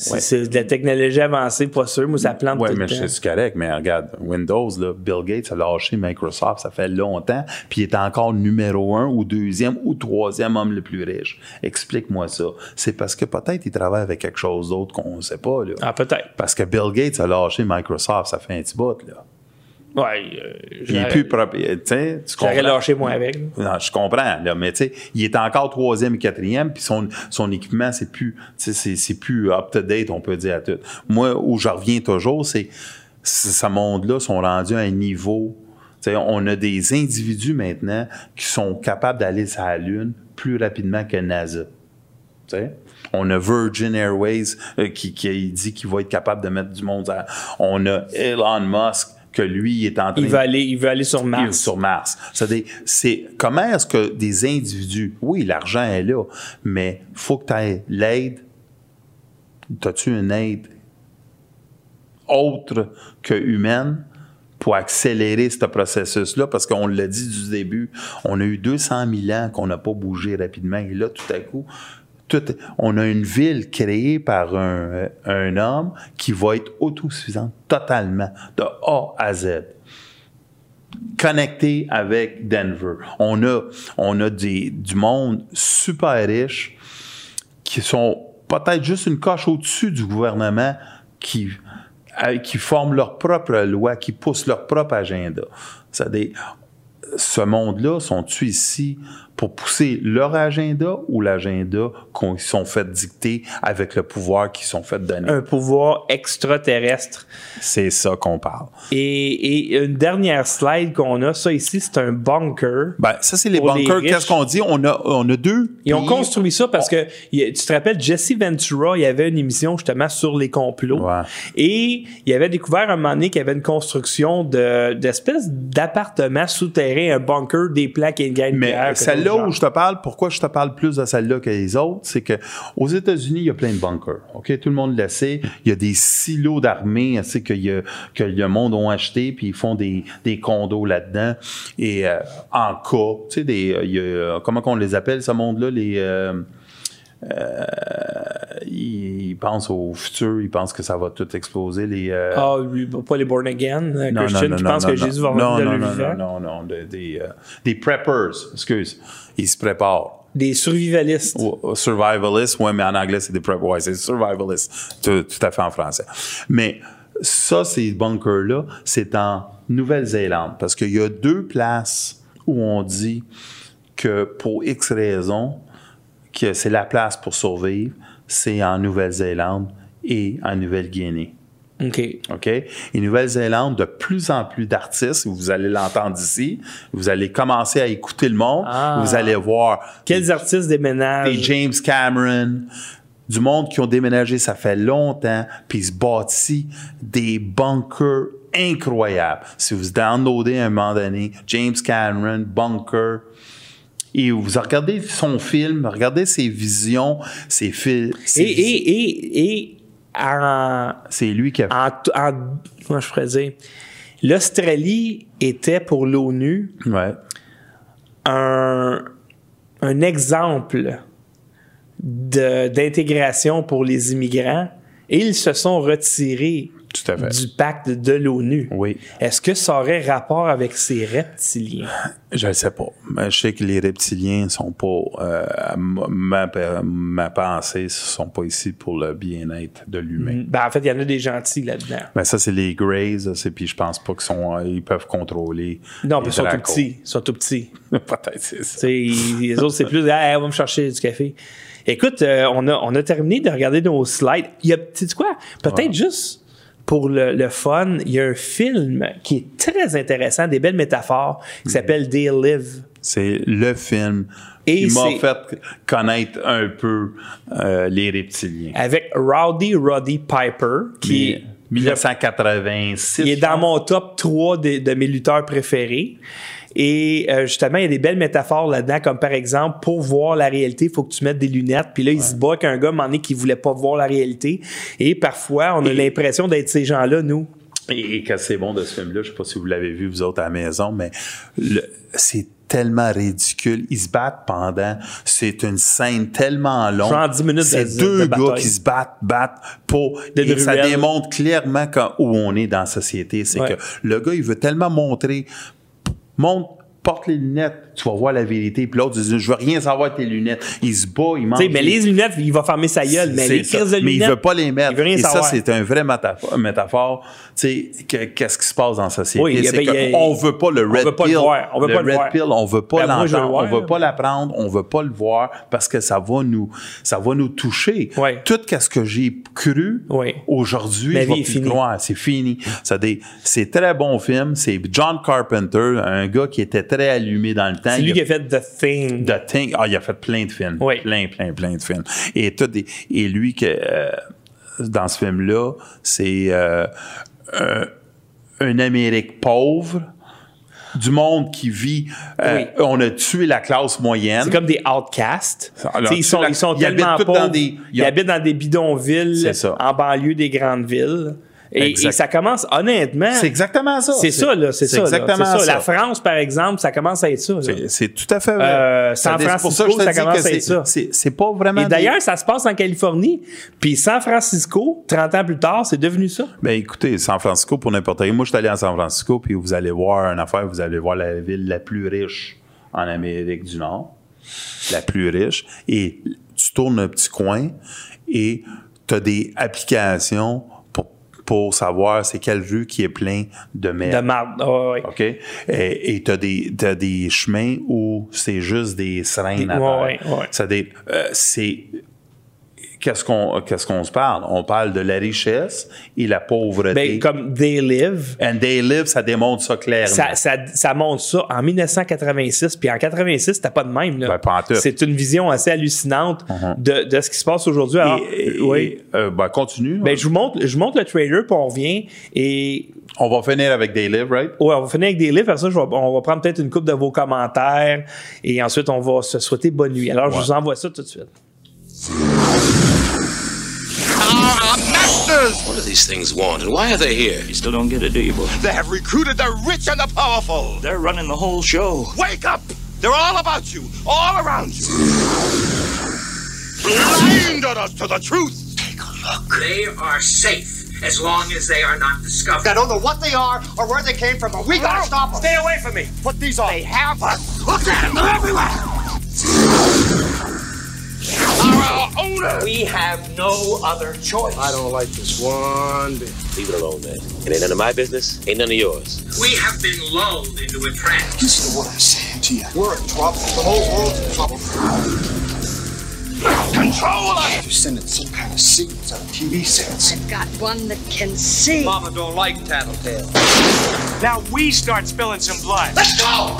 C'est Ouais. de la technologie avancée, pas sûr. Moi, ça plante Oui, tout mais c'est correct, mais regarde, Windows, là, Bill Gates a lâché Microsoft, ça fait longtemps, puis il est encore numéro un ou deuxième ou troisième homme le plus riche. Explique-moi ça. C'est parce que peut-être il travaille avec quelque chose d'autre qu'on ne sait pas. Là. Ah, peut-être. Parce que Bill Gates a lâché Microsoft, ça fait un petit bout. Là. Ouais, euh, Il est j'aurais- plus tu comprends? lâché moi avec. là. Non, je comprends, là, mais tu sais, il est encore troisième et quatrième, puis son, son équipement, c'est plus, c'est, plus up-to-date, on peut dire à tout. Moi, où je reviens toujours, c'est, ce monde-là sont rendus à un niveau, tu sais, on a des individus maintenant qui sont capables d'aller sur la Lune plus rapidement que NASA. Tu sais? On a Virgin Airways euh, qui, qui dit qu'il va être capable de mettre du monde à... On a Elon Musk que lui est en train Il veut aller, il veut aller sur Mars. sur Mars. C'est-à-dire, c'est comment est-ce que des individus, oui, l'argent est là, mais faut que tu aies l'aide. T'as-tu une aide autre que humaine pour accélérer ce processus-là, parce qu'on l'a dit du début, on a eu 200 000 ans qu'on n'a pas bougé rapidement, et là, tout à coup, on a une ville créée par un, homme qui va être autosuffisante totalement, de A à Z connecté avec Denver. On a, du monde super riche qui sont peut-être juste une coche au-dessus du gouvernement qui, euh, qui forment leur propre loi, qui poussent leur propre agenda. Ça des, ce monde-là, sont-ils ici pour pousser leur agenda ou l'agenda qu'ils sont fait dicter avec le pouvoir qu'ils sont fait donner? Un pouvoir extraterrestre. C'est ça qu'on parle. Et, et une dernière slide qu'on a, ça ici, c'est un bunker. Ben, ça, c'est les bunkers. Qu'est-ce qu'on dit? On a, on a deux. Ils ont construit ça parce que tu te rappelles, Jesse Ventura, il y avait une émission justement sur les complots. Ouais. Et il avait découvert un moment donné qu'il y avait une construction de, d'espèces d'appartements souterrains, un bunker, des plaques et une gaine Mais celle-là où je te parle, pourquoi je te parle plus de celle-là que les autres, c'est que aux États-Unis, il y a plein de bunkers. Ok, tout le monde le sait. Il y a des silos d'armée, tu sais, que, y a- que le monde ont acheté, puis ils font des, des condos là-dedans. Et euh, en cas, tu sais, des, euh, il y a- comment qu'on les appelle ce monde-là, les euh, euh, ils pensent au futur, ils pensent que ça va tout exploser. Les, euh, Ah, oui, pas les born again, euh, non, Christian, non, qui non, pensent non, que. Jésus va revenir de non, le non, vivant. non, non, non, de- des, euh, des preppers, excuse. Ils se préparent. Des survivalistes. Ou- Survivalists, ouais, mais en anglais, c'est des preppers. Ouais, c'est survivalists. Tout, tout à fait en français. Mais ça, ces bunkers-là, c'est en Nouvelle-Zélande. Parce qu'il y a deux places où on dit que pour X raisons, que c'est la place pour survivre, c'est en Nouvelle-Zélande et en Nouvelle-Guinée. OK. OK? Et Nouvelle-Zélande, de plus en plus d'artistes, vous allez l'entendre ici, vous allez commencer à écouter le monde, Ah. vous allez voir Quels artistes déménagent? des James Cameron, du monde qui ont déménagé, ça fait longtemps, puis ils se bâtissent des bunkers incroyables. Si vous downloadez à un moment donné, James Cameron, bunker, et vous regardez son film, regardez ses visions, ses films. Et, et, et, et en, c'est lui qui a en, en, comment je pourrais dire, l'Australie était pour l'ONU Ouais. un, un exemple d'intégration pour les immigrants et ils se sont retirés Tout à fait. du pacte de l'ONU. Oui. Est-ce que ça aurait rapport avec ces reptiliens? Je ne sais pas. Je sais que les reptiliens sont pas. euh, ma, ma, pensée, sont pas ici pour le bien-être de l'humain. Ben, en fait, il y en a des gentils là-dedans. Mais ça, c'est les Greys, c'est- puis je pense pas qu'ils sont, euh, ils peuvent contrôler. Non, ils sont tout petits. Ils sont tout petits. [laughs] Peut-être, c'est ça. Les autres, c'est plus, ah, on va me chercher du café. Écoute, euh, on, a, on a terminé de regarder nos slides. Il y a, tu sais quoi? Peut-être juste pour le, le fun, il y a un film qui est très intéressant, des belles métaphores, qui s'appelle They Live. C'est le film Et qui m'a fait connaître un peu euh, les reptiliens. Avec Rowdy Roddy Piper, qui est, 1986. il est dans mon top 3 de, de mes lutteurs préférés. Et euh, justement, il y a des belles métaphores là-dedans, comme par exemple, pour voir la réalité, il faut que tu mettes des lunettes. Puis là, il se bat qu'un gars, moment donné, qui voulait pas voir la réalité. Et parfois, on a Et- l'impression d'être ces gens-là, nous. Et, que c'est bon de ce film-là, je sais pas si vous l'avez vu, vous autres, à la maison, mais le- c'est tellement ridicule. Ils se battent pendant. C'est une scène tellement longue. Genre 10 minutes C'est de deux gars qui se battent, battent pour. De et ça démontre clairement quand, où on est dans la société. C'est Ouais. que le gars, il veut tellement montrer. Montre. Porte les lunettes, tu vas voir la vérité. Puis l'autre dit, je veux rien savoir de tes lunettes. Il se bat, il mange. Mais les lunettes, il va fermer sa gueule. Mais les crises de Mais lunettes. il veut pas les mettre. il veut rien Et savoir. ça, c'est un vrai métaphore. métaphore. Tu sais, que- qu'est-ce qui se passe dans la société? Oui, ben, a- qu'on veut pas le on red pill. On veut pas le red voir. pill, on veut pas Ben, l'entendre, on veut pas l'apprendre, on veut pas le voir parce que ça va nous, ça va nous toucher. Ouais. Tout ce que j'ai cru aujourd'hui, je vais plus. C'est fini. C'est très bon film. C'est John Carpenter, un gars qui était très allumé dans le temps. C'est lui qui a fait The Thing. The Thing. Ah, il a fait plein de films. Oui. Plein, plein, plein de films. Et, tout des- et lui, que, euh, dans ce film-là, c'est euh, un, Amérique pauvre, du monde qui vit. euh, Oui. On a tué la classe moyenne. C'est comme des outcasts. Alors, ils, sont, la- ils sont ils tellement pauvres. dans des- Ils habitent dans des bidonvilles en banlieue des grandes villes. Et, ça commence, honnêtement. C'est exactement ça. C'est ça, là. C'est ça. exactement C'est ça. La France, par exemple, ça commence à être ça. C'est- tout à fait vrai. Euh, San Ça- pour ça Francisco, ça dis commence à être ça. c'est- C'est pas vraiment. Et d'ailleurs, ça se passe en Californie. Puis San Francisco, 30 ans plus tard, c'est devenu ça. Ben écoutez, San Francisco pour n'importe qui. Moi, je suis allé à San Francisco, puis vous allez voir une affaire, vous allez voir la ville la plus riche en Amérique du Nord, la plus riche, et tu tournes un petit coin et tu as des applications pour, savoir c'est quelle rue qui est plein de merde. De marde. Ah, ouais. OK? Et tu as des, t'as des chemins où c'est juste des seringues. Ça des- euh, c'est qu'est-ce qu'on qu'est-ce qu'on se parle? On parle de la richesse et la pauvreté. Ben, comme They Live, And they live, ça démontre ça clairement. ça, ça, ça montre ça en 1986. Puis en 86, c'était pas de même. là. Ben. C'est une vision assez hallucinante de, de ce qui se passe aujourd'hui. Et- oui. euh, ben, continue. Ben, je vous montre, je vous montre le trailer, puis on revient. Et On va finir avec They Live, right? ouais, on va finir avec des livres. Après ça, je vais- on va prendre peut-être une coupe de vos commentaires. Et ensuite, on va se souhaiter bonne nuit. Alors, je vous envoie ça tout de suite. What do these things want, and why are they here? You still don't get it, do you, boy? They have recruited the rich and the powerful. They're running the whole show. Wake up! They're all about you, all around you. Blinded us to the truth. Take a look. They are safe as long as they are not discovered. I don't know what they are or where they came from, but we gotta stop them. Stay away from me. Put these on. They have us. Look at them. They're everywhere. Our owner. We have no other choice. I don't like this one bit. Leave it alone, man. It ain't none of my business. Ain't none of yours. We have been lulled into a trance. Listen to what I'm saying to you. We're in trouble. The whole world's in trouble. Control us! You're sending some kind of signals out of TV sets. I've got one that can see. Mama don't like tattletale. Now we start spilling some blood. Let's go!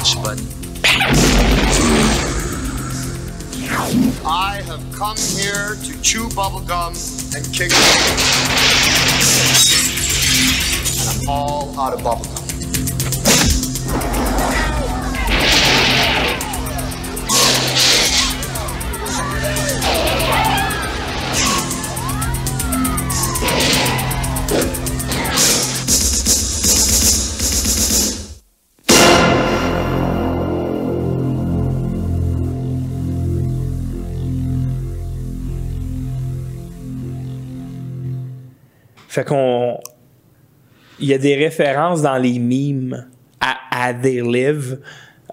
I have come here to chew bubblegum and kick And I'm all out of bubblegum. Fait qu'on. Il y a des références dans les mimes à, à They Live.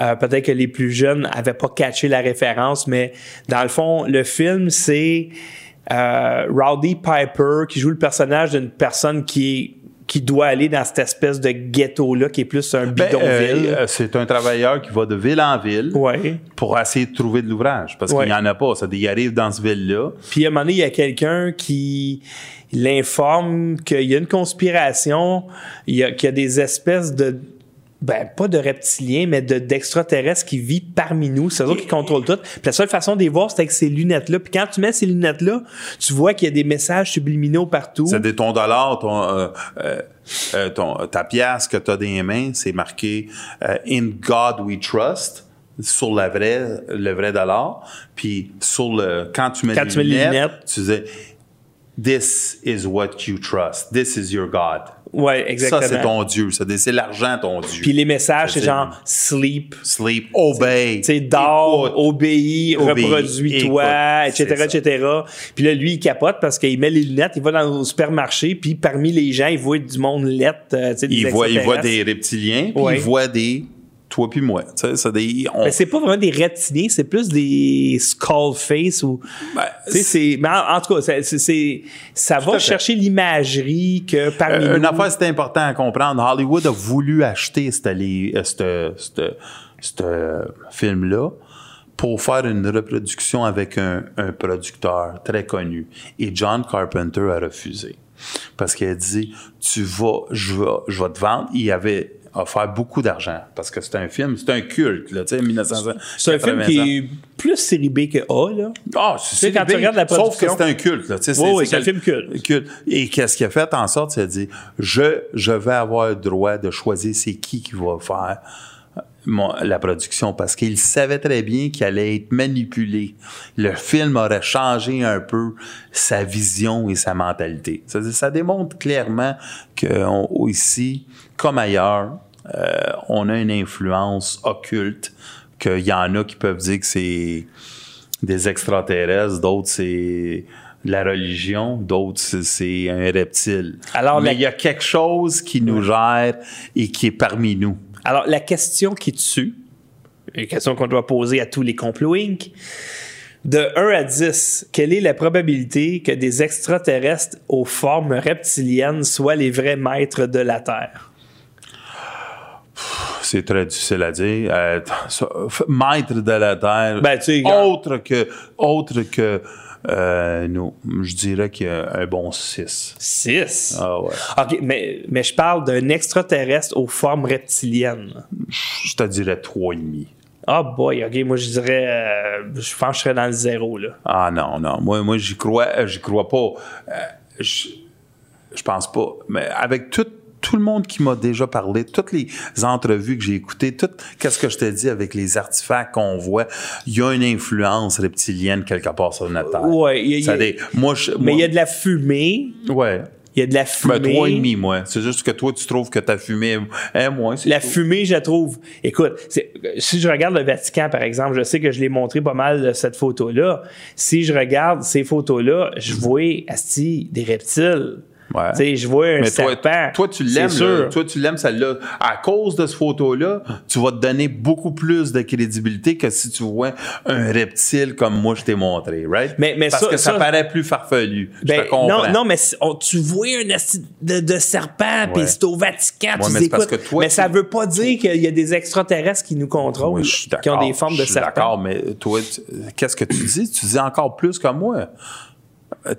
Euh, Peut-être que les plus jeunes n'avaient pas catché la référence, mais dans le fond, le film, c'est euh, Rowdy Piper qui joue le personnage d'une personne qui est qui doit aller dans cette espèce de ghetto-là qui est plus un Ben, bidonville. euh, euh, c'est un travailleur qui va de ville en ville Ouais. pour essayer de trouver de l'ouvrage. Parce Ouais. qu'il n'y en a pas. Ça, il arrive dans ce ville-là. Puis à un moment donné, il y a quelqu'un qui l'informe qu'il y a une conspiration, qu'il y a des espèces de ben, pas de reptiliens, mais de, d'extraterrestres qui vivent parmi nous. C'est eux qui contrôlent tout. Puis la seule façon de les voir, c'est avec ces lunettes-là. Puis quand tu mets ces lunettes-là, tu vois qu'il y a des messages subliminaux partout. C'est des ton dollar, ton, euh, euh, euh, ton, ta pièce que tu as dans les mains, c'est marqué euh, In God We Trust sur la vraie, le vrai dollar. Puis sur le, quand tu mets, Quand les, tu mets les lunettes, lunettes. tu dis This is what you trust. This is your God. Ouais, exactement. Ça, c'est ton Dieu. Ça, C'est l'argent, ton Dieu. Puis les messages, c'est genre sleep, Sleep, obey. tu sais, dors, obéis, reproduis-toi, etc., etc. Puis là, lui, il capote parce qu'il met les lunettes, il va dans le supermarché, puis parmi les gens, il voit du monde lettre, euh, Il voit, il voit des reptiliens, puis Ouais. il voit des toi puis moi. Sais, c'est des. on- Mais c'est pas vraiment des reptiliens, c'est plus des skull face ou. Ben, tu sais, c'est. Mais en, en tout cas, ça va chercher l'imagerie que parmi Euh, nous. une affaire, c'est important à comprendre. Hollywood a voulu acheter ce film-là pour faire une reproduction avec un, un producteur très connu. Et John Carpenter a refusé. Parce qu'il a dit, tu vas, je vais, je vais te vendre. Il avait offert beaucoup d'argent. Parce que c'est un film, c'est un culte, là, tu sais, 1900. c'est un film qui est plus série B que A, là. Ah, sais, quand tu regardes la Sauf que c'est un culte. Là, tu sais, Oui, oui, c'est c'est un film culte. culte. Et qu'est-ce qu'il a fait en sorte, c'est dit, je, je vais avoir le droit de choisir c'est qui qui va faire mon- la production parce qu'il savait très bien qu'il allait être manipulé. Le film aurait changé un peu sa vision et sa mentalité. Ça, ça démontre clairement que on- ici, comme ailleurs, euh, on a une influence occulte, qu'il y en a qui peuvent dire que c'est des extraterrestres, d'autres c'est la religion, d'autres c'est- un reptile. Alors, Mais la- il y a quelque chose qui nous gère et qui est parmi nous. Alors, la question qui tue, une question qu'on doit poser à tous les complots Inc. De 1 à 10, quelle est la probabilité que des extraterrestres aux formes reptiliennes soient les vrais maîtres de la Terre? C'est très difficile à dire. Maître de la terre, Ben, autre que, autre que euh, nous, je dirais qu'il y a un bon 6. 6? Ah ouais. OK, mais, mais je parle d'un extraterrestre aux formes reptiliennes. Je te dirais 3,5. Ah boy, OK, moi je dirais... euh, je pense que je serais dans le zéro, là. Ah non, non. Moi, moi j'y crois, euh, j'y crois pas. Euh, je, je pense pas. Mais avec tout, tout le monde qui m'a déjà parlé, toutes les entrevues que j'ai écoutées, tout qu'est-ce que je te dis avec les artefacts qu'on voit, il y a une influence reptilienne quelque part sur notre terre. Ouais, il y a- y a- C'est-à-dire, moi, je, Mais il y a de la fumée, Ouais. il y a de la fumée. Ben, trois et demi, moi. C'est juste que toi, tu trouves que ta fumée est moins. La tout. fumée, je la trouve. Écoute, si je regarde le Vatican, par exemple, je sais que je l'ai montré pas mal cette photo-là. Si je regarde ces photos-là, je vois asti des reptiles. Ouais. Tu sais, je vois un Mais toi, serpent. toi, tu l'aimes, toi, tu l'aimes celle-là. À cause de ce photo-là, tu vas te donner beaucoup plus de crédibilité que si tu vois un reptile comme moi je t'ai montré, right? Mais- mais Parce ça- que ça, ça- paraît plus farfelu. je Ben, te comprends. non, non, mais on- tu vois un de, de serpent, puis c'est au Vatican, Ouais, tu mais c'est parce écoute, que toi, mais tu- ça veut pas dire qu'il y a des extraterrestres qui nous contrôlent, Oui, je qui ont des formes je de suis serpent. D'accord, mais toi, qu'est-ce que tu dis? Tu dis encore plus que moi.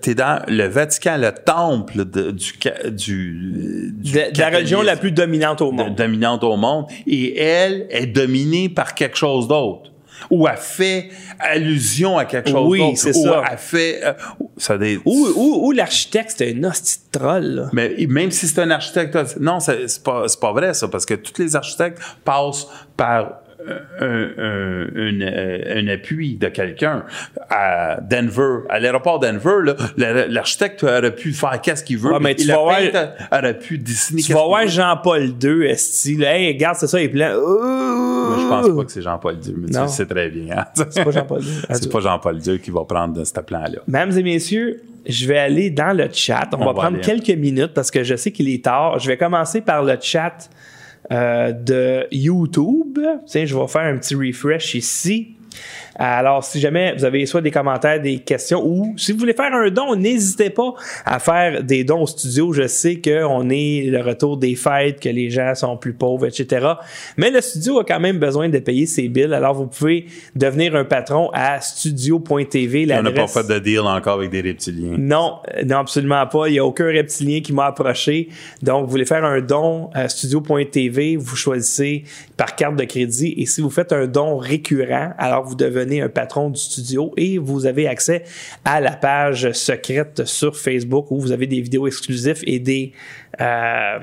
Tu es dans le Vatican, le temple de- du, ca- du, du De, de la religion la plus dominante au de- monde. dominante au monde, et elle est dominée par quelque chose d'autre. Ou elle fait allusion à quelque chose Oui, d'autre. c'est ou ça. elle fait... euh, ça des, Ou, ou, ou l'architecte, c'était un hostie de troll, là. mais même si c'est un architecte, non, c'est c'est pas, c'est pas vrai ça, parce que tous les architectes passent par un, un- un- un appui de quelqu'un. À Denver, à l'aéroport Denver, l'architecte aurait pu faire qu'est-ce qu'il veut. Ouais, mais tu vas voir- aurait pu dessiner Tu vas voir. Jean-Paul II, esti, là, hey, regarde, c'est ça, il est plein. Moi, je pense pas que c'est Jean-Paul Dieu, mais tu Non. le sais très bien. hein. C'est pas Jean-Paul II. [laughs] c'est pas Jean-Paul Dieu qui va prendre ce plan-là. Mesdames et messieurs, je vais aller dans le chat. On, On va, va prendre aller. quelques minutes parce que je sais qu'il est tard. Je vais commencer par le chat euh, de YouTube. Tiens, je vais faire un petit refresh ici. Alors, si jamais vous avez soit des commentaires, des questions, ou si vous voulez faire un don, n'hésitez pas à faire des dons au studio. Je sais qu'on est le retour des fêtes, que les gens sont plus pauvres, etc. Mais le studio a quand même besoin de payer ses bills. Alors, vous pouvez devenir un patron à studio.tv. On n'a pas fait de deal encore avec des reptiliens. non, non, absolument pas. Il n'y a aucun reptilien qui m'a approché. Donc, vous voulez faire un don à studio.tv, vous choisissez par carte de crédit. Et si vous faites un don récurrent, alors vous devenez un patron du studio et vous avez accès à la page secrète sur Facebook où vous avez des vidéos exclusives et des... Euh,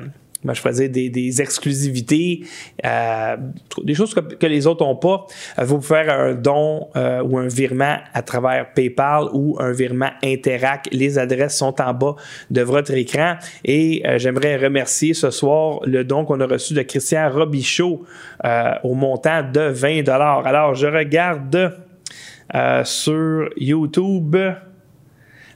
comment je dire, des, exclusivités, euh, des choses que, les autres n'ont pas. Euh, Vous pouvez faire un don euh, ou un virement à travers PayPal ou un virement Interac. Les adresses sont en bas de votre écran. Et j'aimerais remercier ce soir le don qu'on a reçu de Christian Robichaud au montant de 20 Alors, je regarde sur YouTube.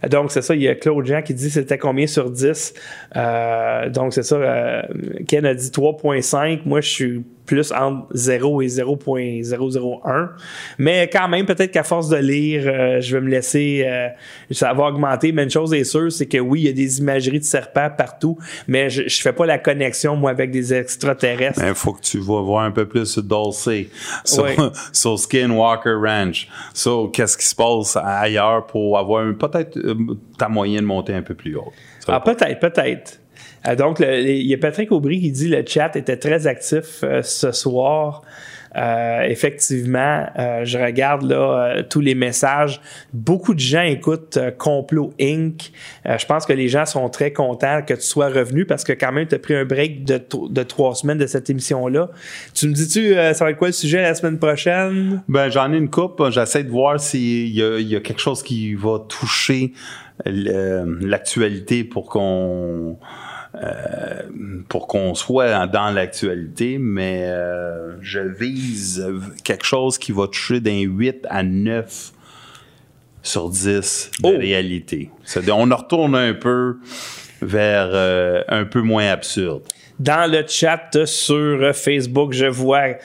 Donc, c'est ça, il y a Claude Jean qui dit c'était combien sur 10. Euh, donc, c'est ça, euh, Ken a dit 3.5. Moi, je suis plus entre 0 et 0.001. Mais quand même, peut-être qu'à force de lire, euh, je vais me laisser... euh, ça va augmenter. Mais une chose est sûre, c'est que oui, il y a des imageries de serpents partout, mais je, je fais pas la connexion, moi, avec des extraterrestres. Il faut que tu vas voir un peu plus sur Dulce, sur, [laughs] sur Skinwalker Ranch, sur qu'est-ce qui se passe ailleurs pour avoir peut-être euh, ta moyenne monter un peu plus haut? Ah, peut-être, peut-être. Euh, donc, il y a Patrick Aubry qui dit le chat était très actif euh, ce soir. Euh, effectivement, euh, je regarde là tous les messages. Beaucoup de gens écoutent Complot Inc. Je pense que les gens sont très contents que tu sois revenu parce que quand même, tu as pris un break de, trois semaines de cette émission-là. Tu me dis-tu, ça va être quoi le sujet la semaine prochaine? Ben, j'en ai une coupe. J'essaie de voir s'il y, a- quelque chose qui va toucher l'actualité pour qu'on euh, pour qu'on soit dans l'actualité, mais euh, je vise quelque chose qui va toucher d'un 8 à 9 sur 10 de réalité. C'est-à-dire, on en retourne un peu vers euh, un peu moins absurde. Dans le chat sur Facebook, je vois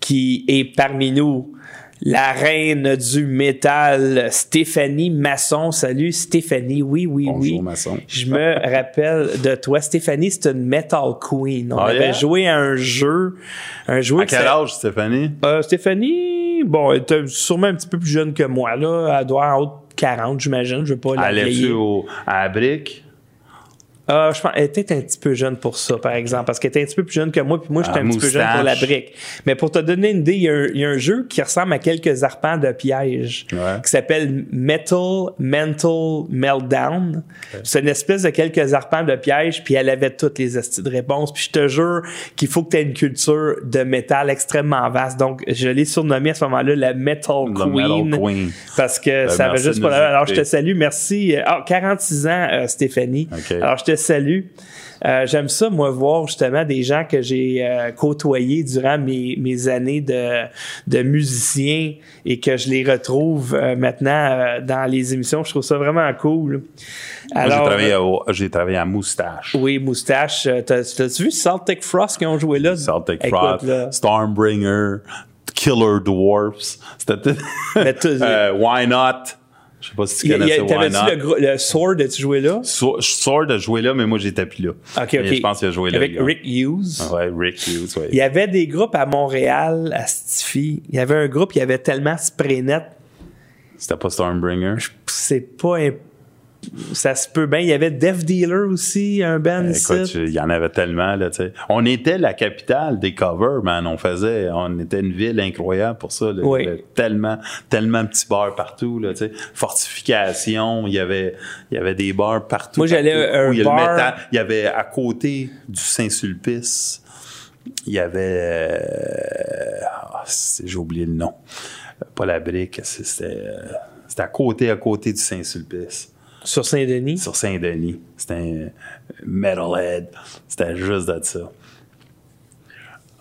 qui est parmi nous la reine du métal, Stéphanie Masson. Salut Stéphanie, oui, oui, oui. Masson. Je me [laughs] rappelle de toi. Stéphanie, c'est une metal queen. On Ah, avait yeah? joué à un jeu. Un jeu À quel âge, Stéphanie? Euh, Stéphanie, bon, elle était sûrement un petit peu plus jeune que moi. Là. Elle doit en haut de 40, j'imagine. Je veux pas la Allais-tu vieillir. au- à la brique? Euh, je pense elle était un petit peu jeune pour ça, par exemple, parce qu'elle était un petit peu plus jeune que moi, puis moi, j'étais Ah, un petit peu jeune pour la brique. Mais pour te donner une idée, il y, a un- il y a un jeu qui ressemble à quelques arpents de piège qui s'appelle Metal Mental Meltdown. C'est une espèce de quelques arpents de piège, puis elle avait toutes les astuces de réponse. Puis je te jure qu'il faut que tu aies une culture de métal extrêmement vaste. Donc, je l'ai surnommé à ce moment-là la Metal Queen. Metal Queen. Parce que Ben, ça avait juste pas Alors, je te salue. Merci. Euh, Ah, 46 ans, euh, Stéphanie. OK. Alors, je te salue. Euh, J'aime ça, moi, voir justement des gens que j'ai euh, côtoyés durant mes, mes années de, de musicien et que je les retrouve euh, maintenant euh, dans les émissions. Je trouve ça vraiment cool. Moi, j'ai travaillé, travaillé à Moustache. oui, Moustache. t'as- T'as-tu vu Celtic Frost qui ont joué là? Celtic Frost. Stormbringer, Killer Dwarfs. C'était [laughs] Why Not? Je sais pas si tu Y a- y connais a- ça, Why T'avais-tu le, Sword, as-tu joué là? So- sors de jouer là, mais moi, j'étais plus là. OK, Mais OK. Je pense qu'il a joué là. Avec. Rick Hughes. Ouais, Rick Hughes, ouais. Il y avait des groupes à Montréal, à Stifi. Il y avait un groupe, il y avait tellement spray net. C'était pas Stormbringer? C'est pas. Ça se peut bien. Il y avait Death Dealer aussi, un band. Écoute, il y en avait tellement, là, tu sais. On était la capitale des covers, man. On faisait, on était une ville incroyable pour ça, là. Oui. Il y avait tellement, tellement de petits bars partout, là, tu sais. Fortification, il y avait, il y avait des bars partout. Moi, j'allais un Où il y a le bar- métal. Il y avait à côté du Saint-Sulpice, il y avait, euh, ah, j'ai oublié le nom. Pas la brique, c'était, euh, c'était à côté, à côté du Saint-Sulpice. Sur Saint-Denis? Sur Saint-Denis. C'était un metalhead. C'était juste de ça.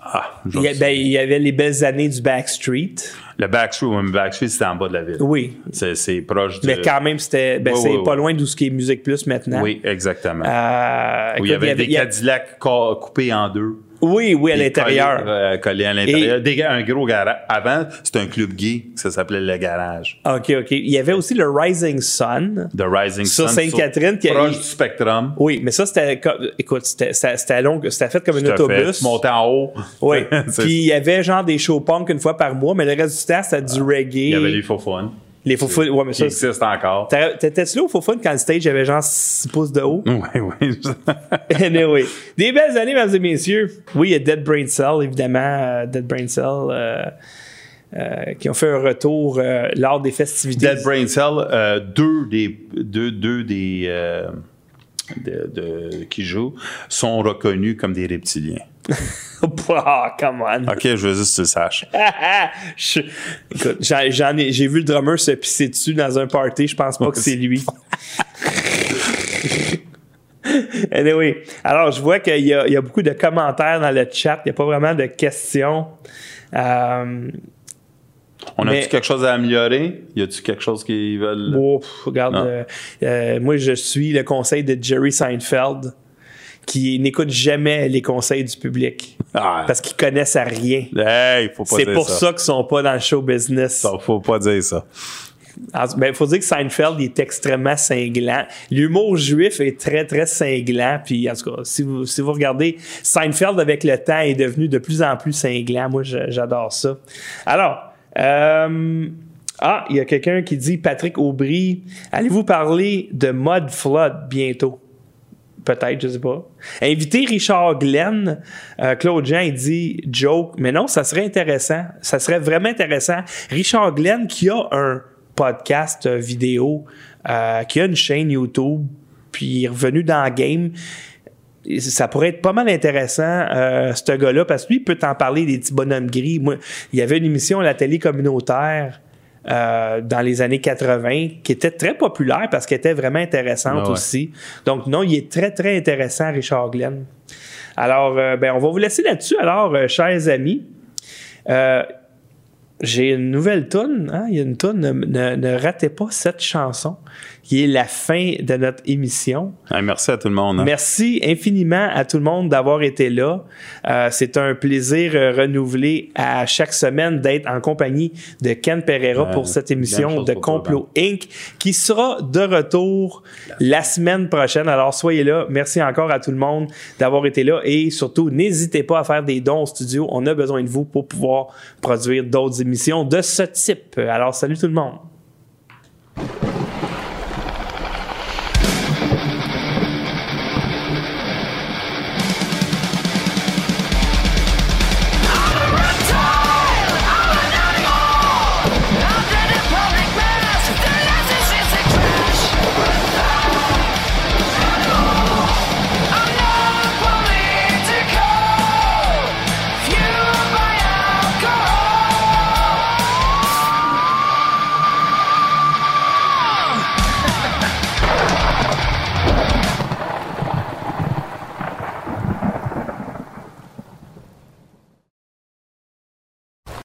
Ah, Il y, a- ben, il y avait les belles années du Backstreet. Le Backstreet, mais Backstreet, c'était en bas de la ville. Oui. C'est, proche du. Mais quand même, c'était. Ben, Oui, c'est oui, pas oui. loin d'où ce qui est Musique Plus maintenant. Oui, exactement. Euh, Où il y avait des il y a- Cadillacs co- coupés en deux. Oui, oui, à l'intérieur. Collés, euh, à l'intérieur. Un gros garage. Avant, c'était un club gay, ça s'appelait le garage. OK, OK. Il y avait aussi le Rising Sun. The Rising Sur Sun. Sainte-Catherine, Proche du Spectrum. Oui, mais ça, c'était. co- Écoute, c'était long. C'était fait comme un fait. autobus. Tu montais en haut. Oui. [laughs] Puis il y avait genre des show punk une fois par mois, mais le reste du temps, c'était du reggae. Il y avait les faux fun. Les faux fun. Ouais, mais ça. existent encore. T'étais-tu là au faux fun quand le stage avait genre 6 pouces de haut? Oui, oui. [laughs] anyway. Des belles années, mesdames et messieurs. Oui, il y a Dead Brain Cell, évidemment. euh, Dead Brain Cell. euh, euh, qui ont fait un retour lors des festivités. Dead Brain Cell, deux des deux, deux des de, de- qui jouent sont reconnus comme des reptiliens. Ah, [laughs] come on. Ok, je veux juste que tu le saches. [laughs] Je- Écoute, j'en- j'en ai- j'ai vu le drummer se pisser dessus dans un party. Je pense pas que c'est lui. [laughs] anyway, alors je vois qu'il y, a- il y a beaucoup de commentaires dans le chat. Il n'y a pas vraiment de questions. Euh, On a-tu quelque chose à améliorer? Y a-tu quelque chose qu'ils veulent? Pff, regarde, euh, euh, moi je suis le conseil de Jerry Seinfeld qui n'écoute jamais les conseils du public Ah, parce qu'ils connaissent à rien. hey, C'est pour ça. ça, qu'ils sont pas dans le show business. Ça, faut pas dire ça. Il ben, faut dire que Seinfeld il est extrêmement cinglant. L'humour juif est très, très cinglant. Puis, en tout cas, si vous, si vous regardez, Seinfeld, avec le temps, est devenu de plus en plus cinglant. Moi, j'adore ça. Alors, euh, ah, il y a quelqu'un qui dit Patrick Aubry, allez-vous parler de Mud Flood bientôt? Peut-être, je sais pas. Inviter Richard Glenn, euh, Claude Jean, il dit joke, mais non, ça serait intéressant. Ça serait vraiment intéressant. Richard Glenn qui a un podcast vidéo, euh, qui a une chaîne YouTube, puis est revenu dans game. Ça pourrait être pas mal intéressant, euh, ce gars-là, parce que lui, il peut t'en parler des petits bonhommes gris. Il y avait une émission à la télé communautaire euh, dans les années 80 qui était très populaire parce qu'elle était vraiment intéressante Ah ouais. aussi. Donc, non, il est très, très intéressant, Richard Glenn. Alors, euh, ben, on va vous laisser là-dessus. Alors, euh, chers amis, j'ai une nouvelle tune. Hein? Il y a une tune. Ne, ne- ne ratez pas cette chanson qui est la fin de notre émission. Hey, merci à tout le monde. hein. Merci infiniment à tout le monde d'avoir été là. Euh, c'est un plaisir euh, renouvelé à chaque semaine d'être en compagnie de Ken Pereira pour cette émission de toi, Complot Inc. qui sera de retour la semaine prochaine. Alors soyez là. Merci encore à tout le monde d'avoir été là et surtout n'hésitez pas à faire des dons au studio. On a besoin de vous pour pouvoir produire d'autres émissions de ce type. Alors salut tout le monde.